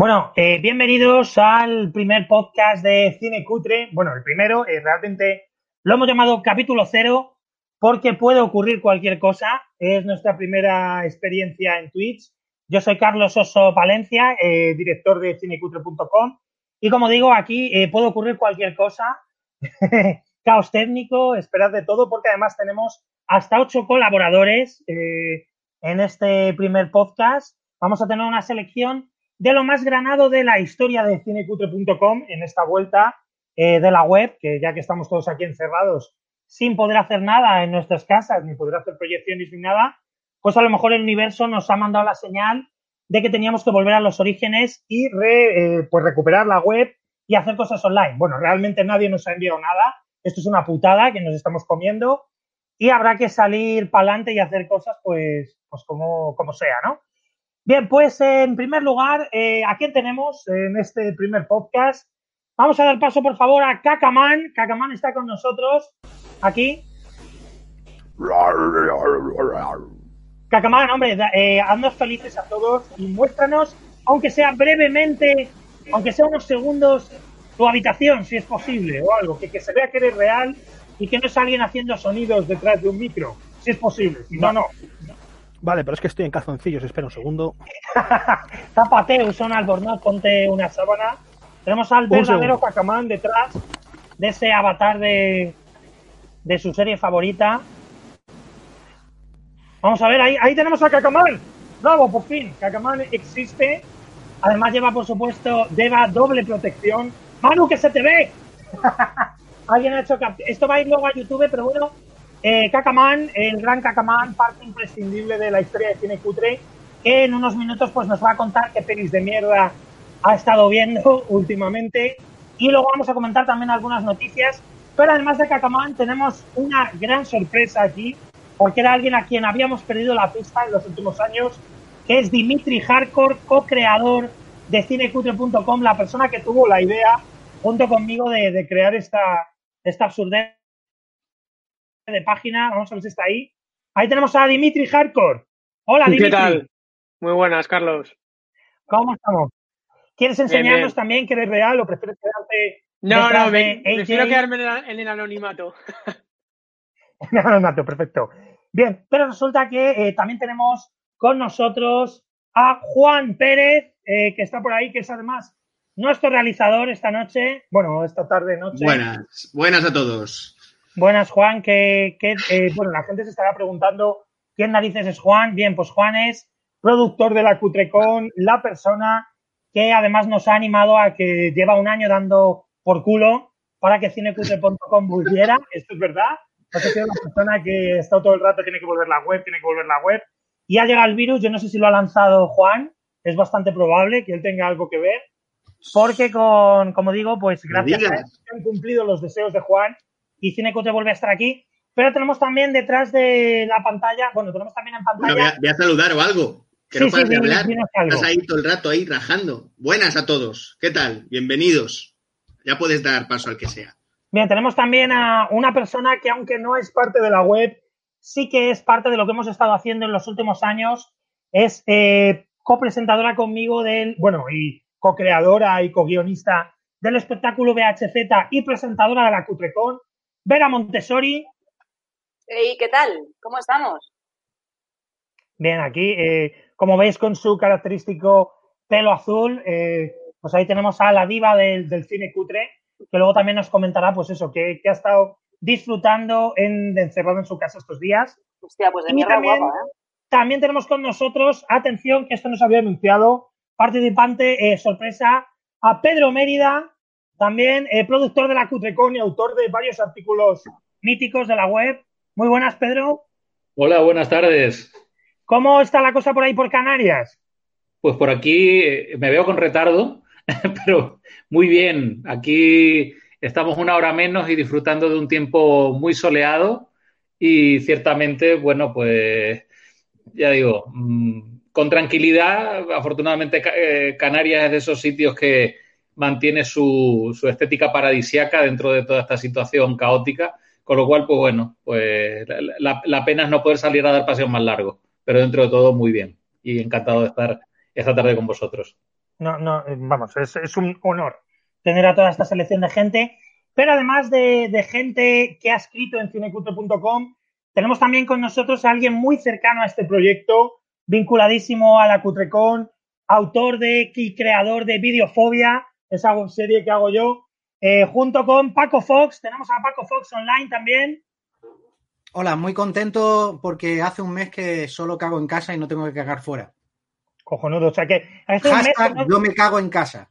Bueno, eh, bienvenidos al primer podcast de Cine Cutre. Bueno, el primero, eh, realmente lo hemos llamado capítulo cero porque puede ocurrir cualquier cosa. Es nuestra primera experiencia en Twitch. Yo soy Carlos Oso Valencia, eh, director de cinecutre.com. Y como digo, aquí puede ocurrir cualquier cosa. Caos técnico, esperad de todo, porque además tenemos hasta ocho colaboradores en este primer podcast. Vamos a tener una selección de lo más granado de la historia de cinecutre.com en esta vuelta eh, de la web, que ya que estamos todos aquí encerrados sin poder hacer nada en nuestras casas, ni poder hacer proyecciones ni nada, pues a lo mejor el universo nos ha mandado la señal de que teníamos que volver a los orígenes y eh, pues recuperar la web y hacer cosas online. Bueno, realmente nadie nos ha enviado nada. Esto es una putada que nos estamos comiendo y habrá que salir para adelante y hacer cosas pues, pues como, como sea, ¿no? Bien, pues en primer lugar, eh, ¿a quién tenemos en este primer podcast? Vamos a dar paso, por favor, a Kakaman. Kakaman está con nosotros aquí. Kakaman, hombre, eh, haznos felices a todos y muéstranos, aunque sea brevemente, aunque sea unos segundos, tu habitación, si es posible, o algo, que, que se vea que eres real y que no es alguien haciendo sonidos detrás de un micro, si es posible. Si no, no. Vale, pero es que estoy en calzoncillos, espera un segundo. Tápate, un albornoz, ponte una sábana. Tenemos al verdadero Kakamán detrás de ese avatar de, de su serie favorita. Vamos a ver, ahí, ahí tenemos a Kakamán. Bravo, por fin. Kakamán existe. Además lleva, por supuesto, lleva doble protección. Manu, que se te ve. Alguien ha hecho Esto va a ir luego a YouTube, pero bueno, eh, el gran Cacaman, parte imprescindible de la historia de cine cutre, que en unos minutos pues nos va a contar qué pelis de mierda ha estado viendo últimamente. Y luego vamos a comentar también algunas noticias. Pero además de Cacaman tenemos una gran sorpresa aquí, porque era alguien a quien habíamos perdido la pista en los últimos años, que es Dimitri Hardcore, co-creador de cinecutre.com, la persona que tuvo la idea, junto conmigo, de, crear esta, esta absurdez de página. Vamos a ver si está ahí. Ahí tenemos a Dimitri Hardcore. Hola, Dimitri. ¿Qué tal? Muy buenas, Carlos. ¿Cómo estamos? ¿Quieres enseñarnos también que eres real o prefieres quedarte? No, no, me, prefiero quedarme en el anonimato. en el anonimato, perfecto. Bien, pero resulta que eh, también tenemos con nosotros a Juan Pérez, eh, que está por ahí, que es además nuestro realizador esta noche, bueno, esta tarde, noche. Buenas, buenas a todos. Buenas, Juan. Que, eh, bueno, la gente se estará preguntando quién narices es Juan. Bien, pues Juan es productor de la Cutrecon, la persona que además nos ha animado a que lleva un año dando por culo para que cinecutre.com volviera. Esto es verdad. ha sido una persona que estado todo el rato, tiene que volver la web, tiene que volver la web. Y ha llegado el virus, yo no sé si lo ha lanzado Juan, es bastante probable que él tenga algo que ver, porque con, como digo, pues gracias a él han cumplido los deseos de Juan y Cinecote vuelve a estar aquí. Pero tenemos también detrás de la pantalla, bueno, tenemos también en pantalla. voy, a, saludar o algo. Que no sí, de hablar. Estás ahí todo el rato ahí rajando. Buenas a todos. ¿Qué tal? Bienvenidos. Ya puedes dar paso al que sea. Bien, tenemos también a una persona que, aunque no es parte de la web, sí que es parte de lo que hemos estado haciendo en los últimos años. Es eh, copresentadora conmigo del, bueno, y co-creadora y co-guionista del espectáculo VHZ y presentadora de la Cutrecon. Vera Montessori. Hey, ¿qué tal? ¿Cómo estamos? Bien, aquí, eh, como veis, con su característico pelo azul, eh, pues ahí tenemos a la diva del, cine cutre, que luego también nos comentará, pues eso, que, ha estado disfrutando en, de encerrado en su casa estos días. Hostia, pues de mierda también, guapa, ¿eh? También tenemos con nosotros, atención, que esto nos había anunciado, participante, sorpresa, a Pedro Mérida, también eh, productor de la Cutrecon y autor de varios artículos míticos de la web. Muy buenas, Pedro. Hola, buenas tardes. ¿Cómo está la cosa por ahí por Canarias? Pues por aquí eh, me veo con retardo, pero muy bien. Aquí estamos una hora menos y disfrutando de un tiempo muy soleado y ciertamente, bueno, pues ya digo, mm, con tranquilidad. Afortunadamente eh, Canarias es de esos sitios que, mantiene su, su estética paradisiaca dentro de toda esta situación caótica, con lo cual, pues bueno, pues la, pena es no poder salir a dar paseos más largos, pero dentro de todo muy bien y encantado de estar esta tarde con vosotros. No, no, vamos, es, un honor tener a toda esta selección de gente. Pero además de, gente que ha escrito en cinecutre.com, tenemos también con nosotros a alguien muy cercano a este proyecto, vinculadísimo a la Cutrecon, autor de y creador de Videofobia, esa serie que hago yo, eh, junto con Paco Fox. Tenemos a Paco Fox online también. Hola, muy contento porque hace un mes que solo cago en casa y no tengo que cagar fuera. Cojonudo, o sea que hace un mes yo me cago en casa.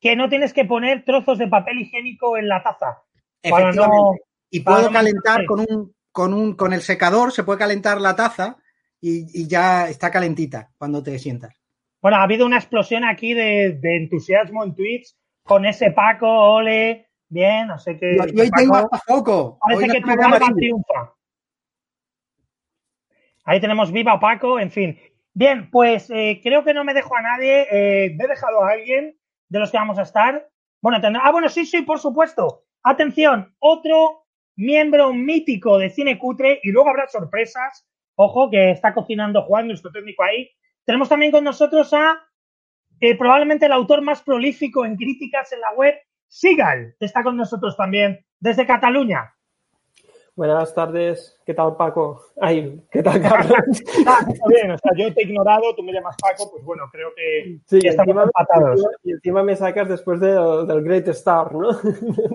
Que no tienes que poner trozos de papel higiénico en la taza. Efectivamente. y puedo calentar con un, con un, con el secador, se puede calentar la taza y, ya está calentita cuando te sientas. Bueno, ha habido una explosión aquí de, entusiasmo en Twitch con ese Paco, ole, bien, no sé qué. Y hoy tengo a Paco. Parece que tu barba triunfa. Ahí tenemos Viva Paco, en fin. Bien, pues eh, creo que no me dejo a nadie. Eh, he dejado a alguien de los que vamos a estar. Bueno, ah, bueno, sí, sí, por supuesto. Atención, otro miembro mítico de Cine Cutre y luego habrá sorpresas. Ojo, que está cocinando Juan, nuestro técnico ahí. Tenemos también con nosotros a eh, probablemente el autor más prolífico en críticas en la web, Sigal, que está con nosotros también desde Cataluña. Buenas tardes, ¿qué tal Paco? Ay, ¿qué tal Carlos? ah, está bien, o sea, yo te he ignorado, tú me llamas Paco, pues bueno, creo que, sí, estamos empatados. Y encima me sacas después del Great Star, ¿no?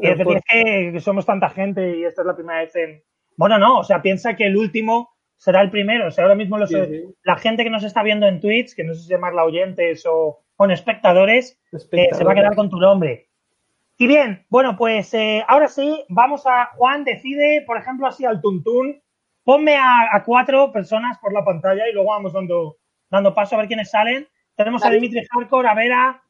Y es que somos tanta gente y esta es la primera vez en... Bueno, no, o sea, piensa que el último será el primero, o sea, ahora mismo los, la gente que nos está viendo en Twitch, que no sé si llamarla oyentes o, con espectadores, espectadores. Eh, se va a quedar con tu nombre. Y bien, bueno, pues eh, ahora sí, vamos a. Juan decide, por ejemplo, así al tuntún. Ponme a, cuatro personas por la pantalla y luego vamos dando, dando paso a ver quiénes salen. Tenemos a Dimitri Hardcore, a Vera,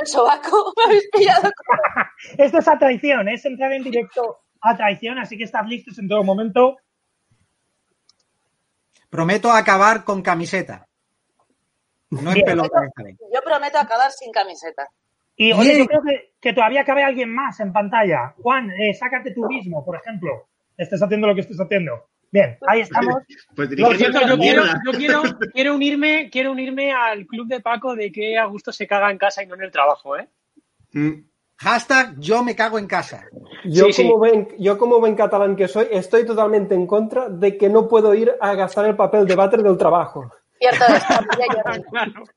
el sobaco? ¿Me habéis pillado? Esto es a traición, es entrar en directo a traición, así que estás listos en todo momento. Prometo acabar con camiseta. No en pelota. Yo prometo acabar sin camiseta. Y oye, yo creo que, todavía cabe alguien más en pantalla. Juan, eh, sácate tú mismo, por ejemplo. Estés haciendo lo que estés haciendo. Bien, ahí estamos. Pues yo, quiero, yo quiero, unirme, quiero unirme al club de Paco de que a gusto se caga en casa y no en el trabajo, ¿eh? Mm. Hashtag yo me cago en casa. Yo, como Ven, yo como buen catalán que soy, estoy totalmente en contra de que no puedo ir a gastar el papel de váter del trabajo. Cierto,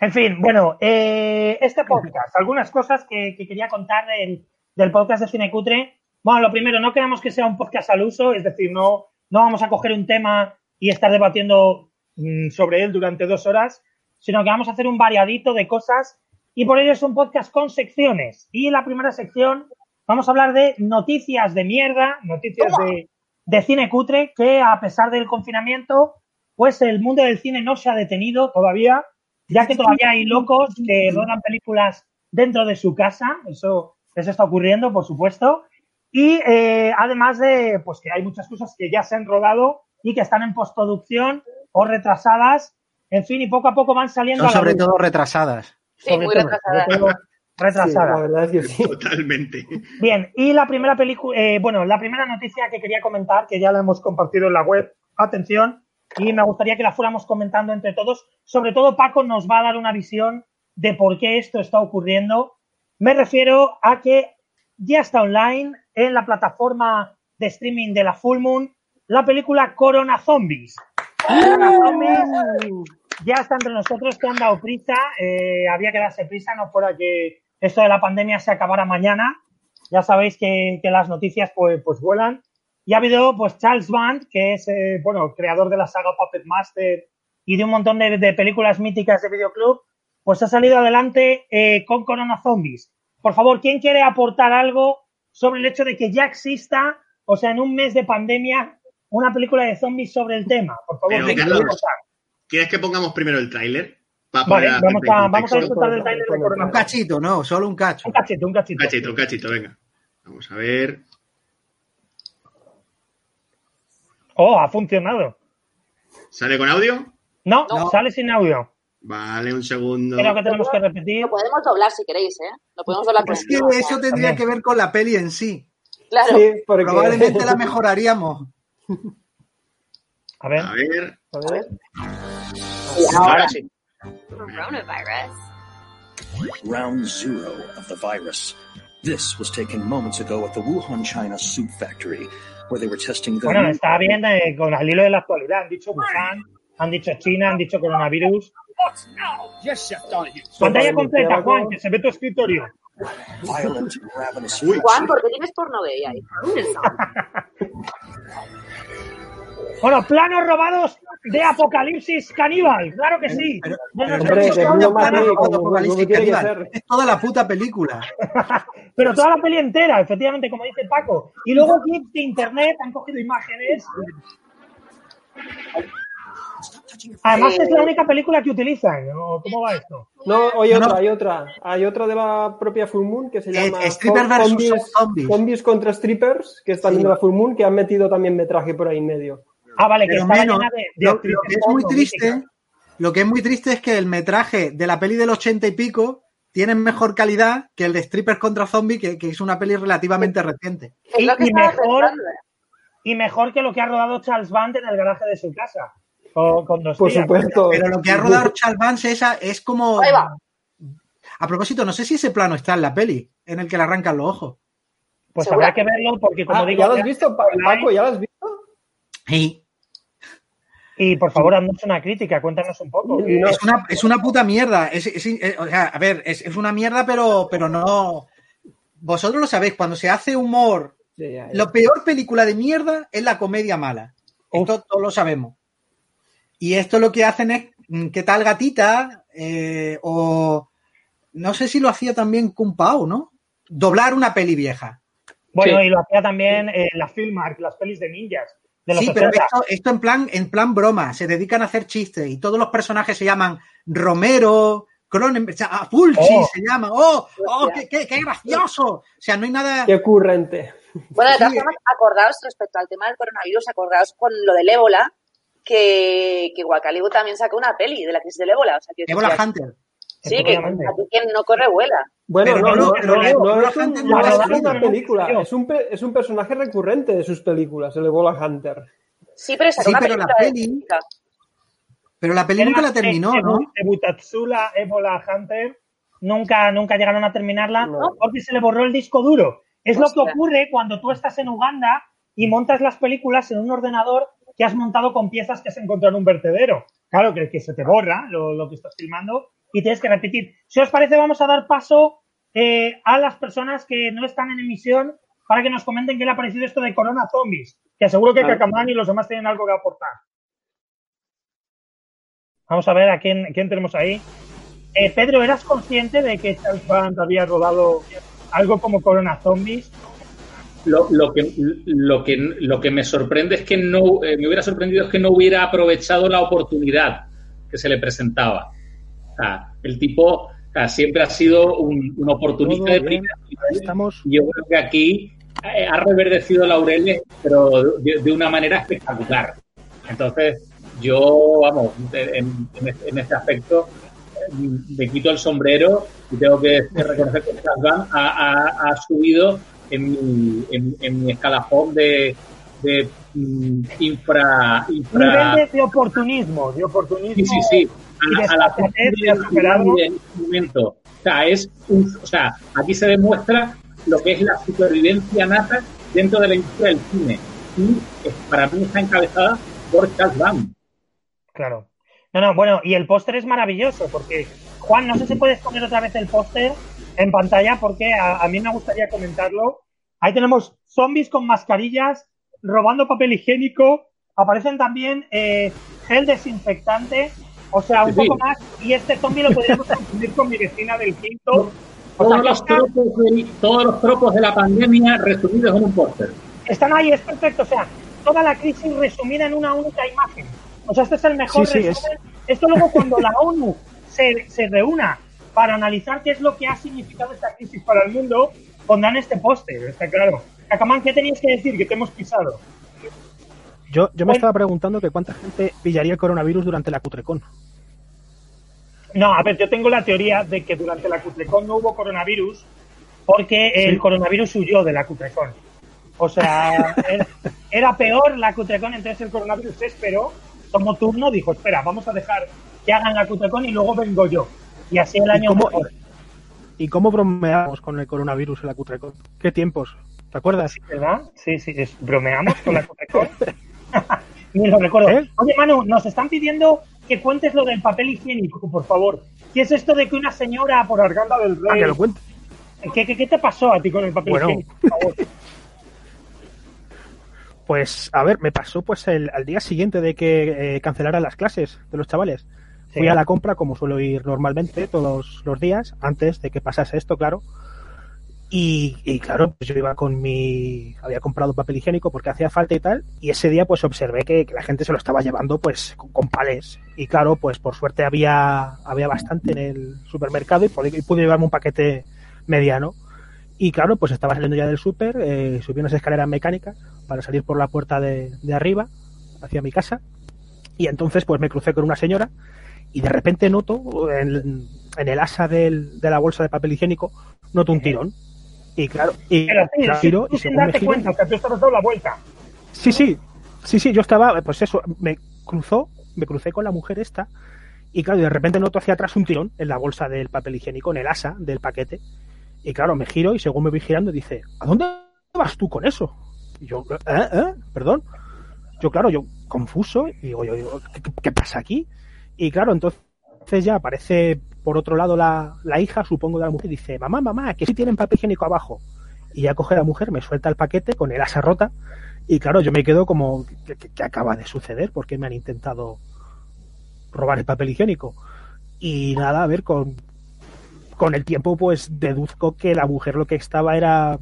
En fin, bueno, eh, este podcast, algunas cosas que, quería contar del, podcast de Cinecutre. Bueno, lo primero, no queremos que sea un podcast al uso, es decir, no, no vamos a coger un tema y estar debatiendo mm, sobre él durante dos horas, sino que vamos a hacer un variadito de cosas y por ello es un podcast con secciones. Y la primera sección vamos a hablar de noticias de mierda, noticias de, de cine cutre, que a pesar del confinamiento, pues el mundo del cine no se ha detenido todavía ya que todavía hay locos que rodan películas dentro de su casa, eso, eso está ocurriendo, por supuesto, y eh, además de pues que hay muchas cosas que ya se han rodado y que están en postproducción o retrasadas, en fin, y poco a poco van saliendo. sobre todo retrasadas. Sí, muy retrasadas. retrasadas. la verdad es que sí. Totalmente. Bien, y la primera película, eh, bueno, la primera noticia que quería comentar, que ya la hemos compartido en la web, atención, y me gustaría que la fuéramos comentando entre todos. Sobre todo, Paco nos va a dar una visión de por qué esto está ocurriendo. Me refiero a que ya está online en la plataforma de streaming de la Full Moon la película Corona Zombies. Corona Zombies ya está entre nosotros, te han dado prisa, eh, había que darse prisa, no fuera que esto de la pandemia se acabara mañana. Ya sabéis que, las noticias pues, pues vuelan. Y ha habido, pues, Charles Band, que es, eh, bueno, creador de la saga Puppet Master y de un montón de, películas míticas de videoclub, pues ha salido adelante eh, con Corona Zombies. Por favor, ¿quién quiere aportar algo sobre el hecho de que ya exista, o sea, en un mes de pandemia, una película de zombies sobre el tema? Por favor, ¿quieres que pongamos primero el tráiler? Vale, vamos a, vamos a disfrutar del tráiler de Corona Un cachito, no, solo un cacho. Un cachito, un cachito. Un cachito, un cachito, venga. Vamos a ver. Oh, ha funcionado. ¿Sale con audio? No, sale sin audio. Vale, un segundo. Creo que tenemos que repetir. Lo podemos doblar si queréis, ¿eh? Lo podemos doblar. Es que eso tendría que ver con la peli en sí. Claro. Sí, Probablemente la mejoraríamos. A ver. A ver. A ver. Ahora sí. coronavirus. Round zero of the virus. This was taken moments ago at the Wuhan, China soup factory, where they were testing the. Bueno, está bien eh, con el hilo de la actualidad. Han dicho Wuhan, han dicho China, han dicho coronavirus. Pantalla completa, Juan, que se ve tu escritorio. Juan, ¿por qué tienes porno gay ahí? Bueno, planos robados de Apocalipsis Caníbal, claro que sí. Hombre, es toda la puta película. Pero toda la peli entera, efectivamente, como dice Paco. Y luego clips de internet han cogido imágenes. Además es la única película que utilizan. ¿Cómo va esto? No, hay otra, hay otra. Hay otra de la propia Full Moon que se llama Strippers versus zombies, zombies. contra Strippers, que es también de la Full Moon, que han metido también metraje por ahí en medio. Ah, vale, que está menos, llena de, de lo, lo, que es muy triste, lo que es muy triste es que el metraje de la peli del ochenta y pico tiene mejor calidad que el de Strippers contra Zombie, que, que es una peli relativamente reciente. Y, y mejor, y mejor que lo que ha rodado Charles Band en el garaje de su casa. Con, con dos Por tías. supuesto. Pero lo que ha rodado Charles Vance esa es como. Ahí va. A propósito, no sé si ese plano está en la peli, en el que le arrancan los ojos. Pues habrá que verlo porque, como Ah, digo, ¿Ya lo has visto, Pa- Paco? ¿Ya lo has visto? Sí. Y por favor, haznos una crítica, cuéntanos un poco. No. Es, una, es una puta mierda. Es, es- es- o sea, a ver, es, es una mierda, pero, pero no. Vosotros lo sabéis, cuando se hace humor, Sí, ya, ya. lo peor película de mierda es la comedia mala. Esto todos lo sabemos. Y esto lo que hacen es, mm, ¿qué tal gatita? Eh, o no sé si lo hacía también Kung Pao, ¿no? Doblar una peli vieja. Bueno, Sí. y lo hacía también eh, la Filmark, las pelis de ninjas. De los Sí, pero 80. esto, esto en plan, en plan broma, se dedican a hacer chistes y todos los personajes se llaman Romero, Cronenberg, o sea, Fulci Oh. se llama, ¡oh! ¡oh! Qué, qué, qué gracioso! O sea, no hay nada. Qué ocurrente. Bueno, de todas formas, acordaos respecto al tema del coronavirus, acordaos con lo del ébola, que, que Guacalibu también sacó una peli de la crisis del ébola. O sea, que, Ebola que- Hunter. Sí, que aquí quien no corre vuela. Bueno, no, no, no, es, una película, ¿no? es un, es un personaje recurrente de sus películas, el Ebola Hunter. Sí, pero Sí, una pero la película peli-. Pero la peli nunca la terminó, de, ¿no? de Butatsula Ebola Hunter nunca, nunca llegaron a terminarla No. porque se le borró el disco duro. Es lo que ocurre cuando tú estás en Uganda y montas las películas en un ordenador que has montado con piezas que has encontrado en un vertedero. Claro, que, que se te borra lo, lo que estás filmando y tienes que repetir. Si os parece, vamos a dar paso eh, a las personas que no están en emisión para que nos comenten qué le ha parecido esto de Corona Zombies. Que seguro que. Kakamán y los demás tienen algo que aportar. Vamos a ver a quién, quién tenemos ahí. Eh, Pedro, ¿eras consciente de que Charles Band había rodado algo como Corona Zombies? Lo, lo que, lo, que, lo que me sorprende es que no, eh, me hubiera sorprendido es que no hubiera aprovechado la oportunidad que se le presentaba. Sea, el tipo siempre ha sido un, un oportunista de primera Estamos. y yo creo que aquí eh, ha reverdecido laureles, pero de, de una manera espectacular. Entonces, yo, vamos, en, en, este aspecto eh, me quito el sombrero y tengo que reconocer que Band ha, ha, ha subido en mi, en, en mi escalafón de, de mm, infra, infra... Nivel de, de oportunismo, de oportunismo. Sí, sí, sí. y A, la este momento. O sea, es un- o sea, aquí se demuestra lo que es la supervivencia nata dentro de la industria del cine. Y para mí está encabezada por Charles Band. Claro. No, no, bueno, y el póster es maravilloso porque, Juan, no sé si puedes poner otra vez el póster en pantalla porque a, a mí me gustaría comentarlo. Ahí tenemos zombies con mascarillas robando papel higiénico. Aparecen también eh, gel desinfectante. O sea, un Sí, sí. poco más. Y este zombie lo podríamos confundir con mi vecina del quinto. O Todos los, tropos del- todos los tropos de la pandemia resumidos en un póster. están ahí, es perfecto. O sea, toda la crisis resumida en una única imagen. O sea, este es el mejor Sí, sí, resumen. Esto luego cuando la ONU se, se reúna para analizar qué es lo que ha significado esta crisis para el mundo, pondrán este póster, está claro. Cacamán, ¿qué tenías que decir? Que te hemos pisado. Yo, yo me Bueno. estaba preguntando que cuánta gente pillaría el coronavirus durante la Cutrecon. No, a ver, yo tengo la teoría de que durante la Cutrecon no hubo coronavirus porque el coronavirus huyó de la Cutrecon. O sea, era, era peor la Cutrecon, entonces el coronavirus se esperó tomó turno, dijo, espera, vamos a dejar que hagan la Cutrecon y luego vengo yo. Y así el año mejor. ¿Y cómo bromeamos con el coronavirus en la Cutrecon? ¿Qué tiempos? ¿Te acuerdas? ¿Verdad? Sí, sí, bromeamos con la Cutrecon. Ni lo recuerdo. ¿Eh? Oye, Manu, nos están pidiendo que cuentes lo del papel higiénico, por favor. ¿Qué es esto de que una señora por Arganda del Rey... Ah, que lo cuente. ¿Qué, qué, te pasó a ti con el papel higiénico, por favor? Pues, a ver, me pasó pues el, al día siguiente de que eh, cancelaran las clases de los chavales. Fui a la compra, como suelo ir normalmente todos los días, antes de que pasase esto, claro. Y, claro, pues yo iba con mi. Había comprado papel higiénico porque hacía falta y tal. Y ese día, pues observé que, la gente se lo estaba llevando, pues con, con, pales. Y claro, pues por suerte había, había bastante en el supermercado y, y pude llevarme un paquete mediano. Y claro, pues estaba saliendo ya del súper, eh, subí unas escaleras mecánicas para salir por la puerta de, arriba, hacia mi casa. Y entonces pues me crucé con una señora y de repente noto en, el asa del, de la bolsa de papel higiénico, noto un tirón. Y claro, y Pero, sí, y según me cuenta que tú estabas dando la vuelta. Sí, sí, sí, sí, yo estaba, pues eso, me cruzó, me crucé con la mujer esta y claro, de repente noto hacia atrás un tirón en la bolsa del papel higiénico, en el asa del paquete. Y claro, me giro y según me voy girando dice, ¿a dónde vas tú con eso? Y yo, ¿eh? ¿eh? ¿Perdón? Yo, claro, yo confuso y digo, yo, ¿qué, pasa aquí? Y claro, entonces ya aparece por otro lado la, la hija, supongo, de la mujer dice, mamá, mamá, que sí tienen papel higiénico abajo. Y ya coge la mujer, me suelta el paquete con el asa rota y claro, yo me quedo como, ¿qué, acaba de suceder? porque me han intentado robar el papel higiénico? Y nada, a ver, con, con el tiempo pues deduzco que la mujer lo que estaba era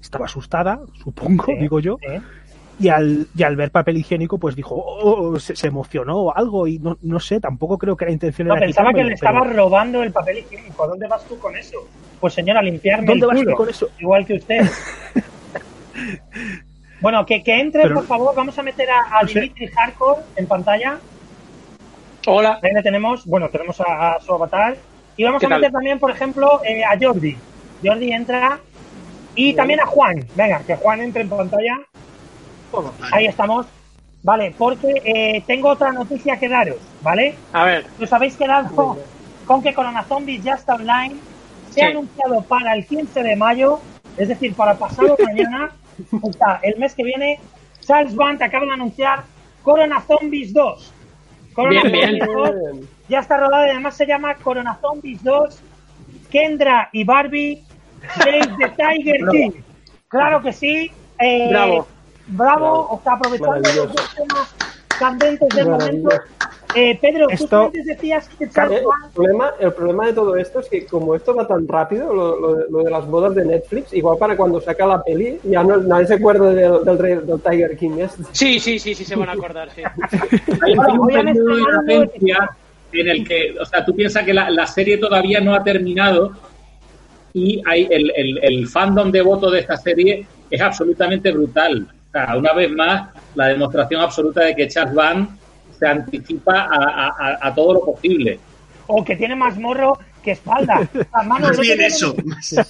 estaba asustada supongo digo yo y al, y al ver papel higiénico pues dijo oh, oh, se, emocionó o algo y no, no sé tampoco creo que la intención no, pensaba que le estaba robando el papel higiénico ¿a dónde vas tú con eso? pues señora limpiarme ¿Dónde vas tú con eso? igual que usted bueno que, que entre por favor vamos a meter a, Dimitri Hardcore en pantalla Hola. Ahí le tenemos, bueno, tenemos a su avatar y vamos a meter también, por ejemplo, eh, a Jordi. Jordi entra. Y también a Juan. Venga, que Juan entre en pantalla. Ahí estamos. Vale, porque eh, tengo otra noticia que daros, ¿vale? A ver. Os habéis quedado con que Corona Zombies ya está online. Se ha anunciado para el 15 de mayo, es decir, para pasado mañana, está el mes que viene. Charles Band acaba de anunciar Corona Zombies 2. Corona Zombies 2 ya está rodada y además se llama Corona Zombies 2, Kendra y Barbie, Save the Tiger King. Claro que sí. Eh, bravo. Bravo, o sea, aprovechando los dos temas candentes del momento. Eh, Pedro, tú antes decías que el problema, el problema de todo esto es que como esto va tan rápido, lo, de las bodas de Netflix, igual para cuando saca la peli, ya no, nadie se acuerda del, del, del Tiger King. Este. Sí, sí, sí, sí, se van a acordar, sí. Hay un en el que, o sea, tú piensas que la, serie todavía no ha terminado y hay el, el, fandom de voto de esta serie es absolutamente brutal. O sea, una vez más, la demostración absoluta de que Charles Van se anticipa a, todo lo posible. O que tiene más morro que espalda. Más bien eso.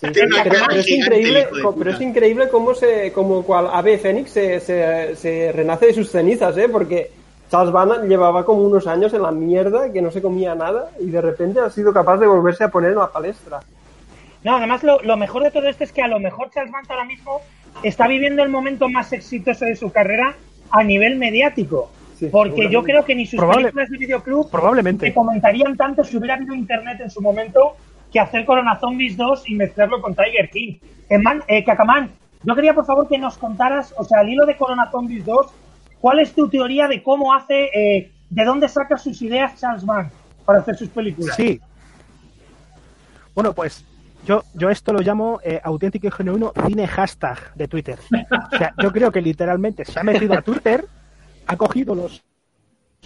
pero, es increíble, pero es increíble cómo se, como cual Ave Fénix se, se, se renace de sus cenizas, ¿eh? Porque Charles Van llevaba como unos años en la mierda, que no se comía nada, y de repente ha sido capaz de volverse a poner en la palestra. No, además lo, mejor de todo esto es que a lo mejor Charles Band ahora mismo está viviendo el momento más exitoso de su carrera a nivel mediático. porque yo creo que ni sus películas de videoclub probablemente. te comentarían tanto si hubiera habido internet en su momento que hacer Corona Zombies 2 y mezclarlo con Tiger King. Eh, man, eh, yo quería por favor que nos contaras, o sea, al hilo de Corona Zombies 2, ¿Cuál es tu teoría de cómo hace, eh, de dónde saca sus ideas Charles Mann para hacer sus películas? Sí. Bueno, pues yo, yo esto lo llamo eh, auténtico y genuino cine hashtag de Twitter. O sea, yo creo que literalmente se ha metido a Twitter, ha cogido los,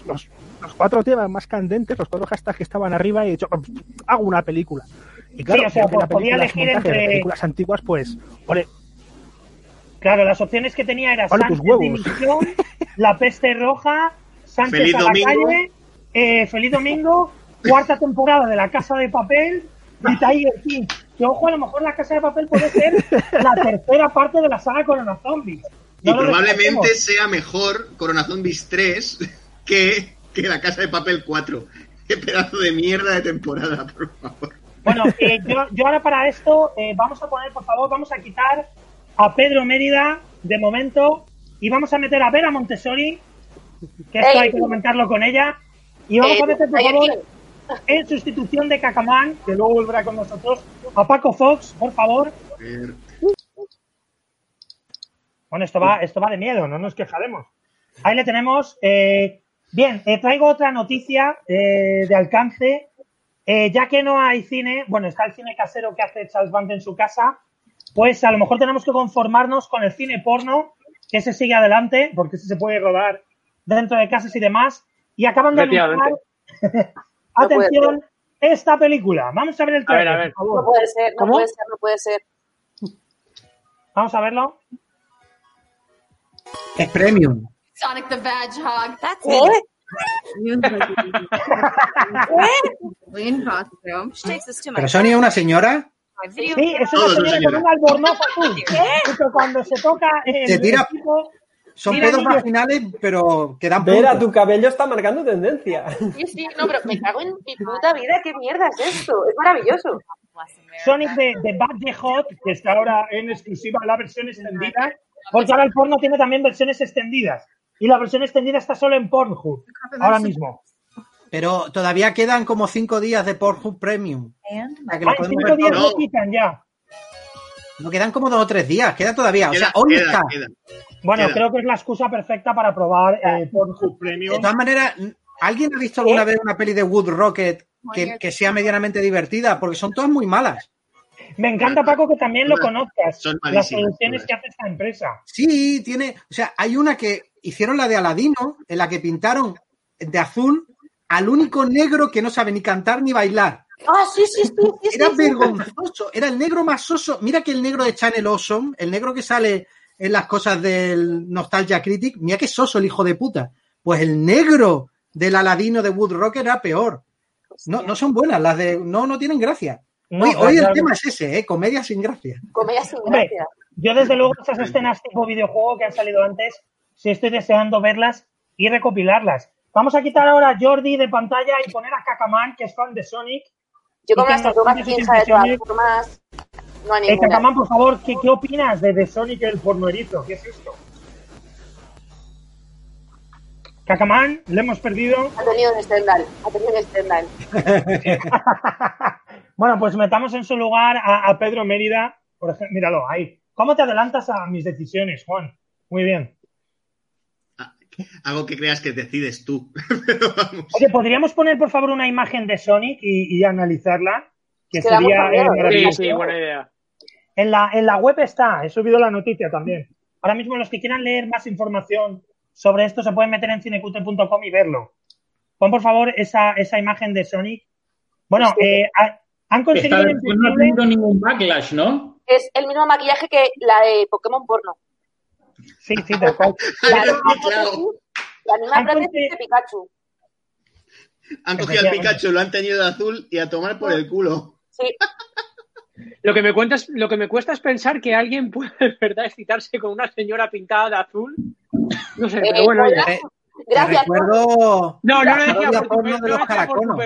los, cuatro temas más candentes, los cuatro hashtags que estaban arriba y ha dicho, hago una película. Y claro, o sea, podía elegir entre... películas antiguas, pues, Claro, las opciones que tenía eran Sánchez Dimisión, La Peste Roja, Sánchez Feliz a la calle, eh, Feliz Domingo, cuarta temporada de La Casa de Papel y Tiger King. Que ojo, a lo mejor La Casa de Papel puede ser la tercera parte de la saga Corona Zombies. y probablemente sea mejor Corona Zombies 3 que, que La Casa de Papel 4. Qué pedazo de mierda de temporada, por favor. Bueno, eh, yo, ahora para esto eh, vamos a poner, por favor, vamos a quitar a Pedro Mérida de momento y vamos a meter a Vera Montessori, que esto hay que comentarlo con ella, y vamos a meter, por favor, en sustitución de Cacamán, que luego volverá con nosotros, a Paco Fox, por favor. Bueno, esto va, esto va de miedo, no nos quejaremos. Ahí le tenemos. Eh, bien, traigo otra noticia de alcance eh, ya que no hay cine, bueno, está el cine casero que hace Charles Band en su casa, pues a lo mejor tenemos que conformarnos con el cine porno, que se sigue adelante, porque ese se puede rodar dentro de casas y demás. Y acaban de anunciar, atención, esta película. Vamos a ver el trailer, a ver, a ver. No puede ser, no puede ser, no puede ser. Vamos a verlo. Es premium. Sonic the Hedgehog. That's ¿Eh? ¿Pero Sony es una señora? Sí, es una señora con un albornoz azul. Pero cuando se toca se tira, son pedos vaginales, pero quedan Vera, tu cabello está marcando tendencia. Sí, sí, no, pero me cago en mi puta vida, ¿qué mierda es esto? Es maravilloso. Sonic de, de Bad the Hot, que está ahora en exclusiva la versión extendida, porque ahora el porno tiene también versiones extendidas. Y la versión extendida está solo en Pornhub, ahora mismo. Pero todavía quedan como cinco días de Pornhub Premium. Que lo cinco días no. quitan ya. No quedan como dos o tres días, queda todavía. o sea, hoy está. Bueno, creo que es la excusa perfecta para probar eh, Pornhub Premium. De todas maneras, ¿alguien ha visto alguna vez una peli de Wood Rocket que, que sea medianamente divertida? Porque son todas muy malas. Me encanta, Paco, que también lo conozcas. las soluciones que hace esta empresa. Sí, tiene. O sea, hay una que hicieron la de Aladino, en la que pintaron de azul al único negro que no sabe ni cantar ni bailar. Ah, sí, sí, sí. era vergonzoso. Era el negro más soso. Mira que el negro de Channel Awesome, el negro que sale en las cosas del Nostalgia Critic, mira que soso el hijo de puta. Pues el negro del Aladino de Wood Rock era peor. No, no son buenas, las de. No, no tienen gracia hoy, el tema es ese, ¿eh? Comedia sin gracia. Comedia sin gracia. yo desde luego esas escenas tipo videojuego que han salido antes, sí estoy deseando verlas y recopilarlas. Vamos a quitar ahora a Jordi de pantalla y poner a Kakaman, que es fan de Sonic. Yo como las tortugas ninja de todas formas, no hay eh, por favor, ¿qué, ¿qué, opinas de, de Sonic el pornoerito? ¿Qué es esto? Cacamán, le hemos perdido. Ha tenido un estendal, ha tenido un estendal. bueno, pues metamos en su lugar a, Pedro Mérida. Por ejemplo, míralo, ahí. ¿Cómo te adelantas a mis decisiones, Juan? Muy bien. Algo que creas que decides tú. Oye, ¿podríamos poner, por favor, una imagen de Sonic y, analizarla? Que sería sí, sí, buena idea. En la, en la web está, he subido la noticia también. Ahora mismo los que quieran leer más información sobre esto se pueden meter en cinecute.com y verlo. Pon por favor esa, esa imagen de Sonic. Bueno, eh, han conseguido. no ha tenido ningún backlash, ¿no? Es el mismo maquillaje que la de Pokémon porno. Sí, sí, tal cual. la, la misma prótesis de Pikachu. Han cogido al Pikachu, lo han teñido de azul y a tomar por el culo. Sí. Lo que me cuenta lo que me cuesta es pensar que alguien puede verdad excitarse con una señora pintada de azul. No sé, pero bueno, ya. Gracias. recuerdo no, no, la parodia porno de los caraconos.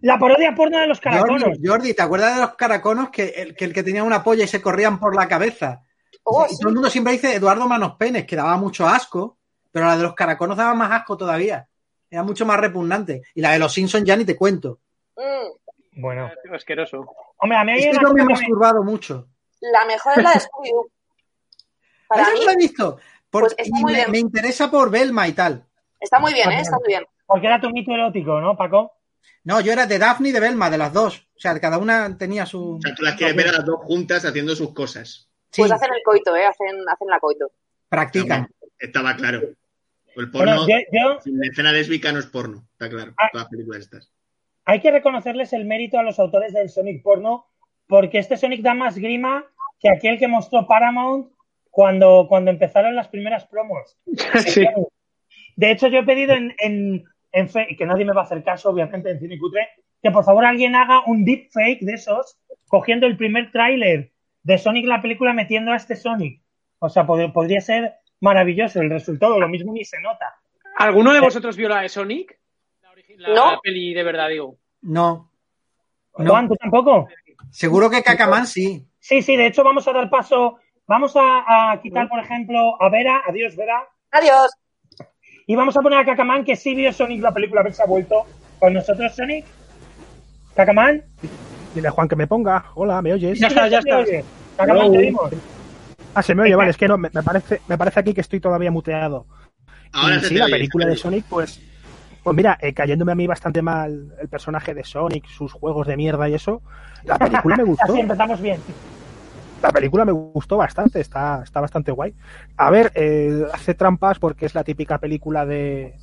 La parodia porno de los caraconos. Jordi, ¿te acuerdas de los caraconos que el, que tenía una polla y se corrían por la cabeza? Oh, y todo el mundo siempre dice Eduardo Manos Penes, que daba mucho asco, pero la de los caraconos daba más asco todavía. Era mucho más repugnante. Y la de los Simpsons ya ni te cuento. Mm. Bueno. Asqueroso. Hombre, a mí es que no me he masturbado mucho. La mejor es la de Scooby-Doo. Para mí, no la he visto. Pues me, interesa por Belma y tal. Está muy bien, ¿eh? Está muy bien. Porque era tu mito erótico, ¿no, Paco? No, yo era de Daphne y de Belma, de las dos. O sea, cada una tenía su. O sea, tú las quieres ver a las dos juntas haciendo sus cosas. Pues hacen el coito, ¿eh? Hacen, hacen la coito. Practican. estaba claro. El porno, sin escena lésbica no es porno, está claro. Ah. todas las películas estas. Hay que reconocerles el mérito a los autores del Sonic porno, porque este Sonic da más grima que aquel que mostró Paramount cuando, cuando empezaron las primeras promos. De hecho, yo he pedido en, en, en que nadie me va a hacer caso, obviamente, en Cine Cutre, que por favor alguien haga un deepfake de esos, cogiendo el primer tráiler de Sonic la película metiendo a este Sonic. O sea, podría ser maravilloso el resultado, lo mismo ni se nota. ¿Alguno de vosotros vio la de Sonic? La, No. peli de verdad, digo. No. Juan, ¿tú tampoco? Seguro que Cacaman sí. Sí, sí, de hecho vamos a dar paso, vamos a, a quitar, por ejemplo, a Vera, adiós Vera, Adiós. y vamos a poner a Cacamán, que sí vio Sonic la película, a ver si ha vuelto con nosotros Sonic. Cacamán, Dile a Juan que me ponga. Hola, ¿me oyes? Ya está, ya ¿Sí te está. oyes? Cacamán, te vimos. Ah, se me oye, vale, es que no, me, parece, me parece aquí que estoy todavía muteado. Ahora Y se sí, te la oye, película de. Sonic, pues, pues mira, eh, cayéndome a mí bastante mal el personaje de Sonic, sus juegos de mierda y eso, la película me gustó. Así empezamos bien. La película me gustó bastante, está, está bastante guay. A ver, eh, hace trampas porque es la típica película de,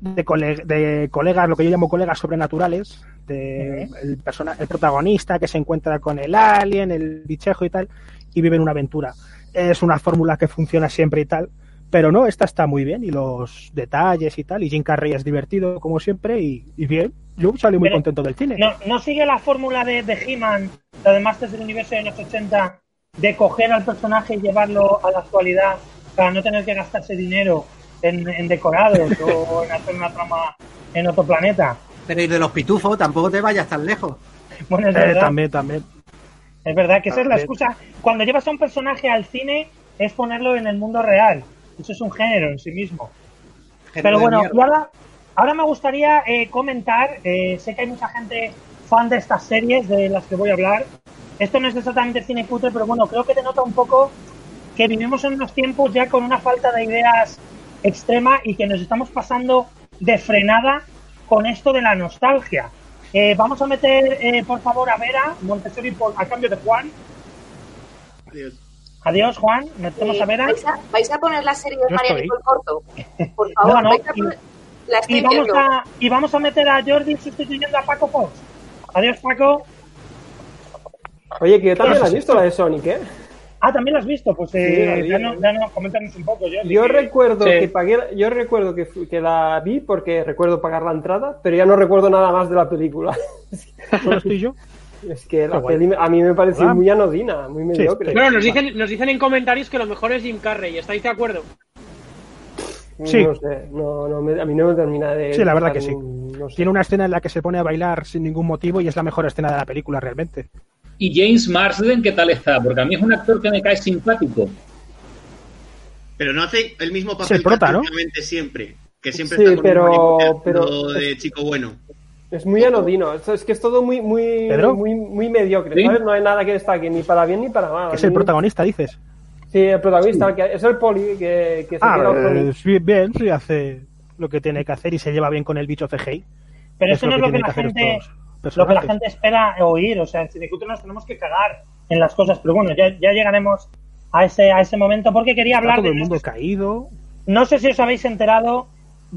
de, cole- de colegas, lo que yo llamo colegas sobrenaturales, de el, persona, el protagonista que se encuentra con el alien, el bichejo y tal, y viven una aventura. Es una fórmula que funciona siempre y tal, pero no, esta está muy bien y los detalles y tal, y Jim Carrey es divertido como siempre y, y bien. Yo salí muy Pero- contento del cine. No, no sigue la fórmula de, de He-Man, la de Masters del Universo de los 80, de coger al personaje y llevarlo a la actualidad para no tener que gastarse dinero en, en decorados o en hacer una trama en otro planeta. Pero y de los pitufos tampoco te vayas tan lejos. Bueno, es Eh, verdad. también, también. Es verdad que esa es la excusa. Cuando llevas a un personaje al cine es ponerlo en el mundo real. Eso es un género en sí mismo. Género Pero bueno, y ahora, ahora me gustaría eh, comentar, eh, sé que hay mucha gente fan de estas series de las que voy a hablar. Esto no es exactamente cine cutre, pero bueno, creo que denota un poco que vivimos en unos tiempos ya con una falta de ideas extrema y que nos estamos pasando de frenada con esto de la nostalgia. Eh, vamos a meter, eh, por favor, a Vera Montessori por, a cambio de Juan. Adiós. Adiós, Juan. Metemos Eh, a Vera. ¿vais, a, vais a poner la serie de Yo María. Nicole Corto? Por favor, No, no, vais a y- poner... La estoy Y vamos, viendo. a, y vamos a meter a Jordi sustituyendo a Paco Fox. Adiós, Paco. Oye, que yo también la he visto, la de Sonic, ¿eh? Ah, también lo has visto. Pues eh, Sí, la ya, no, ya no, coméntanos un poco, Jordi. Yo que- recuerdo Sí. que pagué, yo recuerdo que, que la vi porque recuerdo pagar la entrada, pero ya no recuerdo nada más de la película. Solo estoy yo. Es que la Qué guay. peli me- a mí me Hola. muy anodina, muy mediocre. sí. Bueno, nos dicen, nos dicen en comentarios que lo mejor es Jim Carrey. ¿Estáis de acuerdo? Sí. No sé, no, no me- a mí no me termina de. Sí, la verdad que sí. no sé. Tiene una escena en la que se pone a bailar sin ningún motivo y es la mejor escena de la película realmente. ¿Y James Marsden qué tal está? Porque a mí es un actor que me cae simpático. Pero no hace el mismo Es papel el prota, que ¿no? siempre. Que siempre Sí, está con pero- un pero- de chico bueno. Es muy anodino, es, es que es todo muy, muy, ¿Pedro? muy, muy mediocre, Sí. ¿sabes? No hay nada que destaque, ni para bien ni para mal. Es el mí- protagonista, dices. Sí, el protagonista, el que- es el poli que, que se Ah, queda eh, sí, bien, sí, hace lo que tiene que hacer y se lleva bien con el bicho CGI. Pero eso no es lo que la gente, lo que la gente espera oír. O sea, en Cinecutre nos tenemos que cagar en las cosas. Pero bueno, ya, ya llegaremos a ese, a ese momento porque quería Está hablar todo de. el mundo caído. No sé si os habéis enterado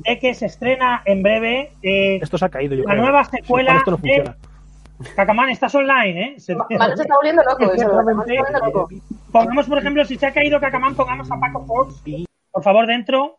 de que se estrena en breve eh, Esto se ha caído, yo la creo. nueva secuela Juan esto no de- funciona. Cacamán, estás online, ¿eh? Se- Manu se está volviendo loco. se está volviendo loco. Pongamos, por ejemplo, si se ha caído Cacamán, pongamos a Paco Fox. Por favor, dentro.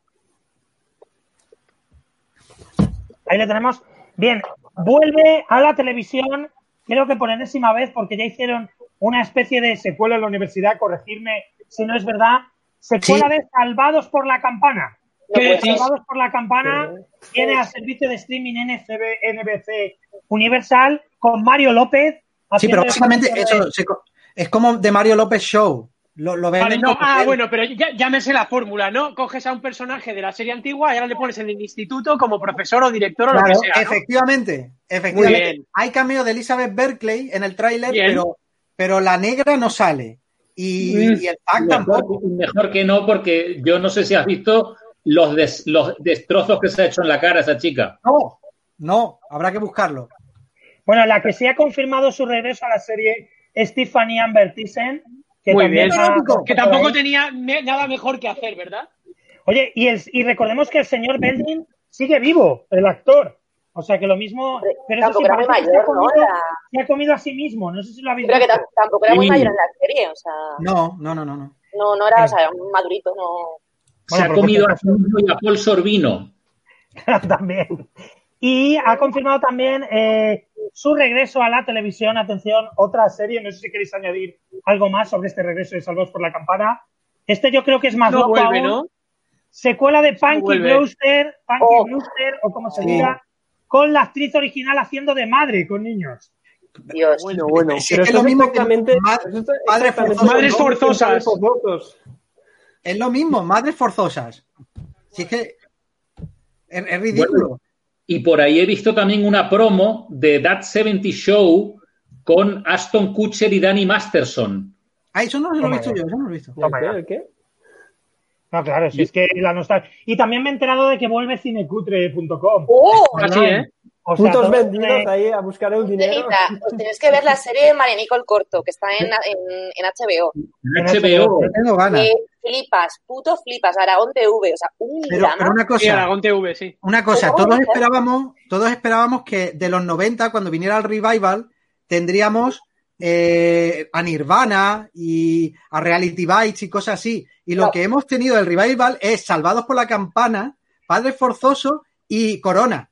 Ahí le tenemos. Bien, vuelve a la televisión, creo que por enésima vez, porque ya hicieron una especie de secuela en la universidad, corregirme si no es verdad. Secuela Sí. de Salvados por la Campana. ¿Qué Que decís? Salvados por la Campana tiene al servicio de streaming NCB, NBC Universal con Mario López. Sí, pero básicamente de- eso es como de Mario López Show. Lo, lo Vale, no, ah, bueno, pero ya, ya me sé la fórmula, ¿no? Coges a un personaje de la serie antigua y ahora le pones en el instituto como profesor o director o lo que sea. ¿no? efectivamente, efectivamente. Muy bien. Hay cameo de Elizabeth Berkeley en el tráiler, pero, pero la negra no sale. Y, Mm. y el pack tampoco. Mejor que no, porque yo no sé si has visto los, des- los destrozos que se ha hecho en la cara a esa chica. No, no, habrá que buscarlo. Bueno, la que se ha confirmado su regreso a la serie es Tiffany Amber Thyssen. Que Muy también bien. ha- Que tampoco tenía me- nada mejor que hacer, ¿verdad? Oye, y, el, y recordemos que el señor Belding sigue vivo, el actor. O sea que lo mismo. Pero eso Tampoco sí, era muy que se ha, mayor, ¿no? comido, Era- se ha comido a sí mismo. No sé si lo habéis Pero que visto. tam- tampoco era muy Sí. mayor en la serie, o sea, No, no, no, no. no. no, no era, o sea, era un madurito, no. Se ha comido a sí mismo y a Paul Sorbino. también. Y ha confirmado también eh, su regreso a la televisión. Atención, otra serie. No sé si queréis añadir algo más sobre este regreso de Salvos por la Campana. Este yo creo que es más No loco vuelve, aún. ¿no? secuela de Punky Brewster, Punky oh. Brewster, o como se diga, con la actriz original haciendo de madre con niños. Dios. Bueno, bueno. pero es lo mismo que madres forzosas. Es lo mismo, madres forzosas. Si es que es, ridículo. y por ahí he visto también una promo de That 70 Show con Aston Kutcher y Danny Masterson. Ah, eso no lo he visto yo, eso no lo he visto. ¿El qué? No, claro, si es que la nostalgia. Y también me he enterado de que vuelve cinecutre.com. ¡Oh! Así, ¿eh? O sea, Putos vendidos ahí a buscar el dinero. Pues tenéis que ver la serie de María Nicole Corto, que está en, en, en HBO. En HBO. Yo tengo ganas. Eh, flipas, puto flipas, Aragón TV, o sea, un Pero, drama. pero una Sí, cosa, Aragón TV, sí. una cosa, ¿Cómo todos dices? esperábamos, todos esperábamos que de los 90, cuando viniera el revival, tendríamos eh, a Nirvana y a Reality Bites y cosas así. Y lo No. que hemos tenido del revival es Salvados por la Campana, Padre Forzoso y Corona.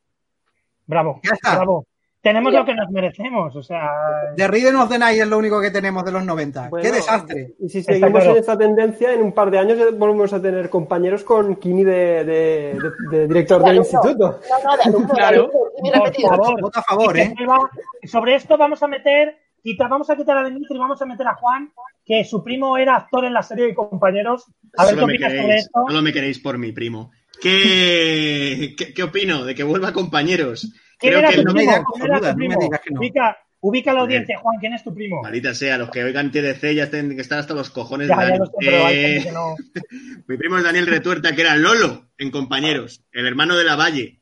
Bravo, Ya está. bravo. Tenemos lo que nos merecemos, o sea. The Rhythm of the Night es lo único que tenemos de los 90. Bueno, ¡Qué desastre! Y si seguimos claro. en esta tendencia, en un par de años volvemos a tener compañeros con Kini de, de- de- de director De del instituto. No, no, de alumno, de Claro. Por favor. Vota a favor, ¿eh? vuelva- Sobre esto vamos a meter, quita- vamos a quitar a Dimitri y vamos a meter a Juan, que su primo era actor en la serie de compañeros. A ver qué Solo me, opinas sobre queréis, esto. solo me queréis por mi primo. ¿Qué, qué, qué opino de que vuelva compañeros? ¿Quién Creo era que tu no me primo? digas ¿Quién era tu cojonuda, no me primo? digas que no. Ubica, ubica a la audiencia, Juan, ¿quién es tu primo? Maldita sea, los que oigan TDC ya tienen que estar hasta los cojones Ya, de ya Dani. lo sé, pero hay Eh, gente que no. Mi primo es Daniel Retuerta, que era Lolo en Compañeros, el hermano de la Valle.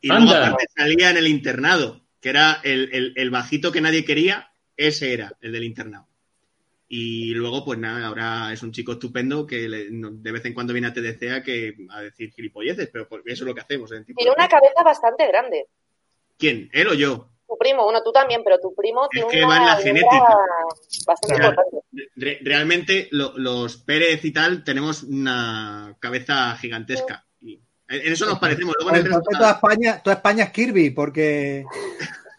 Y luego aparte salía en el internado, que era el, el- el bajito que nadie quería, ese era el del internado. Y luego, pues nada, ahora es un chico estupendo que le- no- de vez en cuando viene a TDC a, que, a decir gilipolleces, pero eso es lo que hacemos. ¿eh? Tiene una cabeza bastante grande. ¿Quién? ¿Él o yo? Tu primo, bueno, tú también, pero tu primo tiene que una va en la genética. bastante importante. Re- realmente lo- los Pérez y tal tenemos una cabeza gigantesca. Y en en eso nos parecemos. Luego en el Entonces, resto- toda España, toda España es Kirby, porque,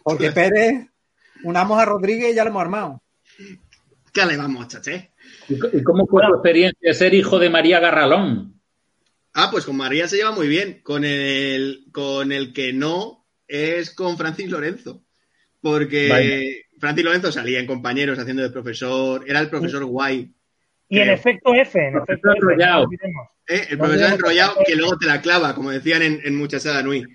porque Pérez, unamos a Rodríguez y ya lo hemos armado. ¿Qué le vamos, chaché? ¿Y cómo fue tu experiencia de ser hijo de María Garralón? Ah, pues con María se lleva muy bien. Con el, con el que no es con Francis Lorenzo. Porque Vaya. Francis Lorenzo salía en compañeros haciendo de profesor. Era el profesor guay. Y en creo. efecto F, en efecto F, no enrollado. lo olvidemos. ¿eh? El profesor enrollado que- que luego te la clava, como decían en, en Muchachada Nui.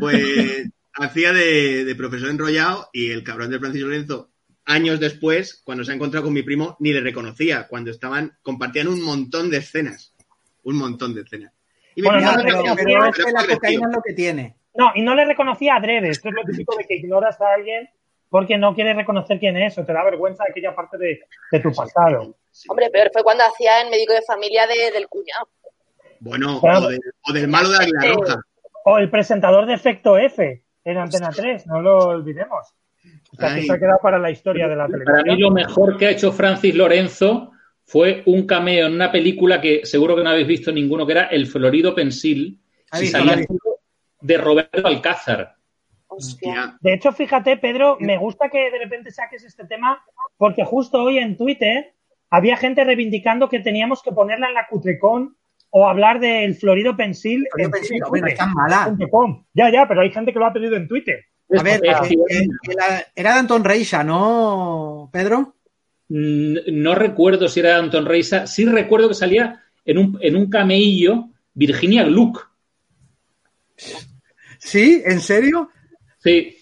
Pues hacía de, de profesor enrollado y el cabrón de Francis Lorenzo, años después, cuando se ha encontrado con mi primo, ni le reconocía. Cuando estaban, compartían un montón de escenas. Un montón de escenas. Y Bueno, no, no pero, reconocía, pero es pero que era la agresivo. cocaína es lo que tiene. No, y no le reconocía adrede. Esto es lo típico de que ignoras a alguien porque no quieres reconocer quién es o te da vergüenza de aquella parte de, de tu pasado. Hombre, peor fue cuando hacía en médico de familia de- del cuñado. Bueno, Claro. o, de- o del malo de Águila Roja. O el presentador de Efecto F en Antena 3, no lo olvidemos. O sea, que Ay. se ha quedado para la historia de la Para mí lo mejor que ha hecho Francis Lorenzo fue un cameo en una película que seguro que no habéis visto ninguno, que era El Florido Pensil, lo ha visto. de Roberto Alcázar. Hostia. De hecho, fíjate, Pedro, me gusta que de repente saques este tema porque justo hoy en Twitter había gente reivindicando que teníamos que ponerla en la Cutrecon o hablar del Florido Pensil Florido en Pensil, Cinecutre hombre, no es tan mala. punto com. Ya, ya, pero hay gente que lo ha pedido en Twitter. A ver, Es eh, que- eh, era- de Anton Reisa, ¿no, Pedro? No recuerdo si era de Anton Reisa, sí recuerdo que salía en un, en un cameillo Virginia Gluck. ¿Sí? ¿En serio? Sí,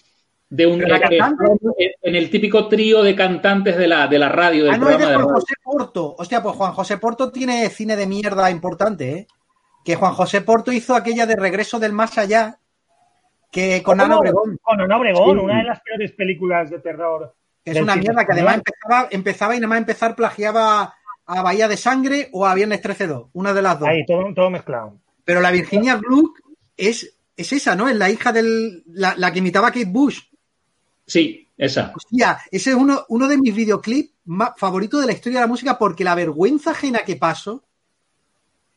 de un en el típico trío de cantantes de la, de la radio, del Ah, no, es de programa de Juan. José Porto. Hostia, pues Juan José Porto tiene cine de mierda importante, ¿eh? Que Juan José Porto hizo aquella de Regreso del Más Allá, que con Ana. Obregón. Con Ana Obregón, Sí. una de las peores películas de terror. que Es una cine mierda que además empezaba, empezaba y nada más empezar plagiaba a Bahía de Sangre o a Viernes 13-2, una de las dos. Ahí, todo, todo mezclado. Pero la Virginia Gluck es, es esa, ¿no? Es la hija del. La, la que imitaba a Kate Bush. Sí, esa. Hostia, ese es uno, uno de mis videoclips más favoritos de la historia de la música porque la vergüenza ajena que paso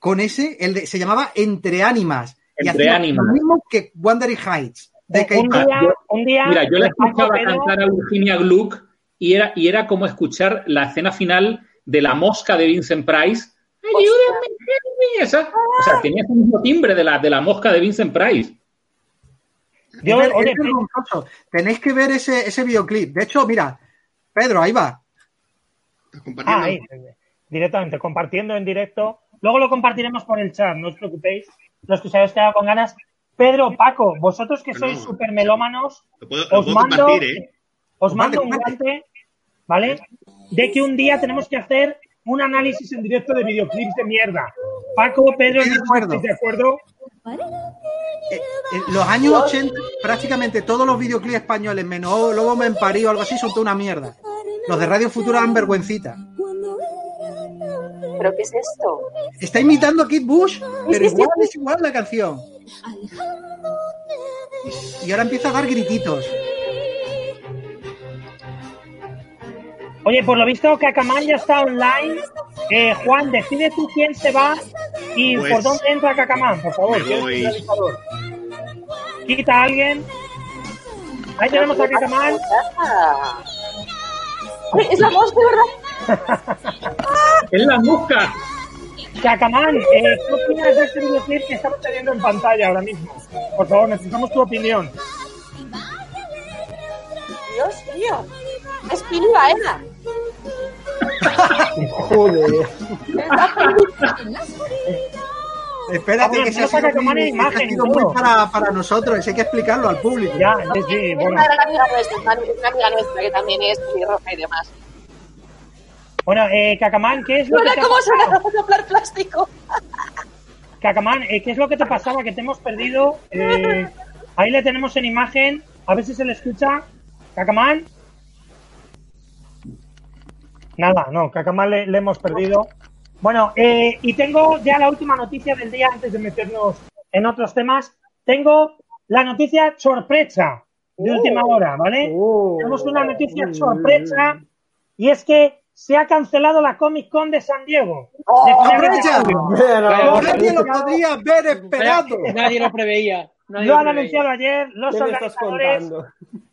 con ese, el de, se llamaba Entre Ánimas. Entre Ánimas. Lo mismo que Wandering Heights. De Kate un, día, un día, Mira, yo la Juanjo escuchaba Pedro- cantar a Virginia Gluck y era, y era como escuchar la escena final de La Mosca de Vincent Price. Ayúdame, esa. O sea, tenía el mismo timbre de la, de la mosca de Vincent Price. Yo, es, oye, vergonzoso. Tenéis que ver ese, ese videoclip. De hecho, mira, Pedro, ahí va. Ah, ahí, directamente, compartiendo en directo. Luego lo compartiremos por el chat, no os preocupéis. Los que os habéis quedado con ganas. Pedro, Paco, vosotros que sois súper melómanos, os mando, ¿eh? os mando un guante, ¿vale? De que un día tenemos que hacer un análisis en directo de videoclips de mierda. Paco, Pedro, de acuerdo? ¿de acuerdo? Eh, en los años 80, prácticamente todos los videoclips españoles, menos Lobo Me Parí o algo así, son toda una mierda. Los de Radio Futura dan vergüencita. ¿Pero qué es esto? Está imitando a Kid Bush, pero igual es igual la canción. Y ahora empieza a dar grititos. Oye, por lo visto, Cacamán ya está online. Eh, Juan, decide tú quién se va y Pues- por dónde entra Cacamán, por favor. Quita a alguien. Ahí tenemos a Cacamán. Uy, es la mosca, ¿verdad? ¡Es la mosca! Cacamán, eh, ¿qué opinas de este videoclip que estamos teniendo en pantalla ahora mismo? Por favor, necesitamos tu opinión. Dios mío. Es Pili Baena. Joder. Espérate Vamos, que se ha sido, saca cámara muy, imagen ha sido muy para, para nosotros, hay que explicarlo al público. Ya, sí, sí, Es bueno. una gran amiga nuestra, es una es una amiga nuestra que también es pelirroja y demás. Bueno, eh, Cacamán, ¿qué es lo que te ha cómo suena pasado? soplar plástico. Cacamán, eh, ¿qué es lo que te pasaba? Que te hemos perdido. Eh, ahí le tenemos en imagen. A ver si se le escucha. Cacamán. Nada, no, Cacamán le, le hemos perdido. Bueno, eh, y tengo ya la última noticia del día antes de meternos en otros temas. Tengo la noticia sorpresa de última hora, ¿vale? Oh. Tenemos una noticia sorpresa y es que se ha cancelado la Comic Con de San Diego. Oh, Nadie lo podría haber esperado. Nadie lo preveía. Nadie Lo han preveía. anunciado ayer los ¿Qué me estás organizadores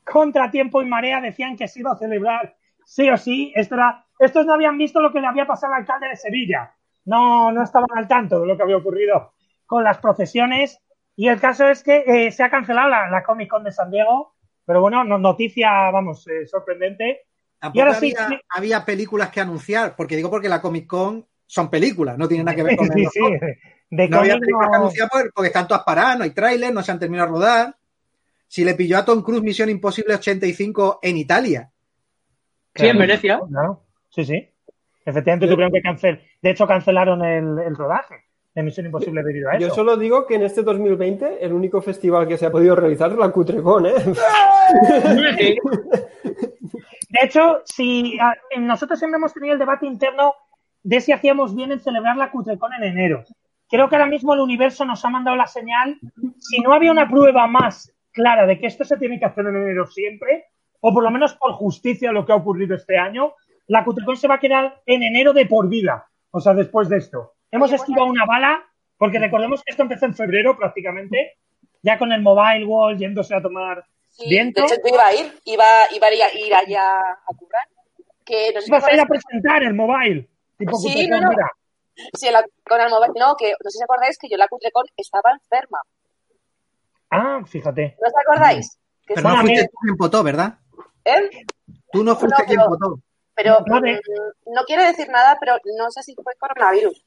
contra tiempo y marea decían que se iba a celebrar sí o sí. Esto era- estos no habían visto lo que le había pasado al alcalde de Sevilla. No, no estaban al tanto de lo que había ocurrido con las procesiones. Y el caso es que eh, se ha cancelado la, la Comic Con de San Diego. Pero bueno, no- noticia, vamos, eh, sorprendente. Tampoco Y ahora había, sí. había películas que anunciar, porque digo porque la Comic Con son películas, no tiene nada que ver con Sí, el sí. De No había películas que no- anunciar por- porque están todas paradas, no hay tráiler, no se han terminado de rodar. Si le pilló a Tom Cruise Misión Imposible 85 en Italia. Sí, en Venecia. Claro. Sí, sí. Efectivamente tuvieron que cancelar. De hecho, cancelaron el, el rodaje de Misión Imposible debido a eso. Yo solo digo que en este 2020 el único festival que se ha podido realizar es la Cutrecon, ¿eh? De hecho, si a- nosotros siempre hemos tenido el debate interno de si hacíamos bien en celebrar la Cutrecon en enero. Creo que ahora mismo el universo nos ha mandado la señal. Si no había una prueba más clara de que esto se tiene que hacer en enero siempre, o por lo menos por justicia lo que ha ocurrido este año, la Cutrecon se va a quedar en enero de por vida. O sea, después de esto. Hemos esquivado una bala, porque recordemos que esto empezó en febrero prácticamente, ya con el Mobile World yéndose a tomar Sí, viento. de hecho, yo iba a ir, iba, iba a ir, a- ir allá a currar. Que no sé si Vas a ir a presentar el Mobile. Tipo Sí, no, no. Sí, la, con el móvil. No, que no sé si acordáis que yo en la Cutrecon estaba enferma. Ah, fíjate. ¿No os acordáis? Que Pero no fuiste tú quien votó, ¿verdad? ¿Eh? Tú no fuiste No, quien pero- votó. Pero Vale. mm, no quiere decir nada, pero no sé si fue coronavirus.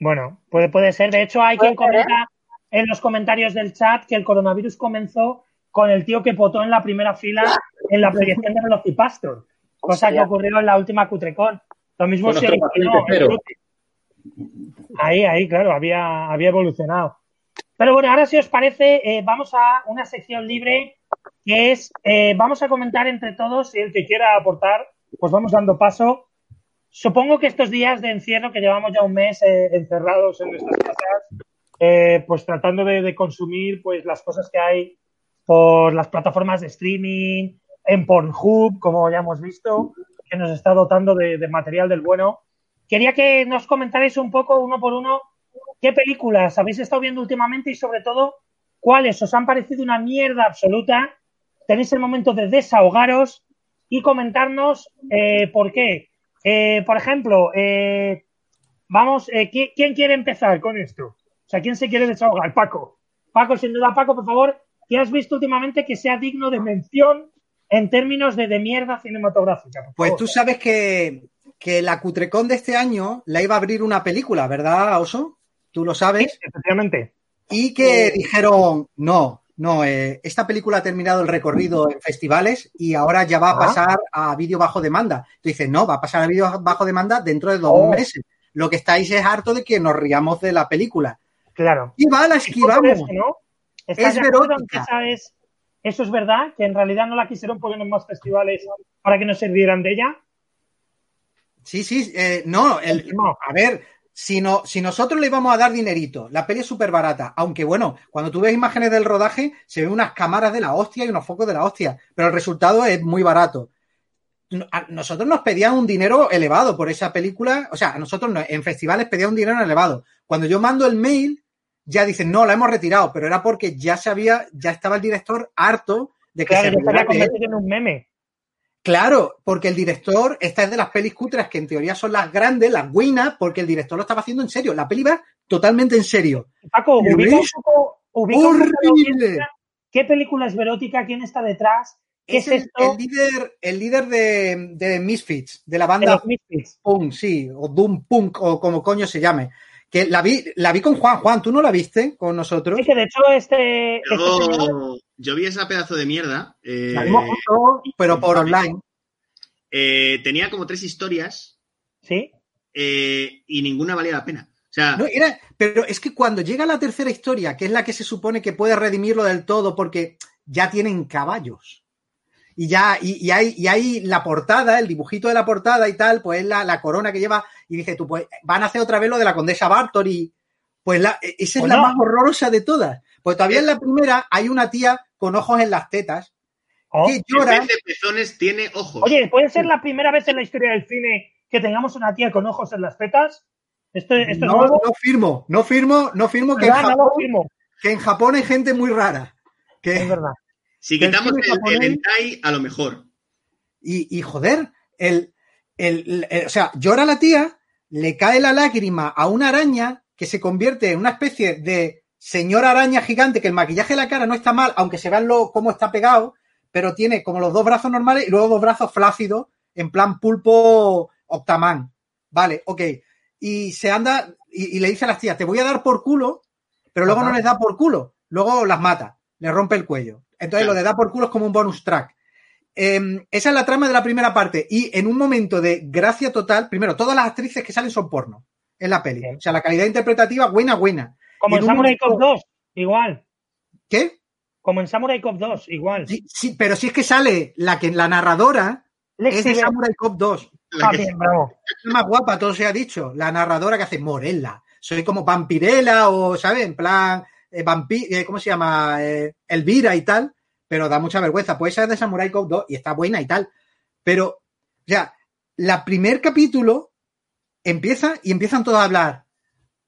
Bueno, puede, puede ser. De hecho, hay quien ser, ¿eh? comenta en los comentarios del chat que el coronavirus comenzó con el tío que potó en la primera fila en la proyección de Velocipastor. Cosa que ocurrió en la última Cutrecon. Lo mismo se originó. Ahí, ahí, claro, había, había evolucionado. Pero bueno, ahora si os parece, eh, vamos a una sección libre que es, eh, vamos a comentar entre todos y el que quiera aportar, pues vamos dando paso. Supongo que estos días de encierro, que llevamos ya un mes eh, encerrados en nuestras casas, pues tratando de, de consumir pues las cosas que hay por las plataformas de streaming, en Pornhub, como ya hemos visto, que nos está dotando de, material del bueno. Quería que nos comentarais un poco, uno por uno, qué películas habéis estado viendo últimamente y sobre todo cuáles os han parecido una mierda absoluta. Tenéis el momento de desahogaros y comentarnos eh, por qué. Eh, por ejemplo, eh, vamos, eh, ¿qui- ¿quién quiere empezar con esto? O sea, ¿quién se quiere desahogar? Paco. Paco, sin duda, Paco, por favor, ¿qué has visto últimamente que sea digno de mención en términos de, de mierda cinematográfica? Pues tú sabes que, que la Cutrecon de este año la iba a abrir una película, ¿verdad, Oso? Tú lo sabes. Efectivamente. Y que dijeron, no, no, eh, esta película ha terminado el recorrido en festivales y ahora ya va a Ah. pasar a vídeo bajo demanda. Tú dices, no, va a pasar a vídeo bajo demanda dentro de dos Oh. meses. Lo que estáis es harto de que nos riamos de la película. Claro. Y va, la esquivamos. eso, ¿no? ¿Estás Es eso es verdad? ¿Que en realidad no la quisieron poner en más festivales para que no sirvieran de ella? Sí, sí, eh, no, el- a ver, si, no, si nosotros le íbamos a dar dinerito, la peli es súper barata, aunque bueno, cuando tú ves imágenes del rodaje, se ven unas cámaras de la hostia y unos focos de la hostia, pero el resultado es muy barato. A nosotros nos pedían un dinero elevado por esa película, o sea, a nosotros no, en festivales pedían un dinero elevado. Cuando yo mando el mail, ya dicen, no, la hemos retirado, pero era porque ya sabía, ya estaba el director harto de que Claro, se ya de convertido en un meme. Claro, porque el director, esta es de las pelis cutres que en teoría son las grandes, las buenas, porque el director lo estaba haciendo en serio. La peli va totalmente en serio. Paco, ubica un poco, ubica horrible. ¿Qué película es verótica? ¿Quién está detrás? ¿Qué es, esto? el líder, el líder de, de Misfits, de la De banda Misfits. Punk, sí, o Doom Punk, o como coño se llame. Que la vi, la vi con Juan. Juan, ¿tú no la viste con nosotros? Sí, que de hecho este, este señor- Yo, yo vi esa pedazo de mierda. eh, La vimos juntos, pero por online. eh, tenía como tres historias Sí. eh, y ninguna valía la pena. O sea, No, era, pero es que cuando llega la tercera historia, que es la que se supone que puede redimirlo del todo porque ya tienen caballos. Y ya, y, y hay, y hay la portada, el dibujito de la portada y tal, pues es la, la corona que lleva. Y dije tú, pues van a hacer otra vez lo de la condesa Bartori. Pues la, esa es Pues la no. más horrorosa de todas. Pues todavía en la primera hay una tía con ojos en las tetas Oh. que en llora. vez de pezones tiene ojos. Oye, ¿puede ser la primera vez en la historia del cine que tengamos una tía con ojos en las tetas? ¿Esto, esto es No, nuevo? no firmo, no firmo, no firmo que en, lo Japón, firmo. que en Japón hay gente muy rara. Que, Es verdad. si el quitamos el, el japonés- hentai, a lo mejor. Y, y, joder, el, el- el- o sea, llora la tía, le cae la lágrima a una araña que se convierte en una especie de señora araña gigante, que el maquillaje de la cara no está mal, aunque se vean lo, cómo está pegado, pero tiene como los dos brazos normales y luego dos brazos flácidos, en plan pulpo octamán. Vale, ok. Y se anda y, y le dice a las tías, te voy a dar por culo, pero luego Ajá. no les da por culo, luego las mata, le rompe el cuello. Entonces Claro. lo de da por culo es como un bonus track. Eh, esa es la trama de la primera parte. Y en un momento de gracia total, primero, todas las actrices que salen son porno en la peli. Bien. O sea, la calidad interpretativa, buena, buena. Como en Samurai momento- Cop 2, igual. ¿Qué? Como en Samurai Cop 2, igual. Sí, sí, pero si es que sale la que la narradora Lexi es de. Samurai Cop 2. La Ah, que- bien, bravo. Es más guapa, todo se ha dicho. La narradora que hace Morella. Soy como vampirela o, ¿sabes? En plan, eh, vampi- eh, ¿cómo se llama? Eh, Elvira y tal. Pero da mucha vergüenza. Pues esa es de Samurai Cop 2 y está buena y tal. Pero, o sea, la primer capítulo empieza y empiezan todos a hablar.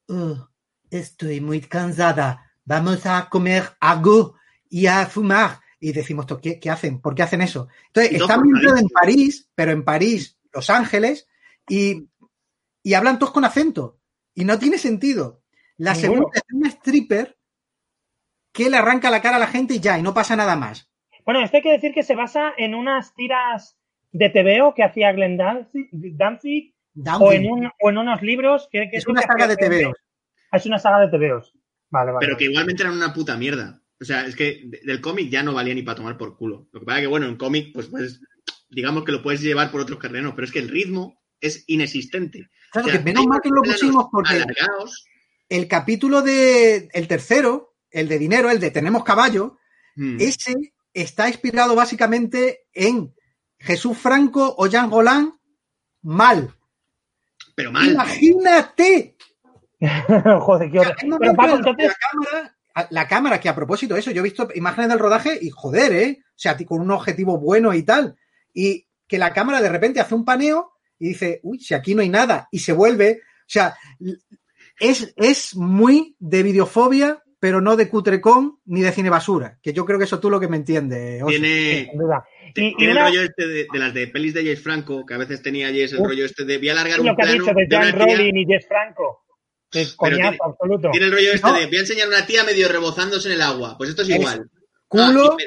"Oh, estoy muy cansada. Vamos a comer algo y a fumar. Y decimos, "¿Esto ¿qué, qué hacen? ¿Por qué hacen eso? Entonces, están viviendo en. París, pero en París, Los Ángeles, y, y hablan todos con acento. Y no tiene sentido. La segunda es una stripper que le arranca la cara a la gente y ya, y no pasa nada más. Bueno, esto hay que decir que se basa en unas tiras de TVO que hacía Glenn Danzig, o, en un- o en unos libros que, que es una saga de TVO. Ah, Es una saga de TVOs. Vale, vale. Pero que igualmente eran una puta mierda. O sea, es que de- del cómic ya no valía ni para tomar por culo. Lo que pasa es que, bueno, en cómic, pues, pues, digamos que lo puedes llevar por otros terrenos, pero es que el ritmo es inexistente. Claro, O sea, que menos mal que lo pusimos porque alargados. el capítulo de el tercero, el de dinero, el de tenemos caballo, Mm. ese está inspirado básicamente en Jesús Franco o Jean Golan mal. Pero mal. Imagínate. Joder, qué horror. Pero Paco, entonces, la cámara, la cámara, que a propósito de eso, yo he visto imágenes del rodaje y joder, ¿eh? O sea, con un objetivo bueno y tal. Y que la cámara de repente hace un paneo y dice, uy, si aquí no hay nada, y se vuelve. O sea, es, es muy de videofobia pero no de cutrecón ni de cine basura, que yo creo que eso tú lo que me entiendes. Tiene, sin duda. tiene Y, el rollo este de, de las de pelis de James Franco, que a veces tenía James el rollo este de voy a alargar lo un que ha plano dicho de Jan. Rowling y Jess Franco. Que es coñazo tiene- absoluto. Tiene el rollo este No. de voy a enseñar a una tía medio rebozándose en el agua. Pues esto es Es igual. Culo, Ah,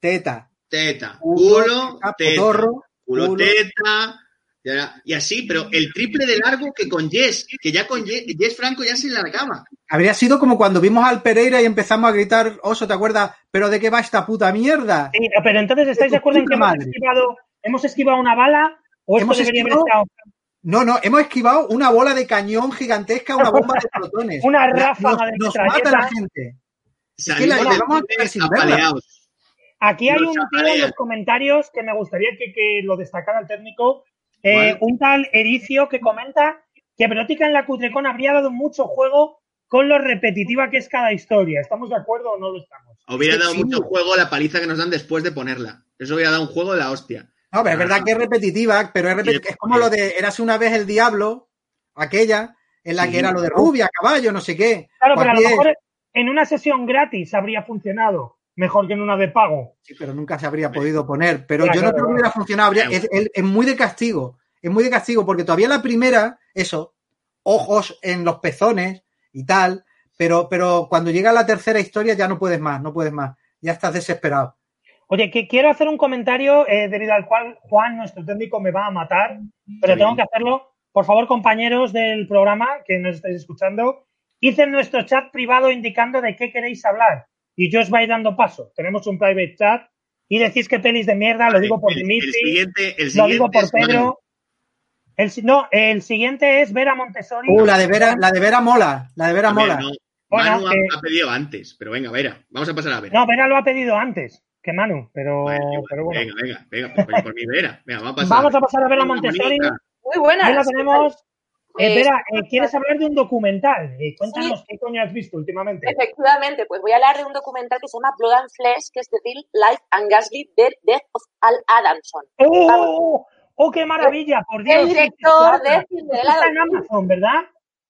teta. teta, Culo, teta, teta, potorro, culo, culo. teta, ya- y así, pero el triple de largo que con Jess, que ya con Jess, Jess Franco ya se largaba. Habría sido como cuando vimos al Pereira y empezamos a gritar, Oso, ¿te acuerdas? ¿Pero de qué va esta puta mierda? Sí, pero entonces, ¿estáis de acuerdo en que hemos esquivado, hemos esquivado una bala o esto Hemos debería haber esquivado- estado No, no, hemos esquivado una bola de cañón gigantesca, una bomba de protones. Una ráfaga nos, de nos mata la gente. Es que la a sin. Aquí hay un tío en los comentarios que me gustaría que, que lo destacara el técnico. Eh, un tal Ericio que comenta que Erótica en la Cutrecon habría dado mucho juego con lo repetitiva que es cada historia. ¿Estamos de acuerdo o no lo estamos? Hubiera dado Sí. mucho juego la paliza que nos dan después de ponerla. Eso hubiera dado un juego de la hostia. No, pero es verdad que es repetitiva, pero es, como lo de Érase una vez el diablo, aquella, en la Sí. que era lo de rubia, caballo, no sé qué. Claro, Pues pero a lo mejor en una sesión gratis habría funcionado mejor que en una de pago. Sí, pero nunca se habría podido poner. Pero yo no creo que hubiera funcionado. Habría- es, muy de castigo. Es muy de castigo, porque todavía la primera, eso, ojos en los pezones y tal. Pero, pero cuando llega la tercera historia ya no puedes más, no puedes más. Ya estás desesperado. Oye, que quiero hacer un comentario eh, debido al cual Juan, nuestro técnico, me va a matar, pero tengo que hacerlo. Por favor, compañeros del programa que nos estáis escuchando, hice nuestro chat privado indicando de qué queréis hablar y yo os vais dando paso. Tenemos un private chat y decís que pelis de mierda, lo digo por el, el Dimitri, siguiente, el lo digo por. Pedro. El, si- no, el siguiente es Vera Montessori. Uh, la de Vera, la de Vera mola. La de Vera ver, mola. no, Bueno, Manu ha- ha, pedido antes, pero venga, Vera, vamos a pasar a Vera. No, Vera lo ha pedido antes que Manu, pero, Bueno, igual, pero bueno. Venga, venga, venga, por, por- por mi Vera. Venga, vamos a pasar. Vamos a pasar a Vera Montessori. Muy buenas. Ahí la tenemos. Eh, Eh, Vera, eh, ¿quieres hablar de un documental? Eh, cuéntanos qué coño has visto últimamente. Efectivamente, pues voy a hablar de un documental que se llama Blood and Flesh, que es The Real Life and Ghastly Death Death of Al Adamson. ¡Oh! ¡Oh, qué maravilla! Por Dios. El director de. Cinderella Está en Amazon, ¿verdad?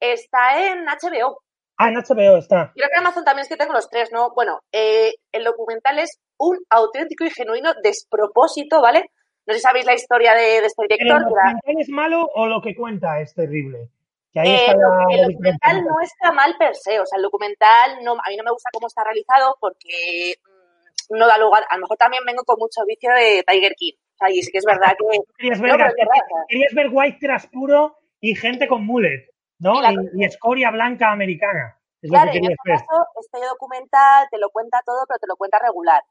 Está en HBO. Ah, en HBO está. Creo que en Amazon también es que tengo los tres, ¿no? Bueno, eh, el documental es un auténtico y genuino despropósito, ¿vale? No sé si sabéis la historia de, de este ¿Pero director. el documental es malo o lo que cuenta es terrible? Que ahí Eh, está lo- la- el documental no está mal per se, o sea, el documental no, a mí no me gusta cómo está realizado porque mm, no da lugar, a lo mejor también vengo con mucho vicio de Tiger King, o sea, y sí que es verdad que... Querías ver, verdad, querías white trash puro y gente con mullet, ¿no? Y la- Y, y escoria blanca americana. Es Claro, lo que y en este ver. caso, este documental te lo cuenta todo, pero te lo cuenta regular.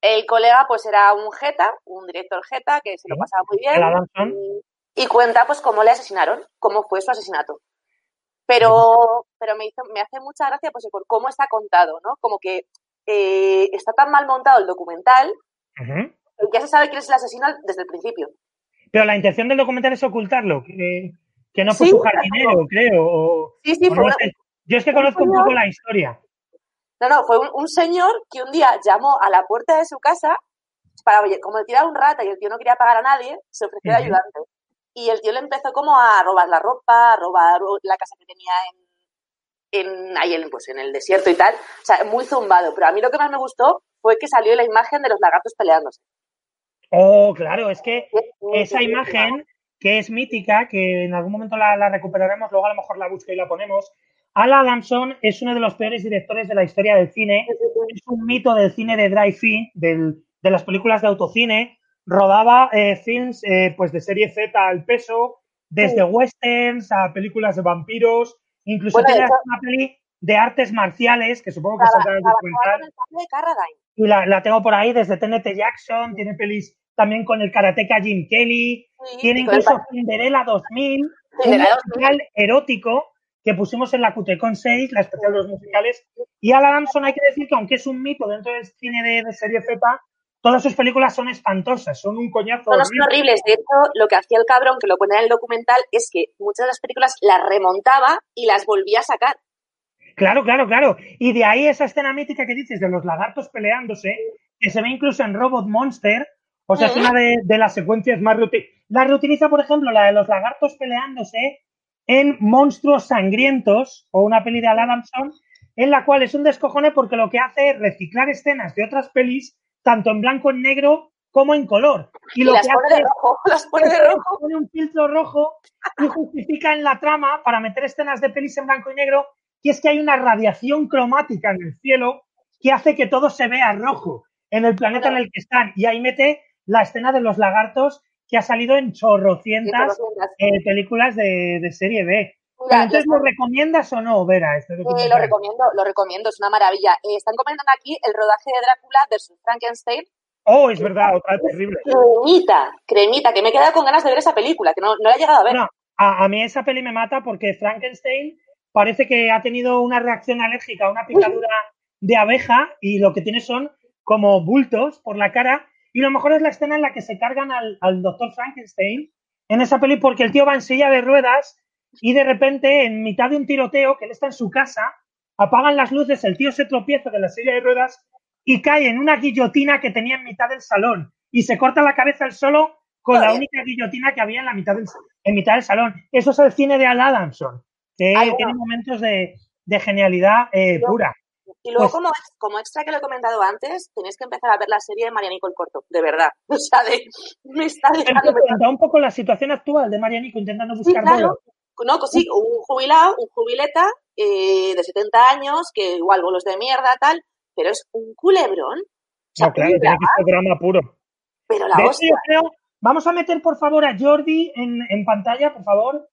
El colega, pues, era un jeta, un director jeta, que se lo pasaba muy bien. Y, y cuenta, pues, cómo le asesinaron, cómo fue su asesinato. Pero, pero me, hizo, me hace mucha gracia, pues, por cómo está contado, ¿no? Como que eh, está tan mal montado el documental que ya se sabe quién es el asesino desde el principio. Pero la intención del documental es ocultarlo, que, que no fue Sí, su jardinero, creo. O, Sí, sí, o fue no una- sé. Yo es que conozco un poco la historia. No, no, fue un, un señor que un día llamó a la puerta de su casa para, oye, como le tiraba un rata y el tío no quería pagar a nadie, se ofreció de ayudante. Y el tío le empezó como a robar la ropa, a robar la casa que tenía en, en, ahí en, pues, en el desierto y tal. O sea, muy zumbado. Pero a mí lo que más me gustó fue que salió la imagen de los lagartos peleándose. Oh, claro, es que Es esa imagen que es mítica, que en algún momento la, la recuperaremos, luego a lo mejor la busco y la ponemos. Al Adamson es uno de los peores directores de la historia del cine. Es un mito del cine de drive-in, de las películas de autocine. Rodaba eh, films eh, pues de serie Z al peso, desde westerns a películas de vampiros, incluso Bueno, tiene una peli de artes marciales, que supongo que cambio de Carradine. y la, la tengo por ahí desde T.N.T. Jackson, tiene pelis también con el karateca Jim Kelly, Sí, tiene incluso Cinderella 2000, un musical erótico que pusimos en la Cutecon 6, la especial de los musicales, y Al Adamson hay que decir que aunque es un mito dentro del cine de, de serie Z, todas sus películas son espantosas, son un coñazo son horrible. horribles. De hecho, lo que hacía el cabrón, que lo pone en el documental, es que muchas de las películas las remontaba y las volvía a sacar. Claro, claro, claro. Y de ahí esa escena mítica que dices de los lagartos peleándose, que se ve incluso en Robot Monster. O sea, es una de, de las secuencias más. La reutiliza, por ejemplo, la de los lagartos peleándose en Monstruos Sangrientos, o una peli de Al Adamson, en la cual es un descojone porque lo que hace es reciclar escenas de otras pelis, tanto en blanco y negro como en color. Y, lo las que pone hace de rojo, las pone de es que rojo. pone un filtro rojo y justifica en la trama para meter escenas de pelis en blanco y negro, y es que hay una radiación cromática en el cielo que hace que todo se vea rojo en el planeta en el que están. Y ahí mete la escena de los lagartos que ha salido en chorrocientas eh, películas de, de serie B. Mira, Pero entonces, ¿lo recomiendas o no, Vera? Este Eh, lo recomiendo, lo recomiendo, es una maravilla. Eh, están comentando aquí el rodaje de Drácula versus Frankenstein. Oh, es verdad, otra terrible. Cremita, cremita, que me he quedado con ganas de ver esa película, que no, no la he llegado a ver. A, a mí esa peli me mata porque Frankenstein parece que ha tenido una reacción alérgica a una picadura de abeja y lo que tiene son como bultos por la cara. Y lo mejor es la escena en la que se cargan al, al doctor Frankenstein en esa peli porque el tío va en silla de ruedas y de repente, en mitad de un tiroteo, que él está en su casa, apagan las luces, el tío se tropieza de la silla de ruedas y cae en una guillotina que tenía en mitad del salón y se corta la cabeza él solo con la única guillotina que había en la mitad del, en mitad del salón. Eso es el cine de Al Adamson, que Ay, bueno. tiene momentos de, de genialidad eh, pura. Y luego, Pues- como, como extra que lo he comentado antes, tenéis que empezar a ver la serie de Marianico el Corto, de verdad. O sea, de, me está dejando... Un poco la situación actual de Marianico intentando Sí, buscar claro. No, pues sí, un jubilado, un jubileta eh, de 70 años, que igual bolos de mierda, tal, pero es un culebrón. O sea, No, claro, tiene que drama, ser drama puro. pero la De hecho, hostia. yo creo, vamos a meter por favor a Jordi en, en pantalla, por favor.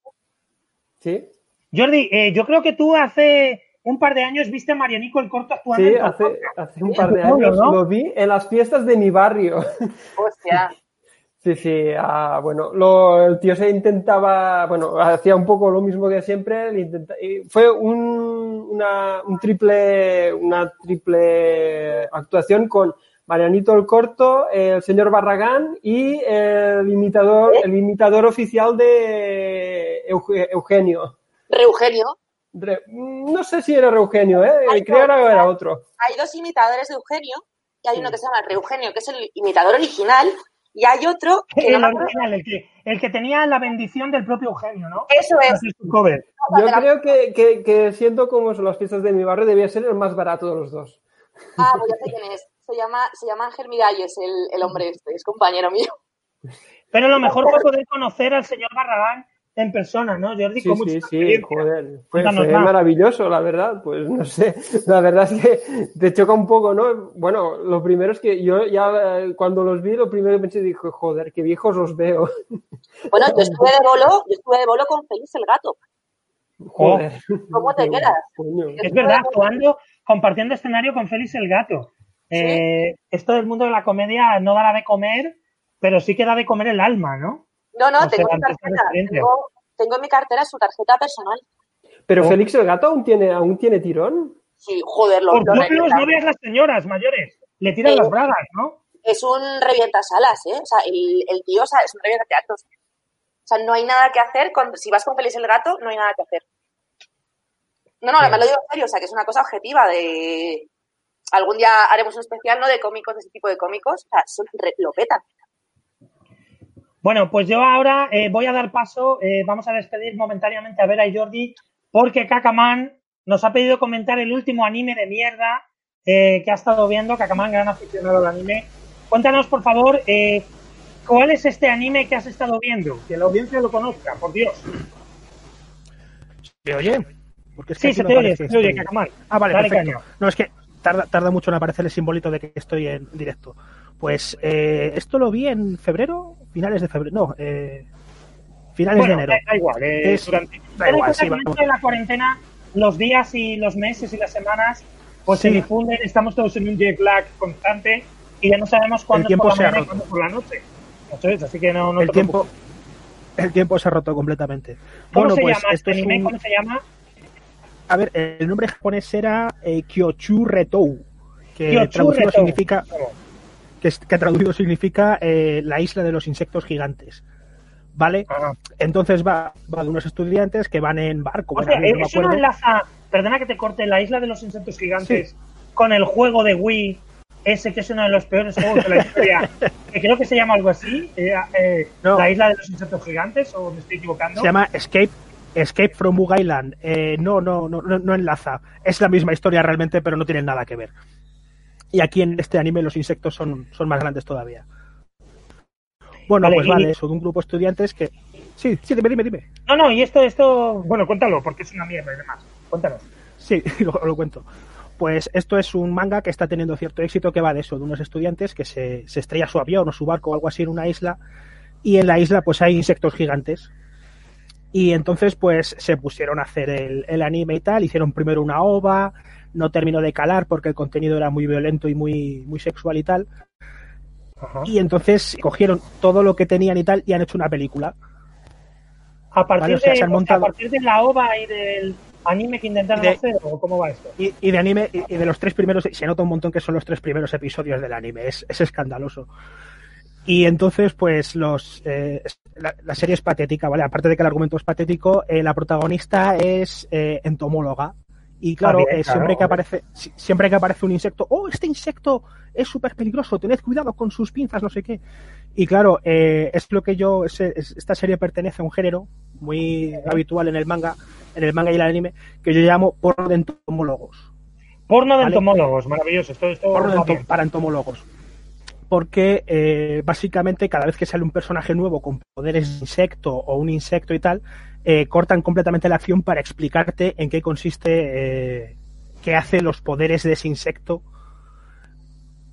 Sí, Jordi, eh, yo creo que tú hace un par de años viste a Marianico el corto actuando. sí en hace, hace un par de años ¿no? lo vi en las fiestas de mi barrio. Hostia. Sí, sí, ah, bueno, lo- el tío se intentaba, bueno, hacía un poco lo mismo que siempre, le intenta- y fue un, una, un triple, una triple actuación con Marianito el Corto, el señor Barragán y el imitador, el imitador oficial de Euge- Eugenio. Reugenio. No sé si era Eugenio, ¿eh? Creo que era otro. Hay dos imitadores de Eugenio, y hay uno que se llama Reugenio, que es el imitador original, y hay otro que El original, el que, el que tenía la bendición del propio Eugenio, ¿no? Eso es. Hacer su cover. Yo creo que, que, que siendo como son las fiestas de mi barrio, debía ser el más barato de los dos. Ah, pues ya sé quién es. Se llama, se llama Ángel Miralles, el, el hombre este, es compañero mío. Pero lo mejor fue poder conocer al señor Barragán en persona, ¿no, Jordi? Sí, sí, sí, joder. Fue, maravilloso, la verdad. Pues no sé, la verdad es que te choca un poco, ¿no? Bueno, lo primero es que yo ya eh, cuando los vi, lo primero que pensé, dije, joder, qué viejos los veo. Bueno, yo estuve de bolo, yo estuve de bolo con Félix el gato. Joder. ¿Cómo te quedas? Es verdad, actuando, compartiendo escenario con Félix el Gato. Eh, esto del mundo de la comedia no da la de comer, pero sí que da de comer el alma, ¿no? No, no, O sea, tengo mi tarjeta. Tengo, tengo en mi cartera su tarjeta personal. Pero Oh. Félix el gato aún tiene, aún tiene tirón. Sí, joder, lo, Por lo revienta. no veas las señoras mayores, le tiran Eh, las bragas, ¿no? Es un revientasalas, ¿eh? O sea, el, el tío o sea, es un revientateatros. O sea, no hay nada que hacer. Con, si vas con Félix el gato, no hay nada que hacer. No, no, además lo digo en serio, o sea, que es una cosa objetiva de... Algún día haremos un especial, ¿no? De cómicos, de ese tipo de cómicos. O sea, son re- lo petan. Bueno, pues yo ahora eh, voy a dar paso, eh, vamos a despedir momentáneamente a Vera y Jordi, porque Kakaman nos ha pedido comentar el último anime de mierda eh, que ha estado viendo. Kakaman, gran aficionado al anime. Cuéntanos, por favor, eh, ¿cuál es este anime que has estado viendo? Que la audiencia lo conozca, por Dios. ¿Me oye? Porque es Sí, que aquí se te oye, se te oye, Kakaman. Ah, vale, Dale perfecto. No, es que tarda, tarda mucho en aparecer el simbolito de que estoy en directo. Pues eh, esto lo vi en febrero, finales de febrero, no, eh, finales Bueno, de enero. da, igual, eh, Es- durante da igual, sí, la cuarentena, los días y los meses y las semanas pues se difunden, estamos todos en un jet lag constante y ya no sabemos cuándo tiempo por la mañana y cuándo por la noche. Eso es, así que no, no el te tiempo preocupes. el tiempo se ha roto completamente. ¿Cómo bueno, se pues llama este es anime? un- ¿Cómo se llama? A ver, el nombre japonés era eh, Kyochu Retou, que Kyochu traducido Retou. significa que, que traducido significa eh, la isla de los insectos gigantes. ¿Vale? Ajá. Entonces va, va de unos estudiantes que van en barco. O sea, me eso no enlaza, perdona que te corte, la isla de los insectos gigantes con el juego de Wii, ese que es uno de los peores juegos de la historia, que creo que se llama algo así, eh, eh, No. la isla de los insectos gigantes, o me estoy equivocando. Se llama Escape, Escape from Bug Island, eh, no, no, no, no, no enlaza. Es la misma historia realmente, pero no tienen nada que ver. Y aquí en este anime los insectos son, son más grandes todavía. Bueno, Vale, pues y- vale, eso, de un grupo de estudiantes que... Sí, sí, dime, dime, dime. No, no, y esto, esto, bueno, cuéntalo, porque es una mierda y demás. Cuéntanos. Sí, lo, lo cuento. Pues esto es un manga que está teniendo cierto éxito que va de eso, de unos estudiantes que se, se estrella su avión o su barco o algo así en una isla y en la isla pues hay insectos gigantes. Y entonces pues se pusieron a hacer el, el anime y tal, hicieron primero una ova, no terminó de calar porque el contenido era muy violento y muy, muy sexual y tal. Y entonces cogieron todo lo que tenían y tal y han hecho una película. A partir, Vale, o sea, de, se han o sea, montado- a partir de la ova y del anime que intentaron De- hacer, ¿o cómo va esto? Y, y de anime, y, y de los tres primeros, se nota un montón que son los tres primeros episodios del anime, es, es escandaloso. Y entonces, pues, los eh, la, la serie es patética, ¿vale? Aparte de que el argumento es patético, eh, la protagonista es eh, entomóloga. Y claro, Ah, bien, eh, claro, siempre que aparece, si- siempre que aparece un insecto, oh, este insecto es súper peligroso, tened cuidado con sus pinzas, no sé qué. Y claro, eh, es lo que yo, es- es- esta serie pertenece a un género muy habitual en el manga, en el manga y el anime, que yo llamo porno de entomólogos. Porno de Vale. entomólogos, maravilloso. Esto, esto Porno de para entomólogos. Porque eh, básicamente cada vez que sale un personaje nuevo con poderes de insecto o un insecto y tal, eh, cortan completamente la acción para explicarte en qué consiste, eh, qué hace los poderes de ese insecto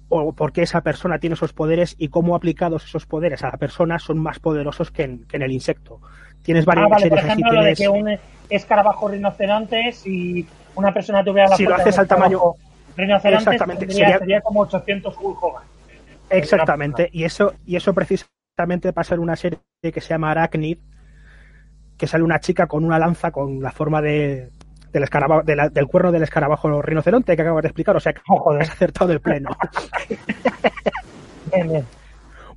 o por qué esa persona tiene esos poderes y cómo aplicados esos poderes a la persona son más poderosos que en, que en el insecto. Tienes varias Ah, vale, por series así, ejemplo, lo de tienes- que un escarabajo rinoceronte, si una persona tuviera la Si lo haces al tamaño- rinoceronte, Exactamente, tendría- sería- sería como 800 Hulk. Exactamente, y eso, y eso precisamente pasa en una serie que se llama Arachnid, que sale una chica con una lanza con la forma de, del, escarabajo, de la- del cuerno del escarabajo rinoceronte que acabas de explicar, o sea que has acertado del pleno. Bien, bien.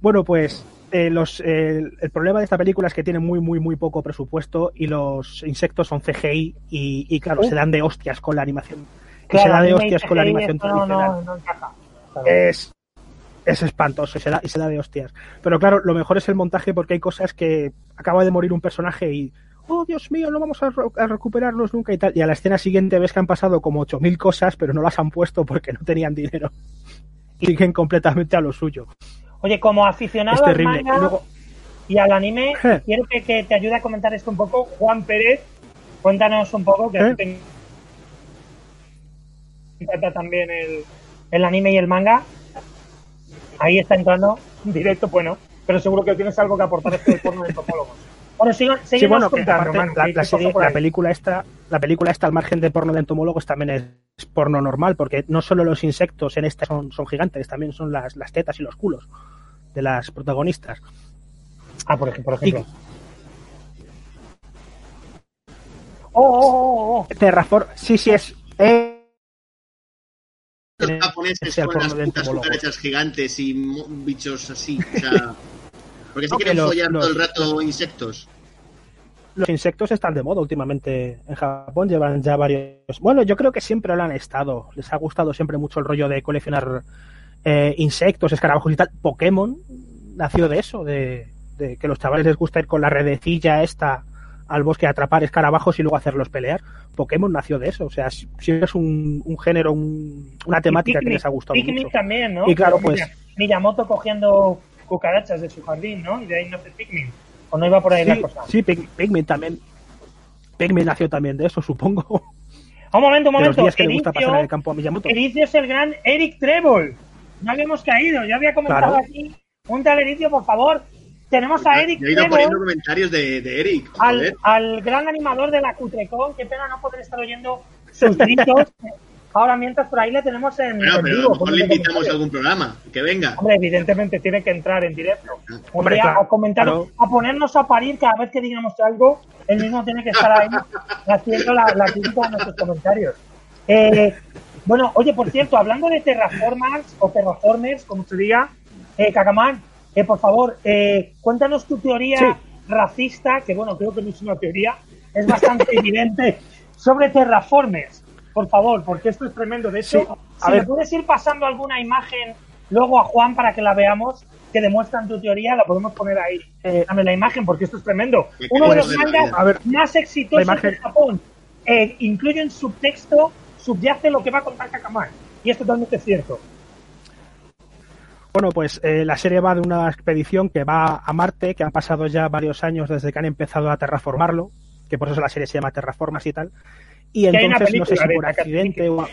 Bueno, pues eh, los, eh, el problema de esta película es que tiene muy, muy, muy poco presupuesto y los insectos son CGI y, y, claro, se dan de hostias con la animación. y Claro, se da de y hostias con la animación no, tradicional. no, no encaja. Claro. es, es espantoso y se, da, y se da de hostias. Pero claro, lo mejor es el montaje porque hay cosas que acaba de morir un personaje y, oh Dios mío, no vamos a, a recuperarlos nunca y tal. Y a la escena siguiente ves que han pasado como 8.000 cosas, pero no las han puesto porque no tenían dinero. Y siguen completamente a lo suyo. Oye, como aficionado Es al manga Y luego- y al anime, Eh. quiero que, que te ayude a comentar esto un poco. Juan Pérez, cuéntanos un poco, que Eh. te también el, el anime y el manga. Ahí está entrando en directo, bueno, pero seguro que tienes algo que aportar esto del porno de entomólogos. Bueno, sigan, Sí, bueno, que contando, aparte, Manu, la, película esta, la película esta al margen de porno de entomólogos también es porno normal, porque no solo los insectos en esta son, son gigantes, también son las, las tetas y los culos de las protagonistas. Ah, por ejemplo. Por ejemplo. Oh, oh, oh, oh. Terraform, sí, sí es. eh, Los japoneses con las putas cucarachas gigantes y bichos así. O sea, porque si No, quieren los- follar todo el rato insectos. Los insectos están de moda últimamente en Japón, llevan ya varios. Bueno, yo creo que siempre lo han estado. Les ha gustado siempre mucho el rollo de coleccionar eh, insectos, escarabajos y tal. Pokémon nació de eso, de, de que los chavales les gusta ir con la redecilla esta al bosque a atrapar escarabajos y luego hacerlos pelear. Pokémon nació de eso, o sea, si es un, un género, un- una temática que les ha gustado Pikmin mucho. también, ¿no? Y claro, pues Miyamoto cogiendo cucarachas de su jardín, ¿no? Y de ahí nace Pikmin. O no iba por ahí la sí, cosa. sí, Pikmin también. Pikmin nació también de eso, supongo. Un momento, un De los momento. días que le gusta Ericio- pasar en el campo a Miyamoto. Ericio es el gran Eric Treble. No habíamos caído. Yo había comentado Claro. aquí. Un tal Ericio, por favor. Tenemos a Eric Yo he ido poniendo comentarios de, de Eric. al, Joder. al gran animador de la Cutrecon. Qué pena no poder estar oyendo sus gritos. Ahora, mientras por ahí le tenemos en, Bueno, en pero a lo mejor le invitamos a algún programa. Que venga. Hombre, evidentemente tiene que entrar en directo. Hombre, a- claro, a comentar, claro. a ponernos a parir cada vez que digamos algo, él mismo tiene que estar ahí haciendo la, la crítica de nuestros comentarios. Eh, bueno, oye, por cierto, hablando de terraformers o terraformers, como se diga, eh, Kakamán, eh, por favor, eh, cuéntanos tu teoría Sí. racista, que bueno, creo que no es una teoría, es bastante evidente, sobre terraformers. Por favor, porque esto es tremendo. De hecho, Sí, a si ver. me puedes ir pasando alguna imagen luego a Juan para que la veamos, que demuestran tu teoría, la podemos poner ahí. Eh, Dame la imagen, porque esto es tremendo. Me Uno de los mangas más exitosos de Japón. Eh, incluye en subtexto, subyace lo que va a contar Kakamar. Y es totalmente cierto. Bueno, pues eh, la serie va de una expedición que va a Marte, que han pasado ya varios años desde que han empezado a terraformarlo, que por eso la serie se llama Terraformas y tal. Y entonces, no sé si por accidente o...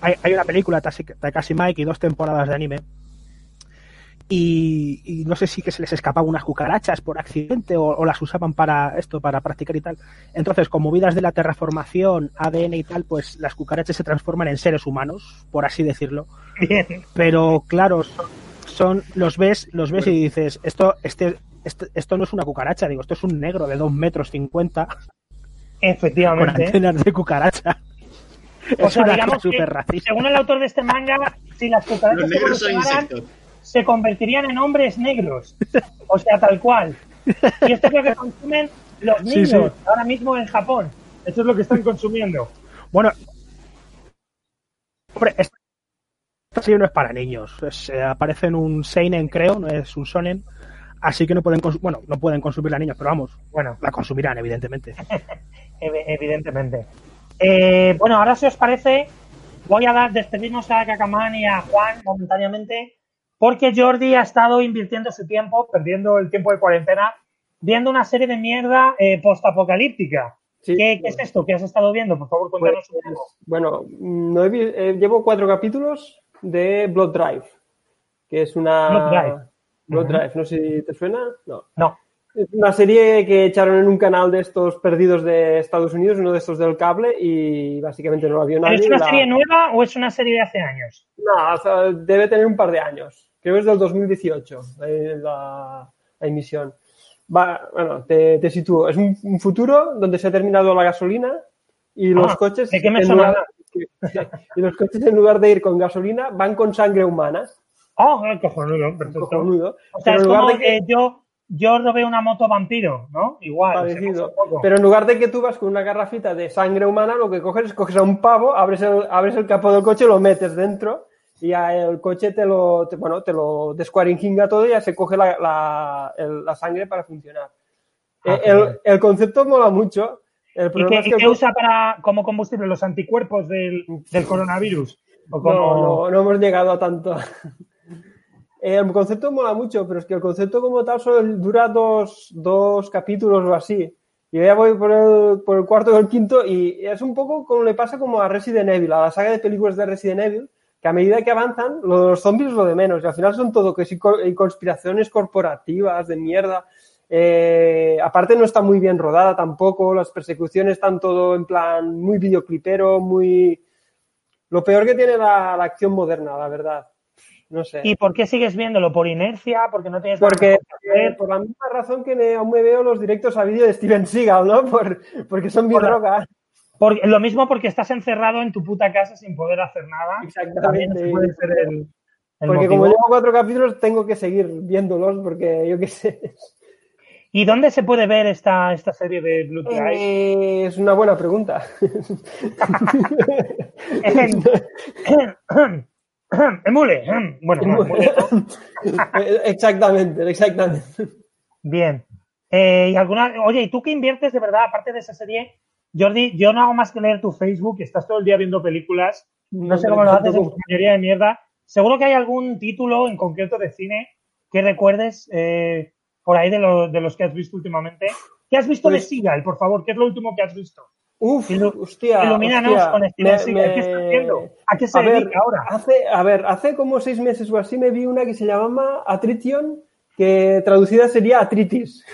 Hay, hay una película, Takashi Mike, y dos temporadas de anime. Y, y no sé si que se les escapaban unas cucarachas por accidente o, o las usaban para esto, para practicar y tal. Entonces, con movidas de la terraformación, ADN y tal, pues las cucarachas se transforman en seres humanos, por así decirlo Bien. pero claro son, son- los ves los ves y dices esto este, este- esto no es una cucaracha digo esto es un negro de 2 metros 50 con Efectivamente. antenas de cucaracha O es sea, una digamos que, súper racista según el autor de este manga, si las cucarachas Los negros son evolucionaran, insectos. Se convertirían en hombres negros. O sea, tal cual. Y esto es lo que consumen los niños sí. ahora mismo en Japón. Esto es lo que están consumiendo. bueno hombre esta serie no es para niños Es, eh, aparece en un seinen creo no es un sonen así que no pueden bueno no pueden consumirla niños pero vamos Bueno, la consumirán evidentemente ev- evidentemente. Eh, bueno, ahora si os parece, voy a dar, despedirnos a Kakamán y a Juan momentáneamente, porque Jordi ha estado invirtiendo su tiempo, perdiendo el tiempo de cuarentena, viendo una serie de mierda eh, postapocalíptica. Sí. ¿Qué, ¿Qué es esto que has estado viendo? Por favor, cuéntanos Pues, un poco. bueno, no he eh, llevo cuatro capítulos de Blood Drive, que es una... Blood Drive. Blood. Drive, no sé si te suena. No. No. Es una serie que echaron en un canal de estos perdidos de Estados Unidos, uno de estos del cable, y básicamente no la vio nadie. ¿Es una La- serie nueva o es una serie de hace años? No, o sea, debe tener un par de años. Creo que es del 2018 eh, la, la emisión. Va, bueno, te, te sitúo. Es un, un futuro donde se ha terminado la gasolina y los Ah, coches ¿de qué me en lugar, y los coches en lugar de ir con gasolina van con sangre humana. Oh, cojonudo, perfecto. Cojonudo. O sea, Pero es como de que- yo, yo robé una moto vampiro, ¿no? Igual. parecido. Pero en lugar de que tú vas con una garrafita de sangre humana, lo que coges es coges a un pavo, abres el, abres el capó del coche, lo metes dentro y el coche te lo, te- bueno, te lo descuaringinga todo y ya se coge la, la, el- la sangre para funcionar. Ah, Eh, el, el concepto mola mucho. El ¿Y qué, es que qué usa para como combustible los anticuerpos del, del coronavirus? ¿O como... No, no, no hemos llegado a tanto. El concepto mola mucho, pero es que el concepto como tal solo dura dos, dos capítulos o así. Yo ya voy por el, por el cuarto o el quinto y es un poco como le pasa como a Resident Evil, a la saga de películas de Resident Evil, que a medida que avanzan, lo de los zombies es lo de menos. Y al final son todo que sí, conspiraciones corporativas de mierda. Eh, aparte no está muy bien rodada tampoco, las persecuciones están todo en plan muy videoclipero, muy... Lo peor que tiene la, la acción moderna, la verdad. No sé. ¿Y por qué sigues viéndolo? ¿Por inercia? ¿Porque no tienes Porque, que eh, por la misma razón que me, aún me veo los directos a vídeo de Steven Seagal, ¿no? Por, porque son mi Por la- droga. Por- lo mismo porque estás encerrado en tu puta casa sin poder hacer nada. También Exactamente. puede ser el, el Porque motivo. como llevo cuatro capítulos, tengo que seguir viéndolos porque yo qué sé. ¿Y dónde se puede ver esta, esta serie de Blue? Eh, es una buena pregunta. Emule. Bueno, Emule exactamente, exactamente. Bien. Eh, y alguna, oye, ¿y tú qué inviertes de verdad, aparte de esa serie? Jordi, yo no hago más que leer tu Facebook, estás todo el día viendo películas, no sé cómo lo haces en su mayoría de mierda. Seguro que hay algún título en concreto de cine que recuerdes eh, por ahí de, lo- de los que has visto últimamente. ¿Qué has visto de Pues- Seagal, por favor? ¿Qué es lo último que has visto? Uf, Ilu- hostia. ilumínanos hostia. con Steven Me- Seagal. ¿Qué está haciendo? ¿A qué se A ver, ahora? Hace, a ver, hace como seis meses o así me vi una que se llamaba Atrition, que traducida sería artritis.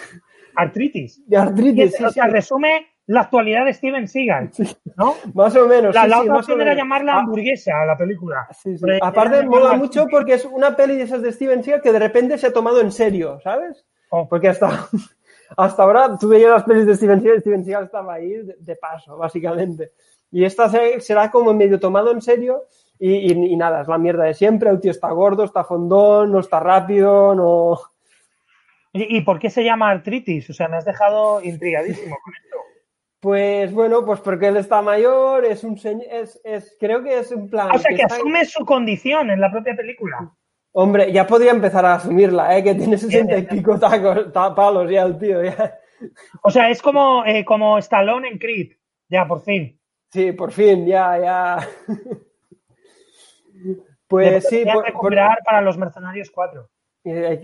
Artritis. De Y artritis, sí, o sea, sí. resume la actualidad de Steven Seagal, ¿no? Más o menos. La, sí, la otra opción era llamarla Ah, hamburguesa a la película. Aparte, mola mucho porque es una peli de esas de Steven Seagal que de repente se ha tomado en serio, ¿sabes? Oh. Porque hasta, hasta ahora tú veías las pelis de Steven Seagal y Steven Seagal estaba ahí de, de paso, básicamente. Y esta se- será como medio tomado en serio y, y- y nada, es la mierda de siempre. El tío está gordo, está fondón, no está rápido, no... ¿Y, y por qué se llama artritis? O sea, me has dejado intrigadísimo con esto. Pues bueno, pues porque él está mayor, es un señor, es, es, creo que es un plan... O sea, que está- asume su condición en la propia película. Hombre, ya podría empezar a asumirla, ¿eh? que tiene sesenta y pico tacos, ta- palos ya el tío. Ya. O sea, es como, eh, como Stallone en Creed. Ya, por fin. Sí, por fin, ya, ya. Pues sí, por- por- recuperar para los Mercenarios 4. Eh,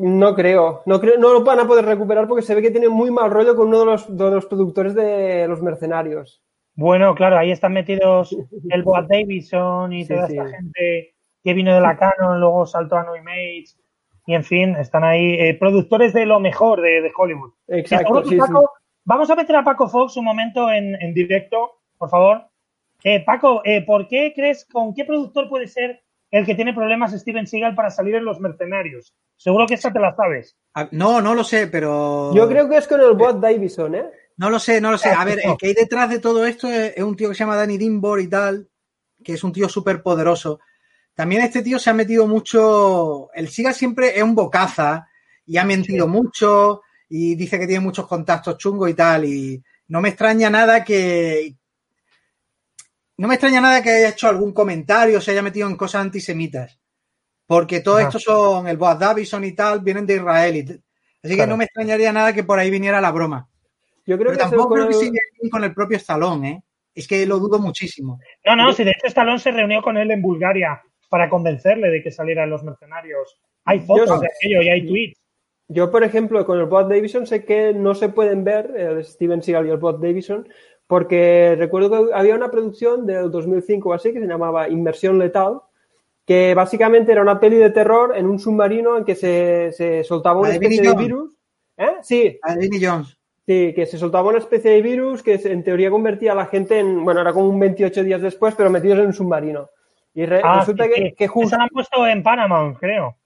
no creo, no creo, no lo van a poder recuperar porque se ve que tiene muy mal rollo con uno de los, de los productores de los mercenarios. Bueno, claro, ahí están metidos el Bob Davison y Sí, toda sí. esta gente que vino de la Canon, luego saltó a No Image. Y en fin, están ahí eh, productores de lo mejor de, de Hollywood. Exacto, sí, Vamos a meter a Paco Fox un momento en, en directo, por favor. Eh, Paco, eh, ¿por qué crees, con qué productor puede ser el que tiene problemas Steven Seagal para salir en Los Mercenarios? Seguro que esta te la sabes. Ah, No, no lo sé, pero. Yo creo que es con el Bob Davison, ¿eh? No lo sé, no lo sé. A ver, el que hay detrás de todo esto es, es un tío que se llama Danny Dimbor y tal, que es un tío súper poderoso. También este tío se ha metido mucho. El Siga siempre es un bocaza y ha mentido mucho y dice que tiene muchos contactos chungos y tal. Y no me extraña nada que. No me extraña nada que haya hecho algún comentario, se haya metido en cosas antisemitas. Porque todos estos son, el Boaz Davison y tal, vienen de Israel. y Así que no me extrañaría nada que por ahí viniera la broma. Yo creo Pero que tampoco con creo que el- bien con el propio Stallone, ¿eh? Es que lo dudo muchísimo. No, no, si de hecho Stallone se reunió con él en Bulgaria para convencerle de que saliera en Los Mercenarios. Hay fotos Yo- de aquello y hay tweets. Yo, por ejemplo, con el Bob Davison sé que no se pueden ver el Steven Seagal y el Bob Davison porque recuerdo que había una producción del 2005 o así que se llamaba Inmersión Letal que básicamente era una peli de terror en un submarino en que se, se soltaba una especie de virus. ¿Eh? Sí, Jones. Sí, que se soltaba una especie de virus que en teoría convertía a la gente en, bueno, era como un 28 días después, pero metidos en un submarino. Y re- Ah, resulta sí, que, sí. que justo, la han puesto en Paramount, creo.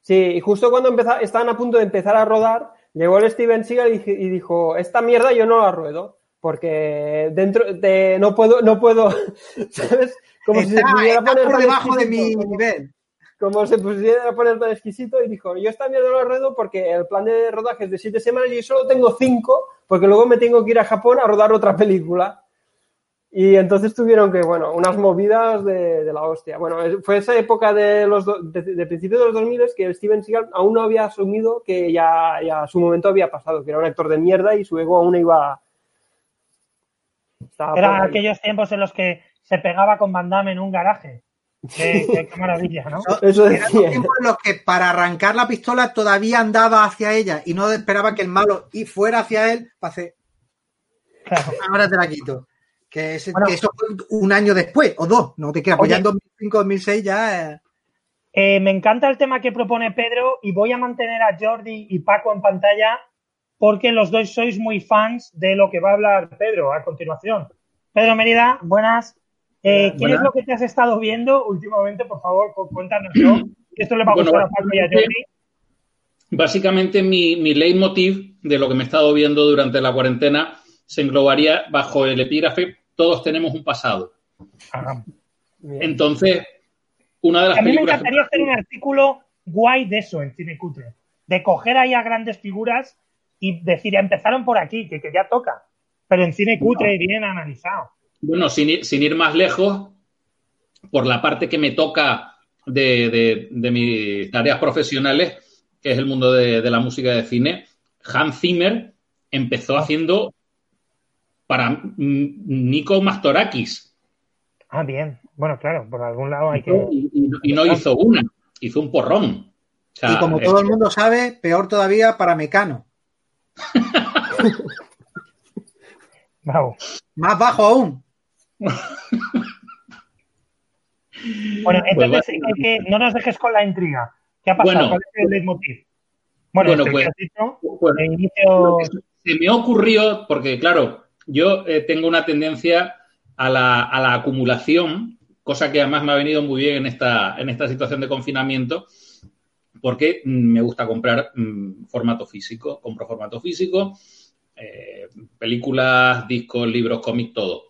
sí, y justo cuando empeza- estaban a punto de empezar a rodar, llegó el Steven Seagal y, dij- y dijo, esta mierda yo no la ruedo, porque dentro de, no puedo, no puedo, ¿sabes? Como si se pudiera está poner por tan debajo de mi nivel. como se pusiera poner tan exquisito y dijo, yo esta mierda lo ruedo porque el plan de rodaje es de siete semanas y yo solo tengo cinco porque luego me tengo que ir a Japón a rodar otra película. Y entonces tuvieron que, bueno, unas movidas de, de la hostia. Bueno, fue esa época de los do- de, de principios de los 2000 que Steven Seagal aún no había asumido que ya, ya su momento había pasado, que era un actor de mierda y su ego aún iba... Eran aquellos tiempos en los que se pegaba con Van Damme en un garaje. Qué, qué- qué maravilla, ¿no? Eso Eran los tiempos en los que para arrancar la pistola todavía andaba hacia ella y no esperaba que el malo y fuera hacia él para hacer, Claro. ahora te la quito. Que, Bueno. que eso fue un año después, o dos, no te creas, pues ya en 2005, 2006 ya... eh, Eh, me encanta el tema que propone Pedro y voy a mantener a Jordi y Paco en pantalla porque los dos sois muy fans de lo que va a hablar Pedro a continuación. Pedro Mérida, buenas. Eh, ¿Qué Buenas. es lo que te has estado viendo últimamente? Por favor, cu- cuéntanoslo. Esto le va a Bueno, gustar a Paco y a Jordi. Básicamente mi, mi leitmotiv de lo que me he estado viendo durante la cuarentena se englobaría bajo el epígrafe todos tenemos un pasado. Ah. Entonces, una de las A mí me encantaría hacer un artículo guay de eso en Cine Cutre. De coger ahí a grandes figuras y decir, empezaron por aquí, que, que ya toca. Pero en Cine Cutre bien analizado. Bueno, sin ir, sin ir más lejos, por la parte que me toca de, de- de mis tareas profesionales, que es el mundo de, de la música de cine, Hans Zimmer empezó haciendo para mm, Nico Mastorakis Ah, bien. Bueno, claro, por algún lado hay que... y, y- y no hizo una, hizo un porrón. O sea, y como es- todo el mundo sabe, peor todavía para Mecano. Bravo. Más bajo aún. Bueno, entonces, Pues eh, que no nos dejes con la intriga. ¿Qué ha pasado? Bueno. ¿Cuál es el leitmotiv? Bueno, Bueno, este pues- dicho, pues, inicio... Se me ocurrió, porque claro, yo eh, tengo una tendencia a la, a la acumulación, cosa que además me ha venido muy bien en esta, en esta situación de confinamiento, porque mm, me gusta comprar mm, formato físico, compro formato físico, eh, películas, discos, libros, cómics, todo.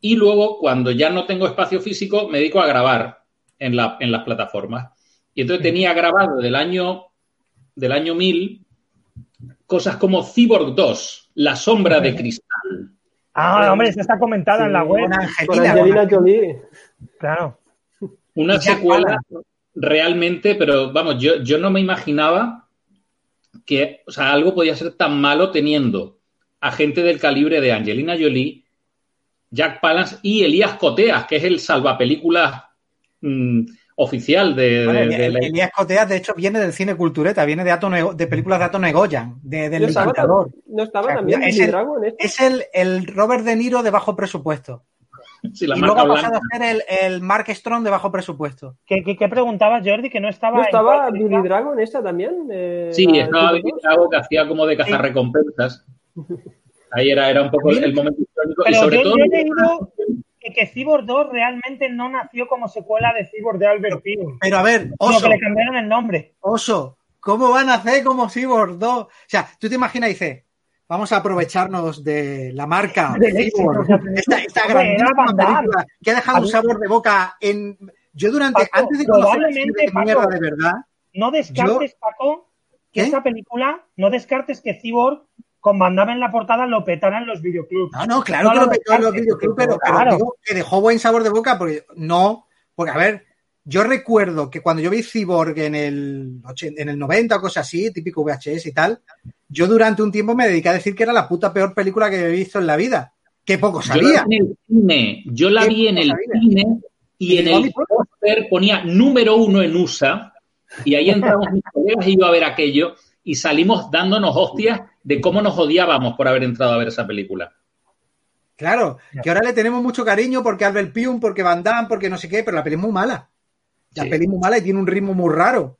Y luego, cuando ya no tengo espacio físico, me dedico a grabar en, la, en las plataformas. Y entonces tenía grabado del año, del año 1000 cosas como Cyborg 2, La sombra de cristal. Ah, hombre, esta está comentada en la web. Con Con Angelina. Jolie. Claro. Una secuela, realmente, pero vamos, yo, yo no me imaginaba que, o sea, algo podía ser tan malo teniendo a gente del calibre de Angelina Jolie, Jack Palance y Elías Coteas, que es el salvapelículas mm, oficial de, Bueno, de- el- de la- Elías Coteas, de hecho, viene del cine cultureta, viene de, Ato Nego- de películas de Ato Negoyan, de, del No Encantador. no estaba O sea, también es el- Dragon. Es el, el Robert De Niro de bajo presupuesto. sí, la y luego ha pasado a ser el, el Mark Strong de bajo presupuesto. ¿Qué, qué, qué preguntabas, Jordi? Que no estaba. ¿No estaba? Billy Dragon esa también? Eh, Sí, estaba Billy dos? Drago que hacía como de cazarrecompensas. Ahí era, era un poco el, momento histórico. y Pero sobre yo, todo. yo he leído que, que Cyborg 2 realmente no nació como secuela de Cyborg de Albert Pugh. Pero a ver, Oso, que le cambiaron el nombre. Oso, ¿cómo van a hacer como Cyborg 2? O sea, tú te imaginas, dice, vamos a aprovecharnos de la marca éxito, Cyborg, esta, esta grandísima película que ha dejado un sabor de boca en... Yo durante, Paco, antes de probablemente, de mierda de verdad, No descartes, Paco, que ¿Qué? esa película, no descartes que Cyborg con Van Damme en la portada lo petara en los videoclubs. No, no, claro No que lo petó en los videoclubs, pero, pero claro. digo que dejó buen sabor de boca, porque no, porque a ver, yo recuerdo que cuando yo vi Cyborg en el, 80 en el 90 o cosas así, típico VHS y tal, yo durante un tiempo me dediqué a decir que era la puta peor película que he visto en la vida. Que poco Yo la sabía. vi en el cine, yo la vi en el sabía. cine y Y en el póster ponía número uno en USA y ahí entramos mis colegas y yo a ver aquello y salimos dándonos hostias de cómo nos odiábamos por haber entrado a ver esa película. Claro, que ahora le tenemos mucho cariño porque Albert Pyun, porque Van Damme, porque no sé qué, pero la peli es muy mala. La Sí. peli es muy mala y tiene un ritmo muy raro.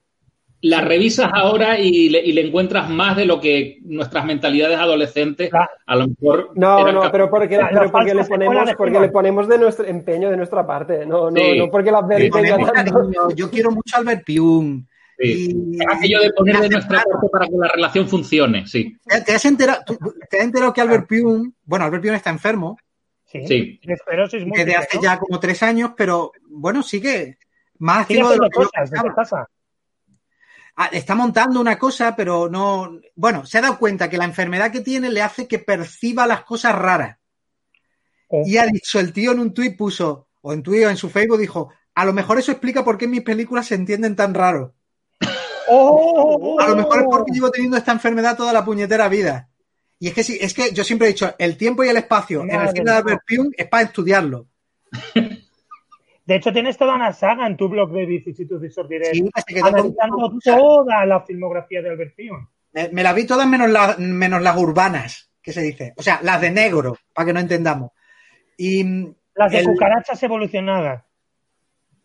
La revisas ahora y le, y le encuentras más de lo que nuestras mentalidades adolescentes a lo mejor No, no, capaces- pero porque, La- pero porque le ponemos, de porque le ponemos de nuestro empeño de nuestra parte, no, no, Sí. no porque la peli. Yo quiero mucho a Albert Pyun. Sí. Y- aquello de poner de nuestra parte para que la relación funcione, sí. ¿Te, te has enterado, tú- te has enterado que Albert Pyun, bueno, Albert Pyun está enfermo Sí. Sí. Desde hace ¿no? ya como tres años, pero bueno, sigue más Sigue activo de lo que cosas. Ah, Está montando una cosa, pero no. Bueno, se ha dado cuenta que la enfermedad que tiene le hace que perciba las cosas raras. Y ha dicho el tío en un tuit, puso, o en tuit o en su Facebook, dijo: A lo mejor eso explica por qué mis películas se entienden tan raro. ¡Oh! A lo mejor es porque llevo teniendo esta enfermedad toda la puñetera vida. Y es que sí, es que yo siempre he dicho, el tiempo y el espacio en el cine de. Albert Pyun es para estudiarlo. De hecho, tienes toda una saga en tu blog de vicisitudes y sortiré, Sí, se quedó con- analizando toda la filmografía de Albert Pyun. Me, me las vi todas menos, la- menos las urbanas, que se dice. O sea, las de negro, para que no entendamos. Y mm, Las de el- cucarachas evolucionadas.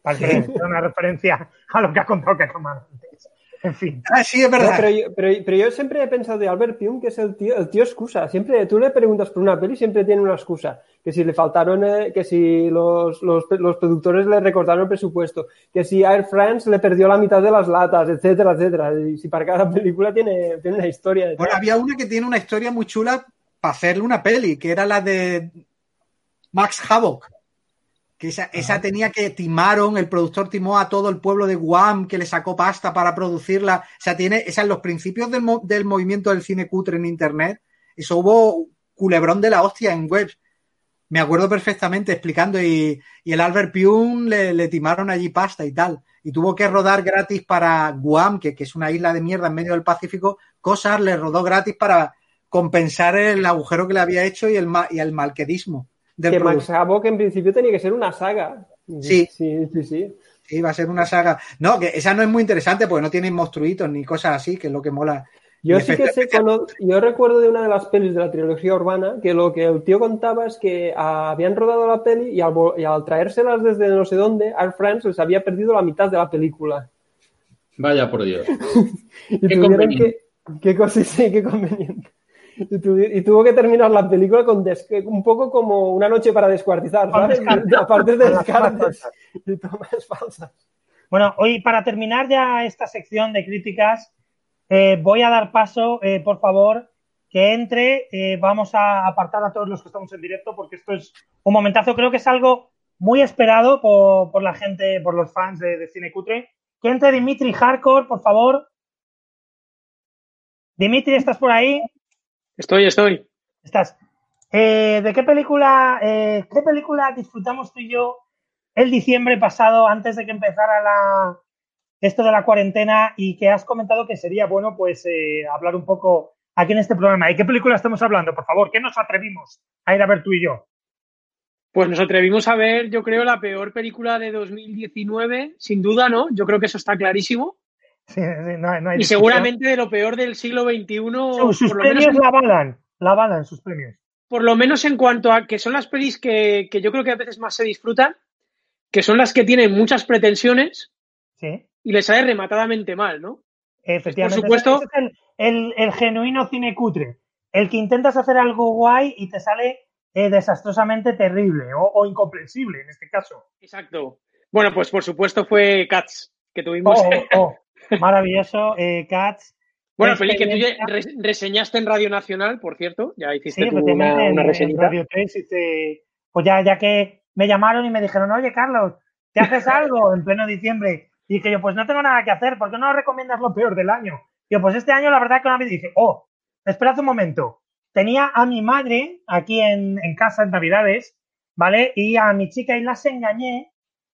Para que sea una referencia a lo que ha contado que antes. En fin. Ah, sí, es No, verdad. pero, yo, pero, pero yo siempre he pensado de Albert Pyun que es el tío, el tío excusa. Siempre, tú le preguntas por una peli, siempre tiene una excusa. Que si le faltaron, eh, que si los, los, los productores le recortaron el presupuesto, que si Air France le perdió la mitad de las latas, etcétera, etcétera. Y si para cada película tiene, tiene una historia. detrás. Bueno, había una que tiene una historia muy chula para hacerle una peli, que era la de Max Havoc. Que esa, esa tenía que timaron, el productor timó a todo el pueblo de Guam que le sacó pasta para producirla. O sea, tiene, esa en los principios del, mo- del movimiento del cine cutre en internet. Eso hubo culebrón de la hostia en web. Me acuerdo perfectamente explicando y, y el Albert Pyun le, le timaron allí pasta y tal. Y tuvo que rodar gratis para Guam, que, que es una isla de mierda en medio del Pacífico. Cosas le rodó gratis para compensar el agujero que le había hecho y el, y el malquedismo del que Max. Havoc en principio tenía que ser una saga. Sí. Sí, sí, sí. Sí, va a ser una saga. No, que esa no es muy interesante porque no tiene monstruitos ni cosas así, que es lo que mola. Yo sí que sé, cuando, yo recuerdo de una de las pelis de la trilogía urbana que lo que el tío contaba es que habían rodado la peli y al, vo- y al traérselas desde no sé dónde, Air France les había perdido la mitad de la película. Vaya por Dios. Y Qué tuvieron que. Qué cosa, sí, qué conveniente. Y, tuvo que terminar la película con des- un poco como una noche para descuartizar, ¿sabes? Aparte de descartes y tomas falsas. Bueno, hoy para terminar ya esta sección de críticas, eh, voy a dar paso, eh, por favor, que entre. eh, vamos a apartar a todos los que estamos en directo porque esto es un momentazo. Creo que es algo muy esperado por, por la gente, por los fans de, de Cine Cutre. Que entre Dimitri Hardcore, por favor. Dimitri, ¿estás por ahí? Estoy, estoy. Estás. Eh, ¿De qué película, eh, qué película disfrutamos tú y yo el diciembre pasado antes de que empezara la, esto de la cuarentena y que has comentado que sería bueno pues eh, hablar un poco aquí en este programa. ¿De qué película estamos hablando? Por favor, ¿qué nos atrevimos a ir a ver tú y yo? Pues nos atrevimos a ver, yo creo, la peor película de 2019, sin duda, ¿no? Yo creo que eso está clarísimo. Sí, sí, no, hay- no hay Y discusión. seguramente de lo peor del siglo XXI, Sus, lo menos, premios la avalan, la avalan sus premios. por lo menos en cuanto a que son las pelis que, que yo creo que a veces más se disfrutan, que son las que tienen muchas pretensiones Sí, y les sale rematadamente mal, ¿no? efectivamente. Por supuesto- es el, el- el genuino cine cutre. El que intentas hacer algo guay y te sale eh, desastrosamente terrible o, o incomprensible en este caso. Exacto. Bueno, pues por supuesto fue Cats, que tuvimos. Oh, oh, oh, maravilloso, eh, Cats. bueno, peli que tú ya reseñaste en Radio Nacional, por cierto. Ya hiciste Sí, tú efectivamente, una, una en reseñita. Radio 3 hice- pues ya, ya que me llamaron y me dijeron, oye, Carlos, ¿te haces algo en pleno diciembre? Y dije yo, pues no tengo nada que hacer, ¿por qué no recomiendas lo peor del año? Y yo, pues este año la verdad que una vez dije, oh, esperad un momento. Tenía a mi madre aquí en, en casa en Navidades, ¿vale? Y a mi chica y las engañé,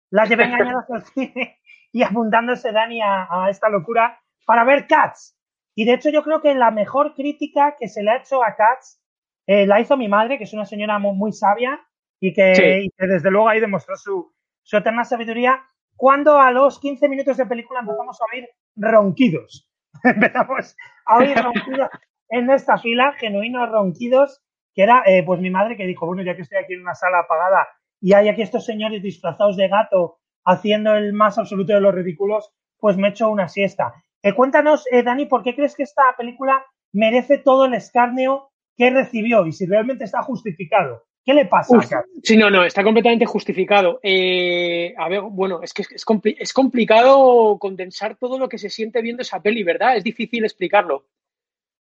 las llevé engañadas al cine y apuntándose Dani a, a esta locura para ver Cats. Y de hecho yo creo que la mejor crítica que se le ha hecho a Cats eh, la hizo mi madre, que es una señora muy, muy sabia y que, Sí. y que desde luego ahí demostró su, su eterna sabiduría. Cuando a los 15 minutos de película empezamos a oír ronquidos. empezamos a oír ronquidos en esta fila, genuinos ronquidos, que era eh, pues mi madre que dijo, bueno, ya que estoy aquí en una sala apagada y hay aquí estos señores disfrazados de gato haciendo el más absoluto de los ridículos, pues me echo una siesta. Eh, cuéntanos, eh, Dani, ¿por qué crees que esta película merece todo el escarnio que recibió y si realmente está justificado? ¿Qué le pasa Uf, sí, no, no, está completamente justificado. Eh, a ver, bueno, es que es, es compli- es complicado condensar todo lo que se siente viendo esa peli, ¿verdad? Es difícil explicarlo.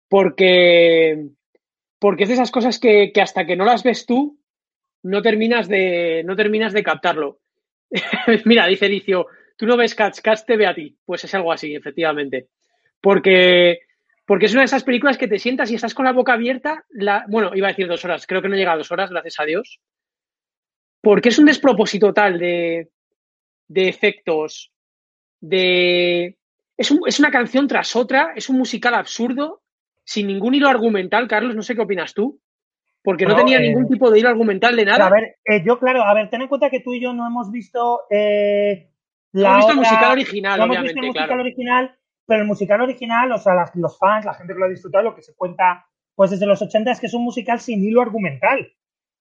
Porque, porque es de esas cosas que, que hasta que no las ves tú, no terminas de, no terminas de captarlo. Mira, dice Licio, tú no ves Cats, Cats te ve a ti. Pues es algo así, efectivamente. Porque, porque es una de esas películas que te sientas y estás con la boca abierta, la, bueno, iba a decir dos horas, creo que no llega a dos horas, gracias a Dios. Porque es un despropósito tal de, de efectos, de... Es, es una canción tras otra, es un musical absurdo, sin ningún hilo argumental. Carlos, no sé qué opinas tú. Porque no tenía eh, ningún tipo de hilo argumental de nada. a ver, eh, yo, claro, a ver, ten en cuenta que tú y yo no hemos visto eh, la hemos visto el musical original, no hemos visto el musical claro. original, pero el musical original, o sea, las- los fans, la gente que lo ha disfrutado, lo que se cuenta pues desde los 80 es que es un musical sin hilo argumental.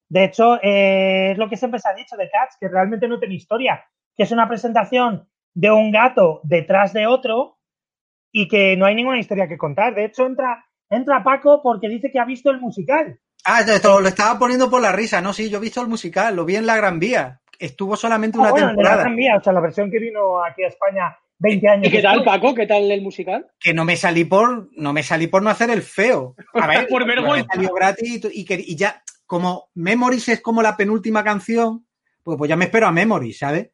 De hecho, eh, es lo que siempre se ha dicho de Cats, que realmente no tiene historia, que es una presentación de un gato detrás de otro y que no hay ninguna historia que contar. De hecho, entra, entra Paco porque dice que ha visto el musical. Ah, esto lo estaba poniendo por la risa, ¿no? Sí, yo he visto el musical, lo vi en la Gran Vía. Estuvo solamente una Ah, bueno, el de la temporada. Gran Vía, o sea, la versión que vino aquí a España 20 años ¿Y qué tal. Paco? ¿Qué tal el musical? Que no me salí por no me salí por no hacer el feo. A ver, Por vergüenza. me salió gratis y, tu- y que- y ya, como Memories es como la penúltima canción, pues, pues ya me espero a Memories, ¿sabes?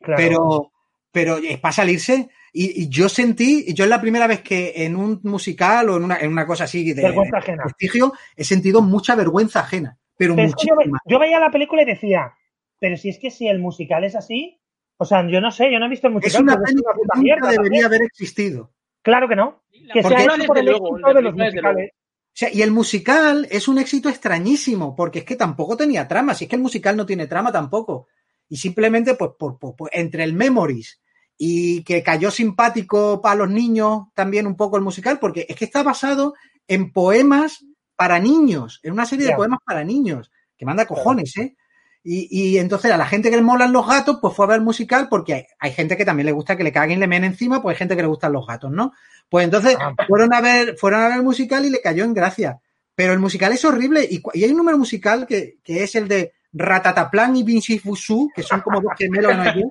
Claro. Pero, pero es para salirse. Y, y yo sentí, yo es la primera vez que en un musical o en una, en una cosa así de, Vergüenza ajena. prestigio he sentido mucha vergüenza ajena. Pero Pero es que yo, ve- muchísima. yo veía la película y decía, pero si es que si el musical es así, o sea, yo no sé, yo no he visto el musical. Es una una que nunca mierda debería también. haber existido. Claro que no. Que se ha película, hecho por el luego, éxito de los película, musicales. O sea, y el musical es un éxito extrañísimo, porque es que tampoco tenía trama, si es que el musical no tiene trama tampoco. Y simplemente, pues, por, por- por- entre el Memories y que cayó simpático para los niños también un poco el musical, porque es que está basado en poemas para niños, en una serie de poemas para niños, que manda cojones, ¿eh? Y, y entonces a la gente que le molan los gatos, pues fue a ver el musical, porque hay, hay gente que también le gusta que le caguen y le men encima, pues hay gente que le gustan los gatos, ¿no? Pues entonces Ah. fueron a ver, fueron a ver el musical y le cayó en gracia. Pero el musical es horrible y, y hay un número musical que, que es el de Ratataplan y Vinci Fusu, que son como dos gemelos allí,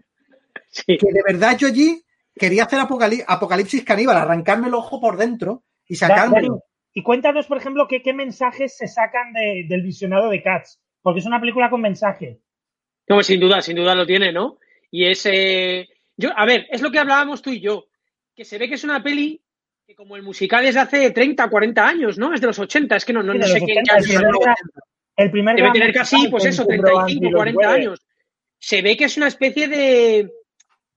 Sí. que de verdad yo allí quería hacer apocalip- apocalipsis caníbal, arrancarme el ojo por dentro y sacármelo. Y cuéntanos, por ejemplo, qué, qué mensajes se sacan de- del visionado de Cats, porque es una película con mensaje. No, sin duda, sin duda lo tiene, ¿no? Y es. eh, Yo, a ver, es lo que hablábamos tú y yo. Que se ve que es una peli que, como el musical es de hace 30, 40 años, ¿no? Es de los 80, es que no, no, Sí, no sé qué 80, año el el primer Debe tener casi, pues eso, Pedro 35, Andy los 40 Weber. años. Se ve que es una especie de,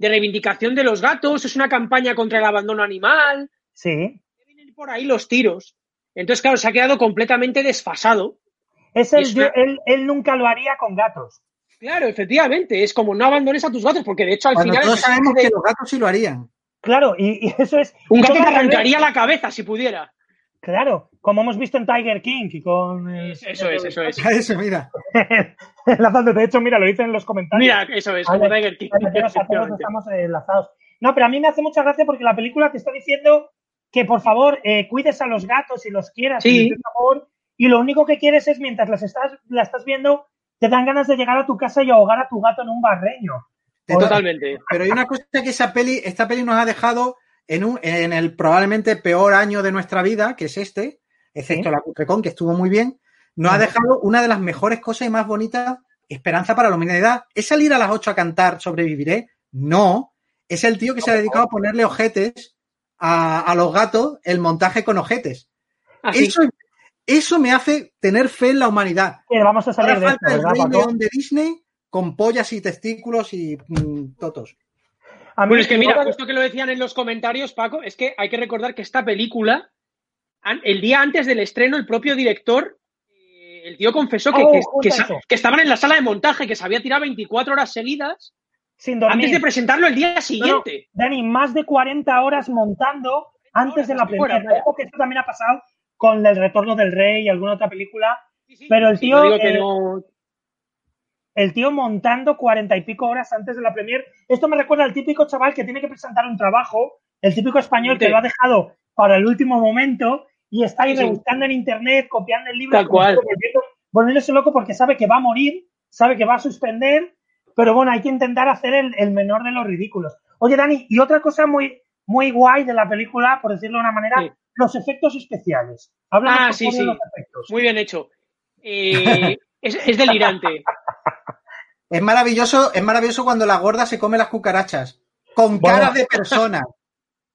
de reivindicación de los gatos, es una campaña contra el abandono animal. Sí. Vienen por ahí los tiros. Entonces, claro, se ha quedado completamente desfasado. Es el, él, él, nunca lo haría con gatos. Claro, efectivamente. Es como no abandones a tus gatos, porque de hecho al Cuando final. todos sabemos de... que los gatos sí lo harían. Claro, y, y eso es. Un gato te arrancaría la cabeza si pudiera. Claro, como hemos visto en Tiger King y con. El... Eso es, eso es. Eso, mira. Enlazando, de hecho, mira, lo dicen en los comentarios. Mira, eso es, como Tiger King. Todos estamos enlazados. No, pero a mí me hace mucha gracia porque la película te está diciendo que por favor eh, cuides a los gatos y los quieras, sí. y, favor, y lo único que quieres es mientras las estás, la estás viendo, te dan ganas de llegar a tu casa y ahogar a tu gato en un barreño. Totalmente. Pero hay una cosa que esa peli, esta peli nos ha dejado en, un, en el probablemente peor año de nuestra vida, que es este, excepto ¿Sí? la Cutrecon, que estuvo muy bien, nos ¿Sí? ha dejado una de las mejores cosas y más bonitas, esperanza para la humanidad. ¿Es salir a las 8 a cantar sobreviviré? No. Es el tío que se ha dedicado a ponerle ojetes a, a los gatos, el montaje con ojetes. Así. Eso, eso me hace tener fe en la humanidad. Vamos a salir Ahora de falta esto, el ¿verdad, Rey? León de Disney con pollas y testículos y mm, totos. A mí Bueno, es que mira, justo que lo decían en los comentarios, Paco, es que hay que recordar que esta película, el día antes del estreno, el propio director, eh, el tío confesó que, Oh, que- estaban en la sala de montaje, que se había tirado 24 horas seguidas sin dormir. antes de presentarlo el día no, siguiente. Dani, más de 40 horas montando antes de la primera. Ojo que esto también ha pasado con El Retorno del Rey y alguna otra película. Sí, sí, Pero el sí, tío, no digo que eh, no- El tío montando 40 y pico horas antes de la premier. Esto me recuerda al típico chaval que tiene que presentar un trabajo, el típico español que lo ha dejado para el último momento y está ahí Sí, rebuscando en internet, copiando el libro, Tal cual. volviendo- volviéndose loco porque sabe que va a morir, sabe que va a suspender, pero bueno, hay que intentar hacer el, el menor de los ridículos. Oye, Dani, y otra cosa muy, muy guay de la película, por decirlo de una manera, Sí. los efectos especiales. Háblanos, Ah, sí, de sí. los efectos. Muy bien hecho. Eh, es, es delirante. Es maravilloso, es maravilloso cuando la gorda se come las cucarachas. Con Bueno. caras de persona.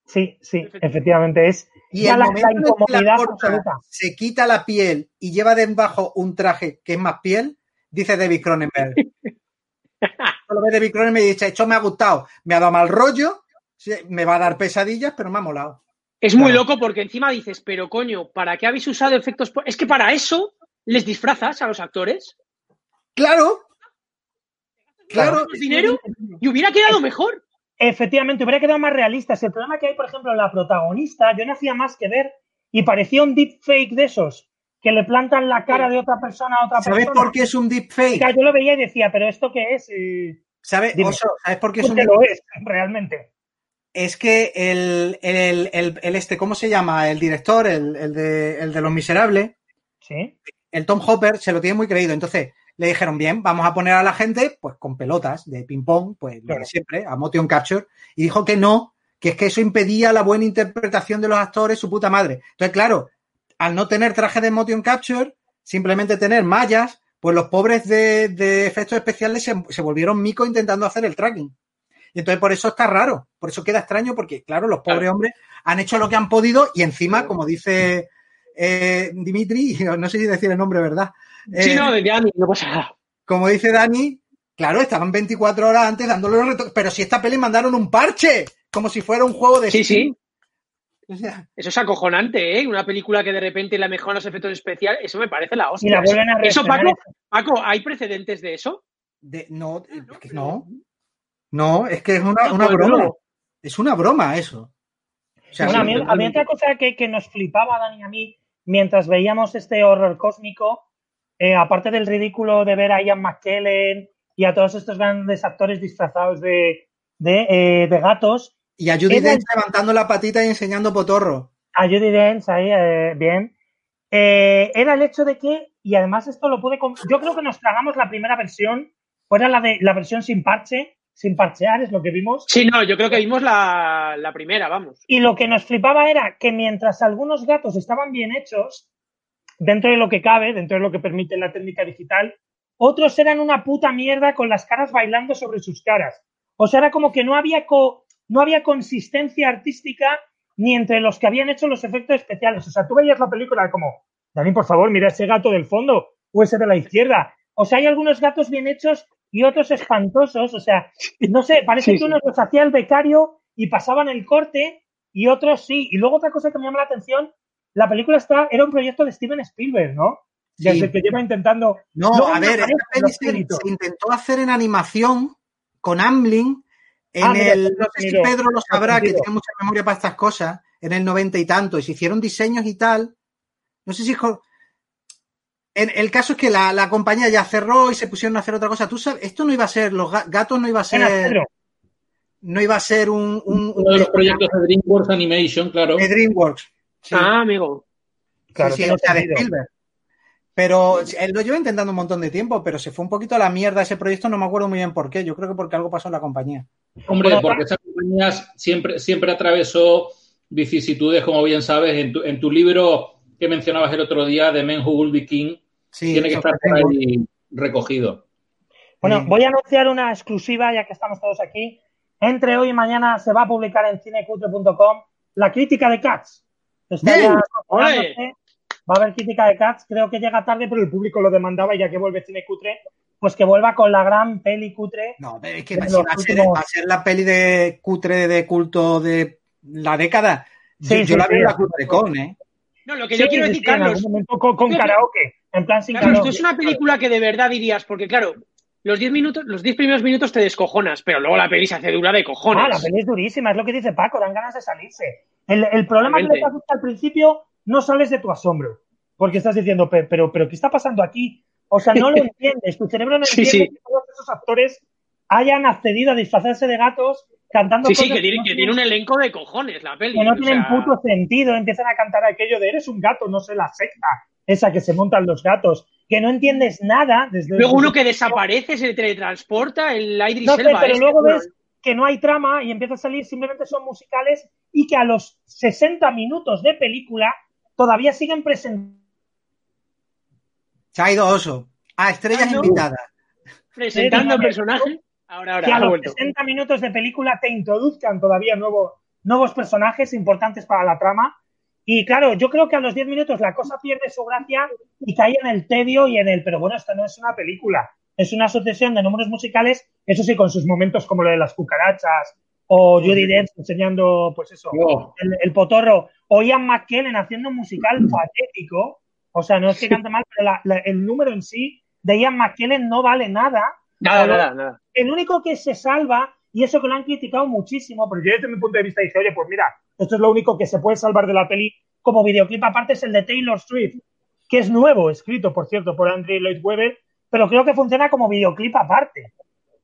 Sí, sí, efectivamente es Y ya el la, momento la en que la incomodidad se quita la piel y lleva debajo un traje que es más piel, dice David Cronenberg. Solo ve David Cronenberg y dice, esto me ha gustado, me ha dado mal rollo, me va a dar pesadillas, pero me ha molado. Es muy Claro. loco porque encima dices, pero coño, ¿para qué habéis usado efectos? po-?" Es que para eso les disfrazas a los actores. Claro. Claro. ¿Gastas dinero? Y hubiera quedado mejor. Efectivamente, hubiera quedado más realista. Si el problema que hay, por ejemplo, la protagonista, yo no hacía más que ver y parecía un deepfake de esos que le plantan la cara de otra persona a otra ¿Sabes persona. por qué es un deepfake? Claro, Yo lo veía y decía, pero ¿esto qué es? Y... ¿Sabes. Oso, ¿sabes por qué es un Porque lo es, realmente. es que el, el, el, el este, ¿cómo se llama? El director, el, el de, el de Los Miserables, Sí. El Tom Hopper se lo tiene muy creído. Entonces le dijeron, bien, vamos a poner a la gente pues con pelotas de ping-pong, pues lo de siempre, a motion capture, y dijo que no, que es que eso impedía la buena interpretación de los actores, su puta madre. Entonces, claro, al no tener traje de motion capture, simplemente tener mallas, pues los pobres de, de efectos especiales se, se volvieron micos intentando hacer el tracking. Y entonces por eso está raro, por eso queda extraño, porque claro, los pobres hombres han hecho lo que han podido y encima, como dice eh, Dimitri, no sé si decir el nombre, ¿verdad? Sí, Eh, no, de Dani, no pasa nada. como dice Dani, claro, estaban 24 horas antes dándole los retoques, pero si esta peli mandaron un parche, como si fuera un juego de Sí, Steam. sí. O sea, Eso es acojonante, ¿eh? Una película que de repente le mejoran los efectos especiales, eso me parece la hostia. Y la vuelven a Eso. Paco, Paco, ¿hay precedentes de eso? de- no, es que no, no, es que es una, una Pues broma. Es una broma eso. O sea, Bueno, a mí, a mí otra cosa que, que nos flipaba, Dani, a mí, mientras veíamos este horror cósmico, eh, aparte del ridículo de ver a Ian McKellen y a todos estos grandes actores disfrazados de, de, eh, de gatos, Y a Judy Dench levantando la patita y enseñando potorro. a Judy Dench ahí, eh, bien, eh, era el hecho de que, y además esto lo pude... Yo creo que nos tragamos la primera versión, fuera la de la versión sin parche, sin parchear, es lo que vimos. Sí, no, yo creo que vimos la, la primera, vamos. Y lo que nos flipaba era que mientras algunos gatos estaban bien hechos, dentro de lo que cabe, dentro de lo que permite la técnica digital, otros eran una puta mierda con las caras bailando sobre sus caras. O sea, era como que no había, co- no había consistencia artística ni entre los que habían hecho los efectos especiales. O sea, tú veías la película como, Dani, por favor, mira ese gato del fondo o ese de la izquierda. O sea, hay algunos gatos bien hechos y otros espantosos. O sea, no sé, parece Sí, que sí. unos los hacía el becario y pasaban el corte y otros sí. Y luego otra cosa que me llama la atención, la película está, era un proyecto de Steven Spielberg, ¿no? Sí. Desde que lleva intentando. No, a ver, esta peli se, se intentó hacer en animación con Amblin. En Ah, mira, el, no sé si. Pedro lo sabrá, que tiene mucha memoria para estas cosas, en el noventa y tanto, y se hicieron diseños y tal. No sé si. jo- En, el caso es que la, la compañía ya cerró y se pusieron a hacer otra cosa. Tú sabes, esto no iba a ser, los ga- gatos no iba a ser. No iba a ser un. un- Uno de los proyectos de DreamWorks Animation, claro. de DreamWorks. Sí. Ah, amigo. Claro, sí, sí, tiene o sea, de sentido. Spielberg. Pero él lo lleva intentando un montón de tiempo, pero se fue un poquito a la mierda ese proyecto, no me acuerdo muy bien por qué. Yo creo que porque algo pasó en la compañía. Hombre, Bueno, porque esa compañía siempre, siempre atravesó vicisitudes, como bien sabes. En tu, en tu libro que mencionabas el otro día, de Men Who Will Be King, Sí, tiene que estar por ahí recogido. Bueno, Sí. voy a anunciar una exclusiva, ya que estamos todos aquí. Entre hoy y mañana se va a publicar en cinecutre.com la crítica de Cats. Va a haber crítica de Cats. Creo que llega tarde, pero el público lo demandaba y ya que vuelve Cinecutre, pues que vuelva con la gran peli cutre. No, pero es que va, a ser, últimos- va a ser la peli de cutre de culto de la década. Yo, Sí, yo sí, la veo sí. en la CutreCon, ¿eh? No, lo que yo quiero decir, sí, en Carlos, algún momento con, con karaoke, en plan sin karaoke. esto es una película que de verdad dirías, porque claro, los 10 minutos, los 10 primeros minutos te descojonas, pero luego la peli se hace dura de cojones. Ah, la peli es durísima, es lo que dice Paco, dan ganas de salirse. El, el problema que le pasa es que al principio no sales de tu asombro, porque estás diciendo, "Pe- pero, pero, ¿qué está pasando aquí? O sea, no lo entiendes, tu cerebro no Sí, entiende sí. que todos esos actores hayan accedido a disfrazarse de gatos cantando Sí, sí, que tiene, no que tienen- tiene un elenco de cojones la peli. que no tienen sea, puto sentido, empiezan a cantar aquello de eres un gato, no sé, la secta, esa que se montan los gatos, que no entiendes nada desde Luego uno que desaparece, se teletransporta, el Idris No sé, Elba. pero este, luego ves que no hay trama y empieza a salir, simplemente son musicales y que a los 60 minutos de película todavía siguen presentando. Se ha ido Oso. A estrellas Ah, no. invitadas. presentando personajes. Ahora, ahora, Que a los vuelto. 60 minutos de película te introduzcan todavía nuevo- nuevos personajes importantes para la trama. Y claro, yo creo que a los 10 minutos la cosa pierde su gracia y cae en el tedio y en el, pero bueno, esto no es una película, es una sucesión de números musicales, eso sí, con sus momentos como lo de las cucarachas o Judy Dench enseñando, pues eso, Oh, el, el potorro, o Ian McKellen haciendo un musical patético. O sea, no es que cante mal, pero la- la- el número en sí de Ian McKellen no vale nada. Nada, nada, nada. El único que se salva, y eso que lo han criticado muchísimo, pero yo desde mi punto de vista dije, oye, pues mira, esto es lo único que se puede salvar de la peli como videoclip, aparte es el de Taylor Swift, que es nuevo, escrito, por cierto, por Andrew Lloyd Webber, pero creo que funciona como videoclip aparte.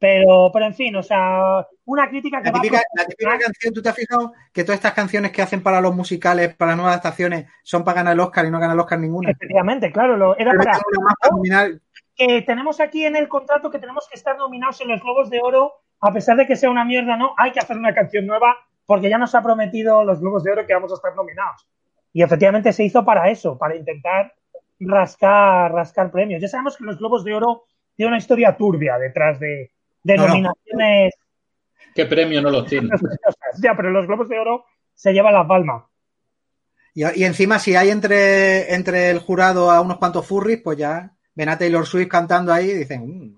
Pero, pero en fin, o sea, una crítica que La va a típica, la típica canción, ¿tú te has fijado que todas estas canciones que hacen para los musicales, para las nuevas adaptaciones, son para ganar el Oscar y no ganar el Oscar ninguna? Efectivamente, claro, lo, era Pero para tengo una más para nominar. Que tenemos aquí en el contrato que tenemos que estar nominados en los Globos de Oro, a pesar de que sea una mierda, no, hay que hacer una canción nueva porque ya nos ha prometido los Globos de Oro que vamos a estar nominados. Y efectivamente se hizo para eso, para intentar rascar, rascar premios. Ya sabemos que los Globos de Oro tienen una historia turbia detrás de, de No, no. nominaciones ¿Qué premio no los tiene? Ya, pero los Globos de Oro se lleva la palma. Y, y encima, si hay entre, entre el jurado a unos cuantos furries, pues ya ven a Taylor Swift cantando ahí y dicen, "Mm".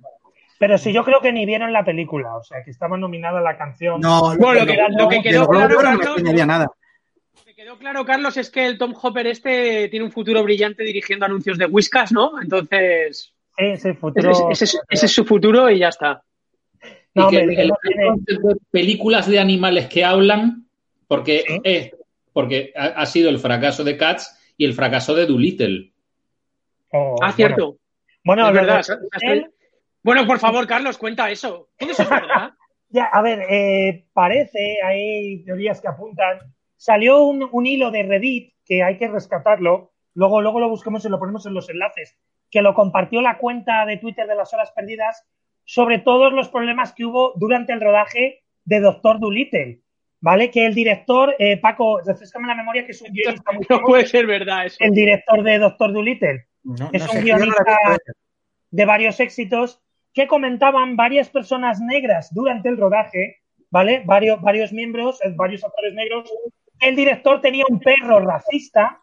Pero si yo creo que ni vieron la película, o sea, que estaba nominada la canción. no, Bueno, lo que- lo quedó claro, no Carlos, extrañaría nada. Lo que quedó claro, Carlos, es que el Tom Hopper este tiene un futuro brillante dirigiendo anuncios de Whiskas, ¿no? Entonces, Sí, ese, futuro. ese es, ese es su futuro y ya está. No, y que hombre, el- el- no tiene- concepto de películas de animales que hablan, porque Sí. es porque ha, ha sido el fracaso de Cats y el fracaso de Doolittle. Oh, ah, cierto. Bueno, es verdad. estoy- Bueno, por favor, Carlos, cuenta eso. Todo eso es verdad. Ya, a ver, eh, parece, hay teorías que apuntan. Salió un, un hilo de Reddit que hay que rescatarlo. Luego, luego lo busquemos y lo ponemos en los enlaces. Que lo compartió la cuenta de Twitter de las horas perdidas sobre todos los problemas que hubo durante el rodaje de Doctor Dolittle. ¿Vale? Que el director, eh, Paco, refrescame la memoria, que es un guionista muy No puede ser verdad eso. el director de Doctor Dolittle. No, Es no un guionista de varios éxitos que comentaban varias personas negras durante el rodaje, ¿vale? Varios, varios miembros, eh, varios actores negros. El director tenía un perro racista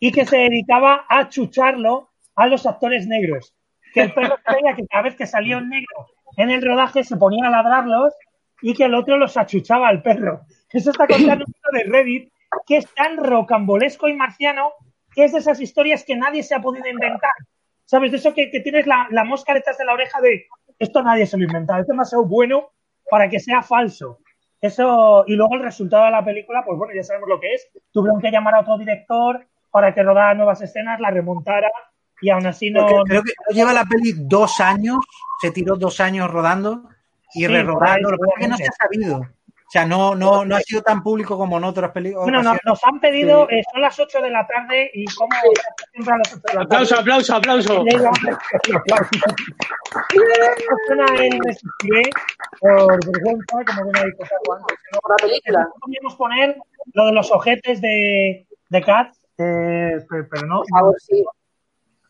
y que se dedicaba a chucharlo a los actores negros. Que el perro creía que cada vez que salía un negro en el rodaje se ponía a ladrarlos y que el otro los achuchaba al perro. Eso está contando uno de Reddit que es tan rocambolesco y marciano que es de esas historias que nadie se ha podido inventar. ¿Sabes? De eso que, que tienes la, la, mosca detrás de la oreja de esto nadie se lo ha inventado, es demasiado bueno para que sea falso. Eso, y luego el resultado de la película, pues bueno, ya sabemos lo que es. Tuvieron que llamar a otro director para que rodara nuevas escenas, la remontara y aún así no. Porque creo que lleva la peli dos años, se tiró dos años rodando y sí, rerodando, lo que no se ha sabido. O sea, no, no, no ha sido tan público como en otras películas. Bueno, nos, nos, han pedido, eh, son las 8 de la tarde y como siempre a las 8 de la tarde. Aplauso, aplauso, aplauso. Suena el por vergüenza, como bien ha dicho. ¿no? Una película. Podríamos poner lo de los ojetes de, de Cats, eh, pero, no. Favor, sí.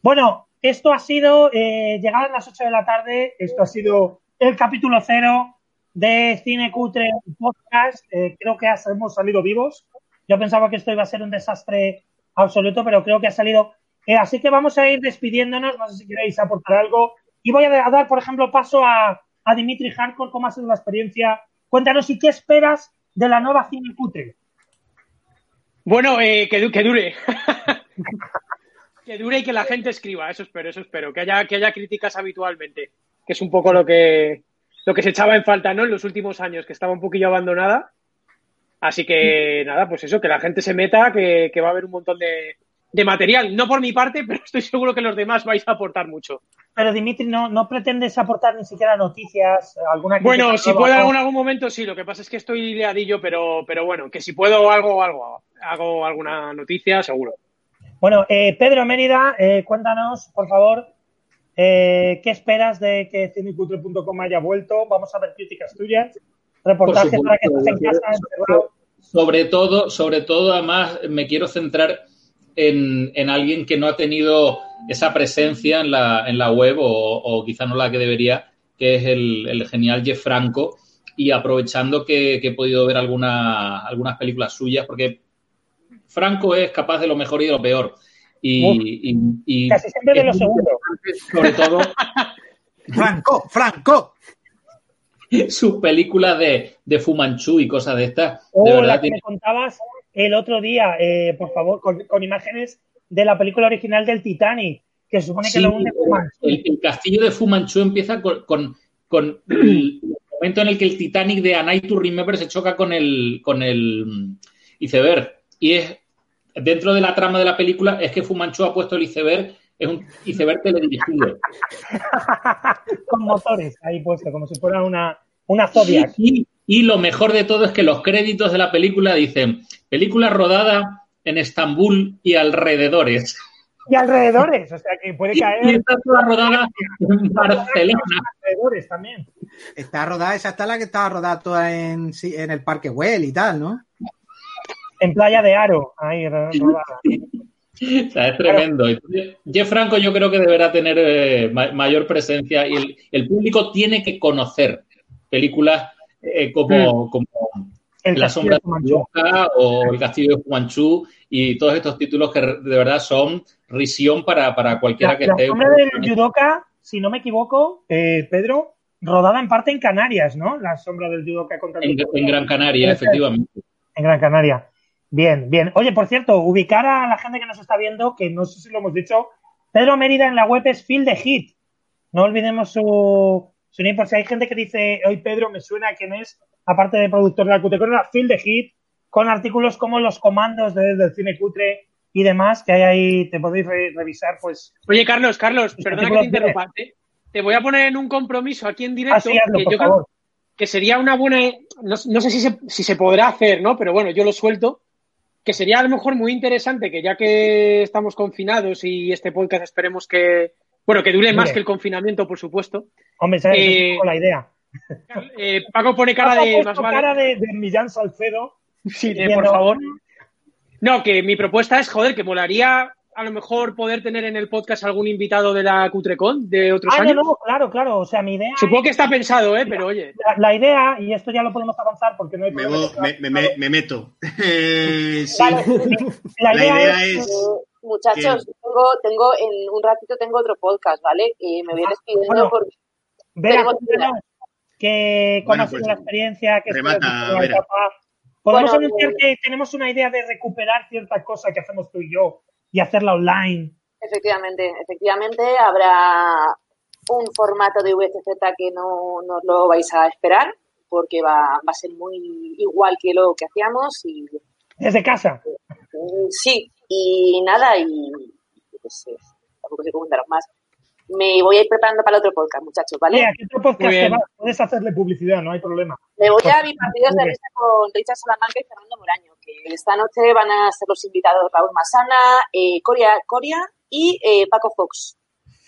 Bueno, esto ha sido, eh, llegadas las 8 de la tarde, esto ha sido el capítulo cero de Cine Cutre Podcast. Eh, creo que hemos salido vivos. Yo pensaba que esto iba a ser un desastre absoluto, pero creo que ha salido. Eh, así que vamos a ir despidiéndonos. No sé si queréis aportar algo. Y voy a dar, por ejemplo, paso a, a Dimitri Hardcore. ¿Cómo ha sido la experiencia? Cuéntanos y qué esperas de la nueva Cine Cutre. Bueno, eh, que, que dure. que dure y que la gente escriba. Eso espero, eso espero. Que haya, que haya críticas habitualmente. Que es un poco lo que, lo que se echaba en falta, ¿no? En los últimos años, que estaba un poquillo abandonada. Así que nada, pues eso, que la gente se meta, que, que va a haber un montón de, de, material. No por mi parte, pero estoy seguro que los demás vais a aportar mucho. Pero Dimitri, ¿no, no pretendes aportar ni siquiera noticias? alguna Bueno, si puedo en algún momento sí, lo que pasa es que estoy liadillo, pero, pero bueno, que si puedo algo, algo, hago alguna noticia, seguro. Bueno, eh, Pedro Mérida, eh, cuéntanos, por favor, eh, ¿Qué esperas de que cinecutre.com haya vuelto? Vamos a ver críticas tuyas, reportajes para que estés en casa encerrado. Sobre todo, sobre todo, además, me quiero centrar en, en, alguien que no ha tenido esa presencia en la, en la web o, o quizá no la que debería, que es el, el genial Jeff Franco. Y aprovechando que, que he podido ver alguna, algunas películas suyas, porque Franco es capaz de lo mejor y de lo peor. Y, y, y, Casi siempre de lo segundo. Sobre todo. Franco, Franco. Sus películas de, de Fumanchu y cosas de estas. Oh, de verdad, la que tiene... me contabas el otro día, eh, por favor, con, con, imágenes de la película original del Titanic, que se supone que sí, lo hunde Fumanchu. El, el, castillo de Fumanchu empieza con, con, con el momento en el que el Titanic de A Night to Remember se choca con el, con el iceberg. Y es dentro de la trama de la película es que Fumanchu ha puesto el iceberg, es un iceberg teledirigido. Con motores ahí puesto, como si fuera una, una Zodiac. Y, y, lo mejor de todo es que los créditos de la película dicen película rodada en Estambul y alrededores. Y alrededores, o sea que puede caer. Y, y está toda rodada en Barcelona. Alrededores también. Está rodada, esa está la que estaba rodada toda en, en el Parque Well y tal, ¿no? En Playa de Aro, ahí rodada. O sea, es tremendo. Jeff Franco yo creo que deberá tener eh, mayor presencia y el, el, público tiene que conocer películas eh, como, mm. como el La sombra de Yudoka o El castillo de Fumanchu y todos estos títulos que de verdad son risión para, para cualquiera la, que la esté. La sombra del Yudoka, si no me equivoco, eh, Pedro, rodada en parte en Canarias, ¿no? La sombra del Yudoka contra en, en Gran Canaria, efectivamente. En Gran Canaria. Bien, bien. Oye, por cierto, ubicar a la gente que nos está viendo, que no sé si lo hemos dicho, Pedro Mérida en la web es Phil de Hit. No olvidemos su, su nombre, por si hay gente que dice, hoy Pedro me suena quién es, aparte de productor de la Cutre, era Phil de Hit, con artículos como los comandos de, del cine cutre y demás, que hay ahí, te podéis re, revisar, pues. Oye, Carlos, Carlos, perdona que te interrumpa. Te, te, voy a poner en un compromiso aquí en directo. Así hazlo, que por yo favor. creo que sería una buena, no, no sé si se, si se podrá hacer, ¿no? Pero bueno, yo lo suelto que sería a lo mejor muy interesante que ya que estamos confinados y este podcast esperemos que, bueno, que dure más que el confinamiento, por supuesto. Hombre, ¿sabes? Eh, es la idea. Eh, Paco pone cara Paco de más vale. cara de, de Millán Salcedo. Sí, de, por favor. No, que mi propuesta es, joder, que molaría a lo mejor poder tener en el podcast algún invitado de la Cutrecon de otros ah, años. No, no, claro, claro. O sea, mi idea. Supongo que está pensado, ¿eh? Pero oye. La, la, idea, y esto ya lo podemos avanzar porque no hay me, voy, me, me, me, meto. Eh, sí. Vale, la, la, idea, es. Eh, muchachos, que... tengo, tengo en un ratito tengo otro podcast, ¿vale? Y me voy despidiendo bueno, porque. Vera, que, ¿cómo Bueno, ha sido pues, la experiencia? ¿Qué remata, de? Podemos Bueno, anunciar eh, que tenemos una idea de recuperar cierta cosa que hacemos tú y yo y hacerla online. Efectivamente, efectivamente habrá un formato de VCZ que no, no lo vais a esperar porque va, va a ser muy igual que lo que hacíamos y Desde casa. sí, y nada, y pues, eh, tampoco sé comentaros más. Me voy a ir preparando para el otro podcast, muchachos, ¿vale? Mira, ¿qué otro podcast te? Puedes hacerle publicidad, no hay problema. Me voy a mis partidos de risa con Richard Salamanca y Fernando Moraño, que esta noche van a ser los invitados Raúl Masana, eh, Coria, Coria y eh, Paco Fox.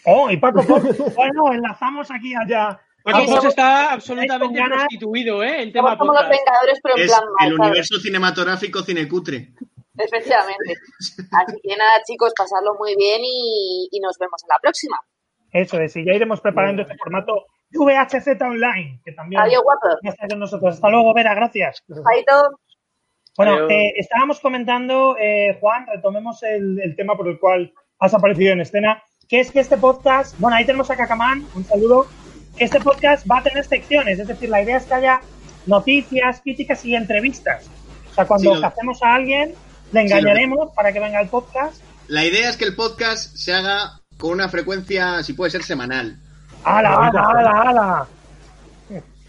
Oh, y Paco Fox. bueno, enlazamos aquí allá. Paco Fox está absolutamente prostituido, ¿eh? Somos tema como los podcast. Vengadores, pero en Es plan el universo cinematográfico cinecutre. Efectivamente. Así que nada, chicos, pasadlo muy bien y, y nos vemos en la próxima. Eso es, y ya iremos preparando este formato VHZ Online, que también Adiós, guapo. ya está con nosotros. Hasta luego, Vera, gracias. Jaito. Bueno, Adiós. eh, estábamos comentando, eh, Juan, retomemos el, el tema por el cual has aparecido en escena, que es que este podcast, bueno, ahí tenemos a Cacamán, un saludo, que este podcast va a tener secciones, es decir, la idea es que haya noticias, críticas y entrevistas. O sea, cuando Sí, hacemos a alguien, le engañaremos para que venga al podcast. La idea es que el podcast se haga con una frecuencia, si puede ser, semanal. ¡Hala, hala, hala, hala!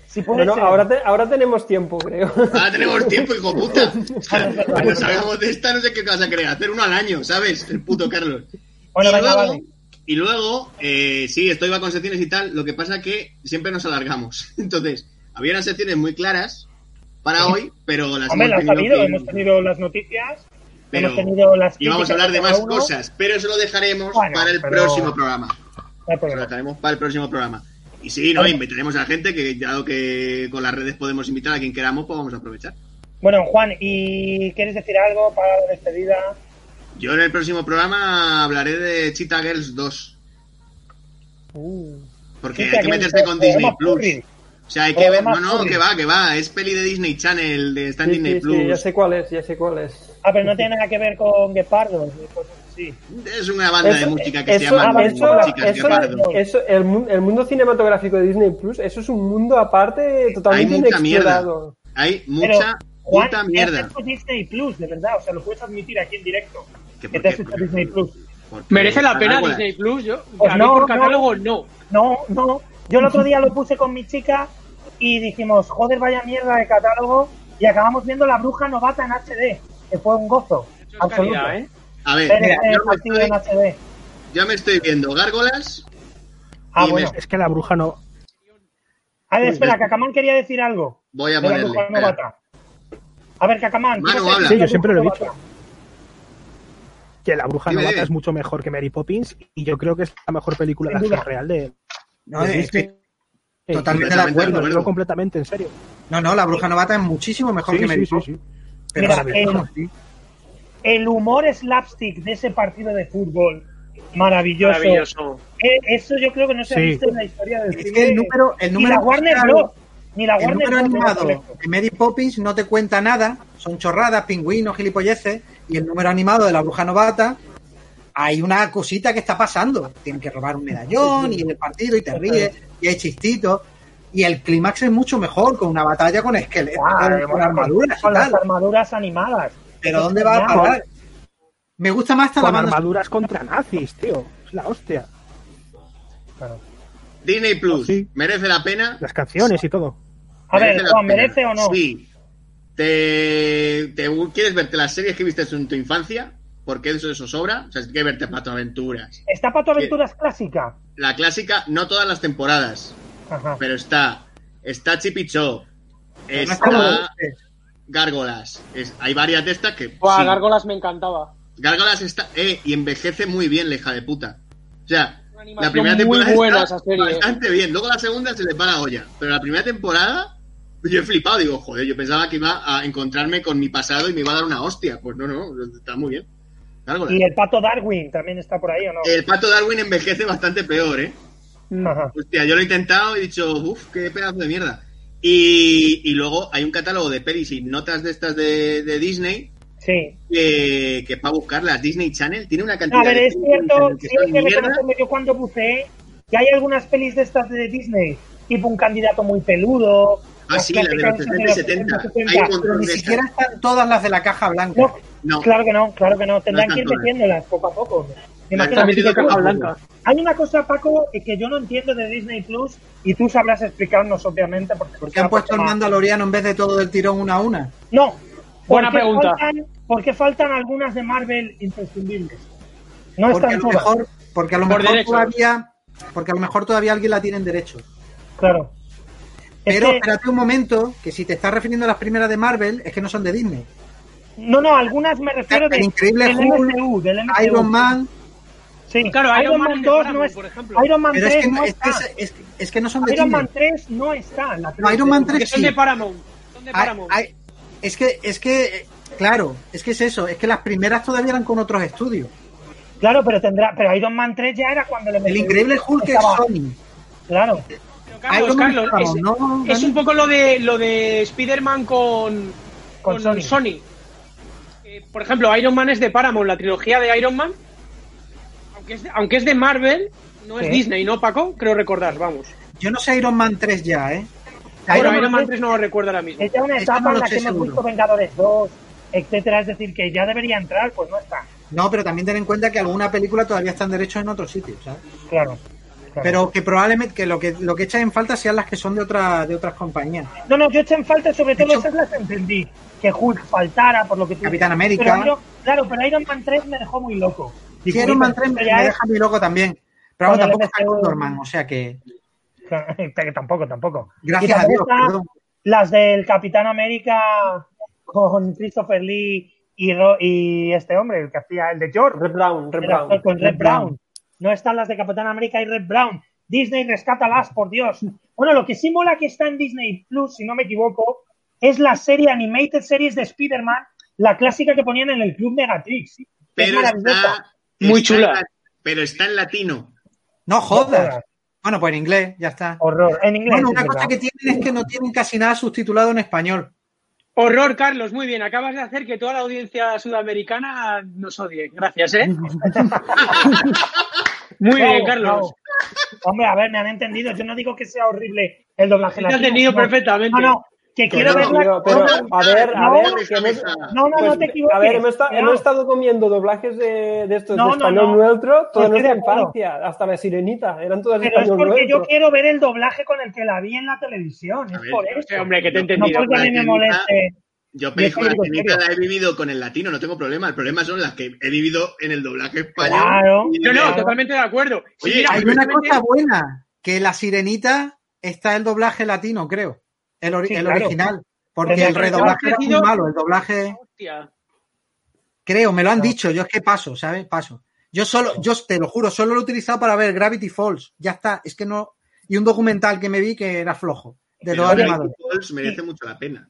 Si puede Bueno, ser. ahora, te- ahora tenemos tiempo, creo. Ahora tenemos tiempo, hijo puta. O sea, cuando salgamos de esta, no sé qué vas a querer. Hacer uno al año, ¿sabes? El puto Carlos. Bueno, y, venga, luego, vale. y luego, eh, sí, esto iba con secciones y tal. Lo que pasa que siempre nos alargamos. Entonces, había unas secciones muy claras para hoy, pero las Hombre, hemos tenido que- hemos tenido las noticias, pero hemos tenido las y vamos a hablar de más uno. cosas, pero eso lo dejaremos Bueno, para el pero- próximo programa. No hay Eso lo dejaremos para el próximo programa. Y sí, no, invitaremos a gente que dado que con las redes podemos invitar a quien queramos, pues vamos a aprovechar. Bueno, Juan, ¿y quieres decir algo para la despedida? Yo en el próximo programa hablaré de Cheetah Girls 2. Porque Cheetah hay que meterse 2, con Disney Plus. O sea, hay que ver. No, no, que va, que va. Es peli de Disney Channel, de, está en Sí, Disney sí, Plus. sí, ya sé cuál es, ya sé cuál es. Ah, pero no tiene nada que ver con Guepardo. así. Es una banda de música que se llama eso- eso- Guepardo. eso- el, mu- el mundo cinematográfico de Disney Plus, eso es un mundo aparte totalmente Hay mucha mierda. Hay Pero, mucha Juan, puta ¿qué mierda. con Disney Plus, de verdad, o sea, lo puedes admitir aquí en directo. ¿Qué Que por te has Disney Plus. ¿Merece la pena. Disney Plus? Yo, Pues a mí no, por no. catálogo no. No, no. Yo el otro día lo puse con mi chica y dijimos, joder, vaya mierda de catálogo. Y acabamos viendo La Bruja Novata en HD, que fue un gozo. Es Absoluto. calidad, ¿eh? A ver, Ver mira, este yo, me estoy, yo me estoy viendo Gárgolas. Ah, bueno. me- Es que la bruja no. A ver, espera, Cacamán quería decir algo. Voy a La ponerle. A ver, Cacamán. Manu, ¿qué vas a habla. decir de Sí, La yo siempre lo he dicho. Que la bruja Dime, novata dime. es mucho mejor que Mary Poppins y yo creo que es la mejor película de duda. acción real de, No, de estoy Disney. totalmente de acuerdo. Lo acuerdo. digo completamente en serio. No, no, la bruja novata es muchísimo mejor Sí, que sí, Mary sí, Poppins. sí. Pero Mira, maravilloso, eh. El humor slapstick de ese partido de fútbol, maravilloso. Maravilloso. Eh, eso yo creo que no se ha Sí. visto en la historia del Es cine. que el número, el ni número la Warner musical- Bros. Ni la El número animado de Mary Poppins no te cuenta nada, son chorradas, pingüinos, gilipolleces, y el número animado de la bruja novata hay una cosita que está pasando. Tienen que robar un medallón y en el partido y te ríes y hay chistitos. Y el clímax es mucho mejor con una batalla con esqueletos, Claro, con bueno, armaduras y las tal. armaduras animadas. Pero ¿dónde va a parar? Me gusta más la Con banda armaduras contra nazis, tío. Es la hostia. Claro. Disney Plus. Sí. ¿Merece la pena? Las canciones y todo. A ver, la Juan. ¿merece o no? Sí. ¿Te, te- quieres verte las series que viste en tu infancia? Porque eso, eso sobra. O sea, hay que verte Pato Aventuras. ¿Está Pato Aventuras clásica? La clásica, no todas las temporadas, Ajá. pero está. Está Chipicho. Está Gárgolas. Es- hay varias de estas que. Buah, sí. Gárgolas me encantaba. Gárgolas está. Eh, y envejece muy bien, la hija de puta. O sea, la primera muy temporada buena está esa serie. bastante bien. Luego la segunda se les va la olla. Pero la primera temporada, yo he flipado. Digo, joder, yo pensaba que iba a encontrarme con mi pasado y me iba a dar una hostia. Pues no, no, está muy bien. Gárgolas. Y el Pato Darwin también está por ahí, ¿o no? El pato Darwin envejece bastante peor, ¿eh? Ajá. Hostia, yo lo he intentado y he dicho, uff, qué pedazo de mierda. Y, y luego hay un catálogo de pelis y notas de estas de, de Disney Sí. que, que para buscarlas. Disney Channel tiene una cantidad A ver, de es cierto, sí hay que. Yo cuando buceé, que hay algunas pelis de estas de Disney, tipo un candidato muy peludo. Ah, las sí, la de los clásicas 60 y 70. Hay un montón Pero ni siquiera están todas las de la caja blanca. No, No. claro que no, claro que no. Tendrán No que ir todas. metiéndolas poco a poco. Me La imagino están que metiendo sí que poco a tú- poco. Hay una cosa, Paco, que yo no entiendo de Disney Plus y tú sabrás explicarnos, obviamente. Porque ¿Por qué han puesto el Mandaloriano en vez de todo del tirón una a una? No. Buena ¿Por qué pregunta. Faltan, ¿Por qué faltan algunas de Marvel imprescindibles? No Porque a están lo todas. mejor, porque a lo Por mejor todavía, porque a lo mejor todavía alguien la tiene en derecho. Claro. Es Pero que- espérate un momento, que si te estás refiriendo a las primeras de Marvel, es que no son de Disney. no, no, algunas me refiero de, Increíble del Hulk, MCU, del MCU. Iron Man, Sí, Claro, Iron Man es de 2 Paramount, no es, por ejemplo. Iron Man pero 3 es que, no es, que, está. es, que- es que no son de Iron. Man 3 no está. en la No, Iron Man 3 Porque son sí. de Paramount. Son de Paramount. ay, es que, es que, claro, es que es eso, es que las primeras todavía eran con otros estudios. Claro, pero tendrá, pero Iron Man 3 ya era cuando le El Increíble Hulk es Sony. Claro. Carlos, Iron Man Carlos, es ¿no, es un poco lo de lo de Spider-Man con, Con con, Sony. Sony. Eh, por ejemplo, Iron Man es de Paramount, la trilogía de Iron Man. Aunque es de, aunque es de Marvel, no es. Disney, ¿no, Paco? Creo recordar, vamos. Yo no sé Iron Man 3 ya, ¿eh? Bueno, Iron Iron, Man Man 3 no lo recuerdo ahora mismo. Es ya una etapa no en la que hemos visto Vengadores 2, etcétera, es decir, que ya debería entrar, pues no está. No, pero también ten en cuenta que alguna película todavía está en derechos en otros sitios, ¿sabes? Claro. claro. Pero que probablemente que lo que lo que echan en falta sean las que son de otra, de otras compañías. No, no, yo eché en falta, sobre todo hecho- esas las entendí. Que Hulk faltara, por lo que tú Capitán dices. América. Pero claro, pero Iron Man 3 me dejó muy loco. Sí, Iron Man 3 me, me es- deja muy loco también. Pero el tampoco está. Condorman, o sea que tampoco, tampoco. gracias Y a Dios, perdón. Las del Capitán América con Christopher Lee y, Ro- y este hombre, el que hacía el de George. Red Brown, Red Brown. con Red, Red Brown. Brown. No están las de Capitán América y Red Brown. Disney, rescátalas, por Dios. Bueno, lo que sí mola que está en Disney Plus, si no me equivoco, es la serie Animated Series de Spider-Man, la clásica que ponían en el Club Megatrix. Es Pero maravillosa. está, Muy está chula. en pero está en latino. No jodas. Bueno, pues en inglés, ya está. Horror. En inglés. Bueno, una cosa que tienen es que no tienen casi nada subtitulado en español. Horror, Carlos, muy bien. Acabas de hacer que toda la audiencia sudamericana nos odie. Gracias, ¿eh? muy bien, Carlos. Hombre, a ver, me han entendido. Yo no digo que sea horrible el doblaje Te entendido no. perfectamente. No, no, que quiero no, verla. Pero, pero, a ver, a No, ver, no, que No, no, pues, no te equivoques. a ver, hemos, esta- No. hemos estado comiendo doblajes de, de estos No, de no, español no. neutro toda nuestra infancia, hasta la sirenita, eran todas Pero es porque yo quiero ver el doblaje con el que la vi en la televisión. A Es ver, por eso. hombre, que te he No porque a mí me moleste. Yo serio. la he vivido con el latino, no tengo problema. El problema son las que he vivido en el doblaje español. Claro. No, no, Claro. totalmente de acuerdo. Sí, Oye, mira, Hay una cosa buena, que la sirenita está el doblaje latino, creo. El, ori- Sí, el claro. original. Porque el redoblaje era muy malo. El doblaje, Hostia. creo, me lo han No. dicho. Yo es que paso, ¿sabes? Paso. Yo solo, yo te lo juro, solo lo he utilizado para ver Gravity Falls. Ya está. Es que no. Y un documental que me vi que era flojo. De dos Gravity. Falls merece mucho la pena.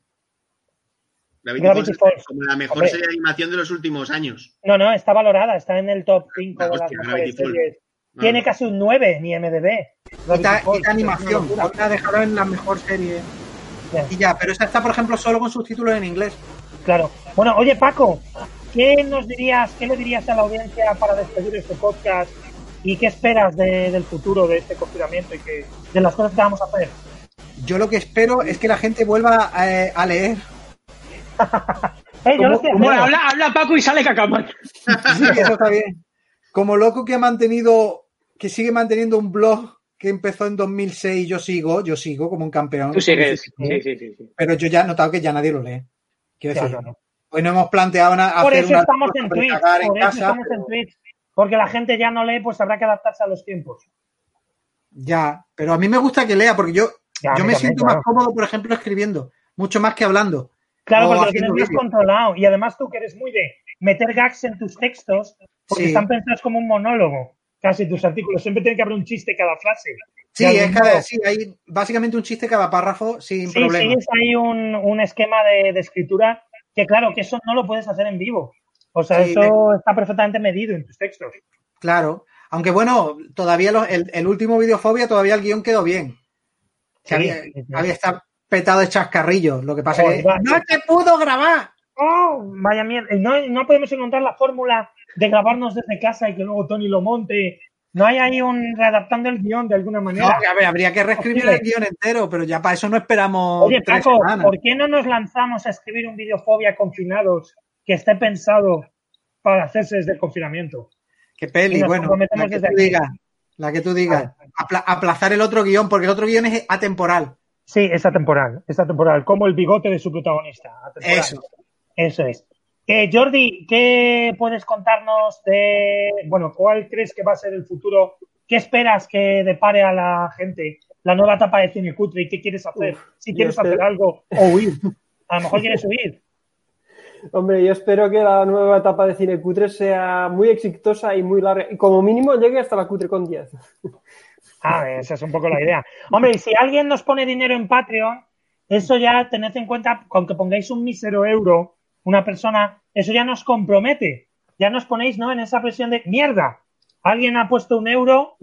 Gravity, Gravity Falls es Falls. como la mejor Hombre. serie de animación de los últimos años. No, no, está valorada. Está en el top 5 Ah, de las mejores series. Tiene casi un 9 ni MDB. Quita, Gravity Falls, quita es una animación. Ahora dejarlo en la mejor serie. Y ya, pero esa está, por ejemplo, solo con subtítulos en inglés. Claro. Bueno, oye Paco, ¿qué nos dirías, qué le dirías a la audiencia para despedir este podcast y qué esperas de- del futuro de este confinamiento y que, de las cosas que vamos a hacer? Yo lo que espero es que la gente vuelva a, a leer. Eh, yo lo estoy Bueno, haciendo. habla, habla Paco y sale Cacaman. Sí, eso está bien. Como loco que ha mantenido, que sigue manteniendo un blog que empezó en 2006, yo sigo, yo sigo como un campeón. Tú sigues. Sí, sí, sí. sí. Pero yo ya he notado que ya nadie lo lee. Quiero Ya, decir, no, no. hoy no hemos planteado una, Por hacer eso una estamos en Twitch. en Por eso casa. estamos en Twitch. Porque la gente ya no lee, pues habrá que adaptarse a los tiempos. Ya, pero a mí me gusta que lea porque yo, Ya, yo me también, siento claro. más cómodo, por ejemplo, escribiendo, mucho más que hablando. Claro, porque lo tienes más controlado. Y además tú que eres muy de meter gags en tus textos, porque Sí. están pensados como un monólogo. Casi tus artículos. Siempre tiene que haber un chiste cada frase. Sí, es cada, sí, hay básicamente un chiste cada párrafo sin Sí, problema. sigues ahí un, un esquema de, de escritura que, claro, que eso no lo puedes hacer en vivo. O sea, Sí, eso está perfectamente medido en tus textos. Claro. Aunque bueno, todavía los- el, el último videofobia todavía el guion quedó bien. Sí, había, sí, sí. había estado petado de chascarrillos. Lo que pasa Joder, es que no te pudo grabar. ¡Oh! Vaya mierda. No, no podemos encontrar la fórmula de grabarnos desde casa y que luego Tony lo monte No hay ahí un readaptando el guion de alguna manera. No, a ver, habría que reescribir el guion entero, pero ya para eso no esperamos. Oye, Paco. ¿por qué no nos lanzamos a escribir un videofobia confinados que esté pensado para hacerse desde el confinamiento? Qué peli, bueno, la que tú digas. La que tú digas. Apla- aplazar el otro guion, porque el otro guion es atemporal. Sí, es atemporal, es atemporal, como el bigote de su protagonista. atemporal. Eso. Eso es. Eh, Jordi, ¿qué puedes contarnos de, bueno, cuál crees que va a ser el futuro? ¿Qué esperas que depare a la gente la nueva etapa de cine cutre y qué quieres hacer? Uf, si quieres hacer algo o huir. A lo mejor quieres huir. Hombre, yo espero que la nueva etapa de cine cutre sea muy exitosa y muy larga. Y como mínimo llegue hasta la cutre con 10. Ah, esa es un poco la idea. Hombre, y si alguien nos pone dinero en Patreon, eso ya tened en cuenta, aunque pongáis un mísero euro, una persona, eso ya nos compromete. Ya nos ponéis, ¿no? En esa presión de mierda. Alguien ha puesto un euro.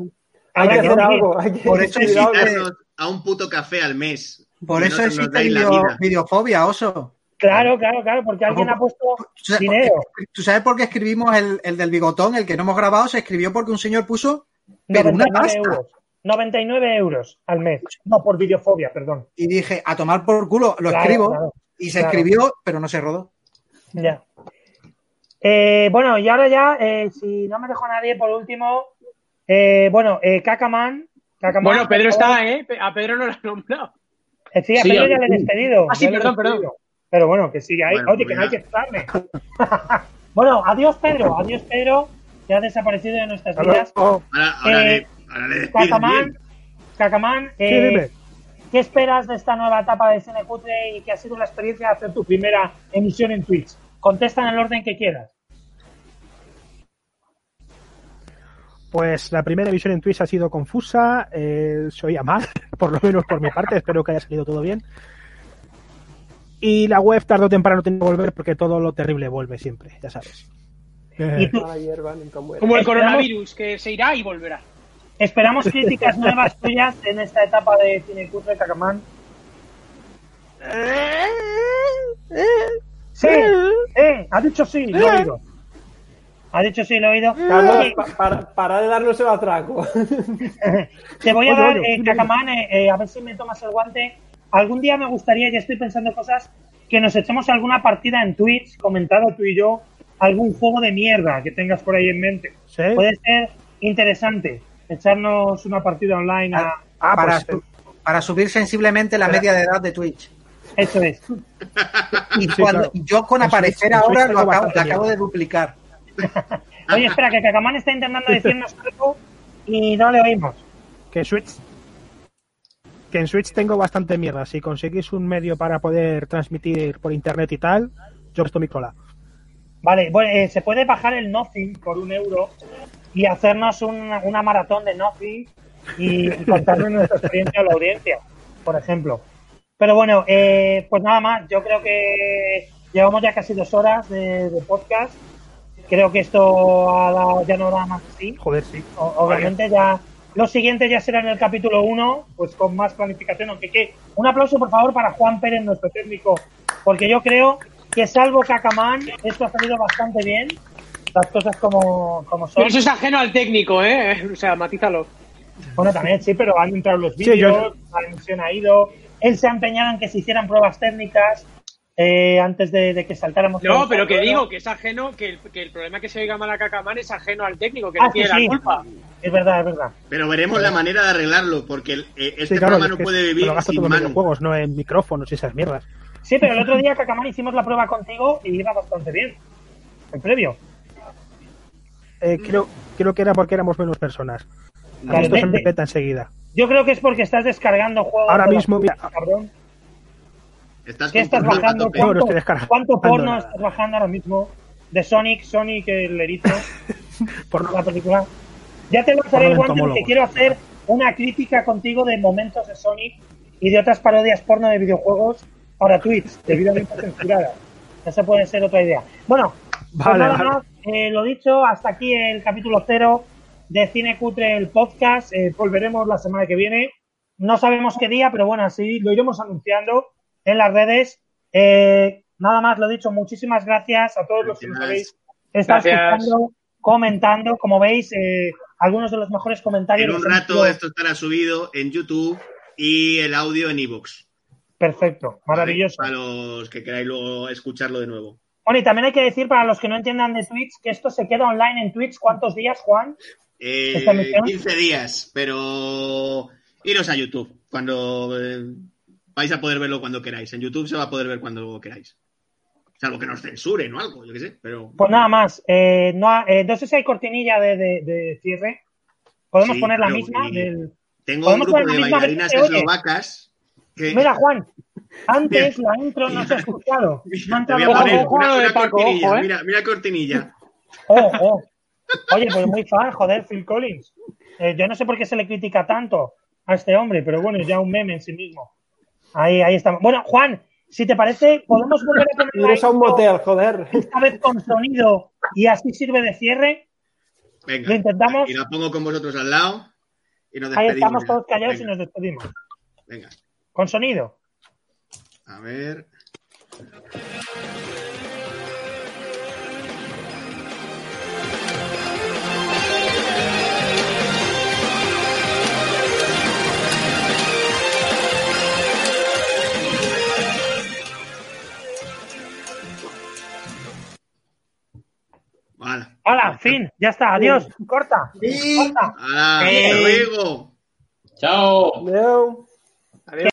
Hay que hacer algo, hay que Por eso. Invitarnos a un puto café al mes. Por eso existe video- videofobia, oso. Claro, claro, claro, porque alguien ha puesto ¿Tú sabes, dinero. ¿Tú sabes por qué escribimos el, el del bigotón, el que no hemos grabado? Se escribió porque un señor puso pero una 99 pasta. euros. 99 euros al mes. No, por videofobia, perdón. Y dije, a tomar por culo, lo Claro, escribo. claro, y se claro. escribió, pero no se rodó. Ya. Eh, bueno, y ahora ya, eh, si no me dejo nadie, por último, eh, bueno, eh, Cacaman. Cacaman, Bueno, Pedro está, ¿eh? A Pedro no lo has nombrado. Eh, sí, a Sí, Pedro a ya le he despedido. Ah, sí, perdón, despedido. Pero bueno, que sigue ahí. Bueno, Oye, pues que no hay que estarme. bueno, adiós, Pedro. Adiós, Pedro. Ya ha desaparecido de nuestras vidas. Ahora, ahora, Eh, le, ahora le despides Cacamán. Cacamán, sí, eh, dime. ¿qué esperas de esta nueva etapa de Cine Cutre y qué ha sido la experiencia de hacer tu primera emisión en Twitch? Contesta en el orden que quieras. Pues la primera emisión en Twitch ha sido confusa, eh, se oía mal, por lo menos por mi parte, espero que haya salido todo bien. Y la web tarde o temprano tiene que volver porque todo lo terrible vuelve siempre, ya sabes. Y tú- muere. Como el coronavirus, que se irá y volverá. Esperamos críticas nuevas tuyas en esta etapa de Cine Cutre, Cacamán. Sí, eh, ha dicho sí, lo he oído. Ha dicho sí, lo he oído. Carlos, Oye, pa- para, para de darnos el atraco. Te voy a Oye, dar, oye, eh, dime. Cacamán, eh, eh, a ver si me tomas el guante. Algún día me gustaría, ya estoy pensando cosas, que nos echemos alguna partida en Twitch, comentado tú y yo, algún juego de mierda que tengas por ahí en mente. ¿Sí? Puede ser interesante echarnos una partida online a... Ah, para, pues, su- para subir sensiblemente la media de edad de Twitch. Eso es. Y Sí, cuando claro. yo con aparecer Switch- ahora lo acabo, lo de duplicar. Oye, espera, que Cacamán está intentando decirnos algo y no le oímos. que Switch que en Switch tengo bastante mierda. Si conseguís un medio para poder transmitir por internet y tal, yo esto mi cola. Vale, bueno, eh, se puede bajar el Nothing por un euro y hacernos una, una maratón de Nothing y, y contarnos nuestra experiencia a la audiencia, por ejemplo. Pero bueno, eh, pues nada más, yo creo que llevamos ya casi dos horas de, de podcast. Creo que esto ha dado- ya no da más así. Joder, sí. O- obviamente ya lo siguiente ya será en el capítulo 1, pues con más planificación, aunque que un aplauso por favor para Juan Pérez, nuestro técnico, porque yo creo que salvo Cacamán, esto ha salido bastante bien, las cosas como, como son. Pero eso es ajeno al técnico, ¿eh? O sea, matízalo. Bueno, también sí, pero han entrado los Sí, vídeos, la emisión ha ido, él se ha empeñado en que se hicieran pruebas técnicas eh, antes de, de que saltáramos. No, pero que digo que es ajeno, que el, que el problema que se oiga mal a Cacamán es ajeno al técnico, que no Ah, sí, tiene sí. la culpa. Es verdad, es verdad. Pero veremos la manera de arreglarlo, porque el- eh, este Sí, claro, programa es no puede vivir lo gasto sin Manu. videojuegos, no en micrófonos y esas mierdas. Sí, pero el otro día, Cacamán, hicimos la prueba contigo y iba bastante bien. El previo. Eh, creo, creo que era porque éramos menos personas. A Vale, esto se me peta enseguida. Yo creo que es porque estás descargando juegos. Ahora mismo, mira. cabrón. Estás ¿Qué estás bajando? tope. No, no ¿Cuánto, estoy descargando cuánto porno nada. estás bajando ahora mismo? De Sonic, Sonic el erizo, Por la película. Ya te lanzaré el guante porque quiero hacer una crítica contigo de momentos de Sonic y de otras parodias porno de videojuegos para Twitch, debidamente censuradas. Esa puede ser otra idea. Bueno, pues Vale, nada vale. más, eh, lo dicho, hasta aquí el capítulo cero de Cine Cutre, el podcast. Eh, volveremos la semana que viene. No sabemos qué día, pero bueno, así lo iremos anunciando en las redes. Eh, nada más, lo dicho, muchísimas gracias a todos los que nos habéis estado escuchando, comentando. Como veis, eh, algunos de los mejores comentarios. En un rato esto estará subido en YouTube y el audio en iVoox. Perfecto, maravilloso. Para los que queráis luego escucharlo de nuevo. Bueno, y también hay que decir para los que no entiendan de Twitch que esto se queda online en Twitch. ¿Cuántos días, Juan? Eh, ¿Esta emisión? 15 días, pero iros a YouTube. Cuando eh, vais a poder verlo cuando queráis. En YouTube se va a poder ver cuando queráis. Salvo que nos censuren o algo, yo qué sé. Pero Pues nada más. Eh, no, ha- eh, no sé si hay cortinilla de, de- de cierre. Podemos Sí, poner la misma. del- tengo un grupo de bailarinas eslovacas que Mira, Juan, antes la intro no se ha escuchado. ¿eh? Mira, mira cortinilla. Oh, oh. Oye, pues muy fan, joder, Phil Collins. Eh, yo no sé por qué se le critica tanto a este hombre, pero bueno, es ya un meme en sí mismo. Ahí, ahí estamos. Bueno, Juan, si te parece, podemos volver a poner a un motel, joder. esta vez con sonido y así sirve de cierre. Venga. Lo intentamos. Y la pongo con vosotros al lado. Y nos Ahí estamos todos callados y nos despedimos. venga. Con sonido. A ver. Hola, fin, ya está, adiós, corta. Corta. ¡Hala! Eh. ¡Hasta luego! Chao. Adiós.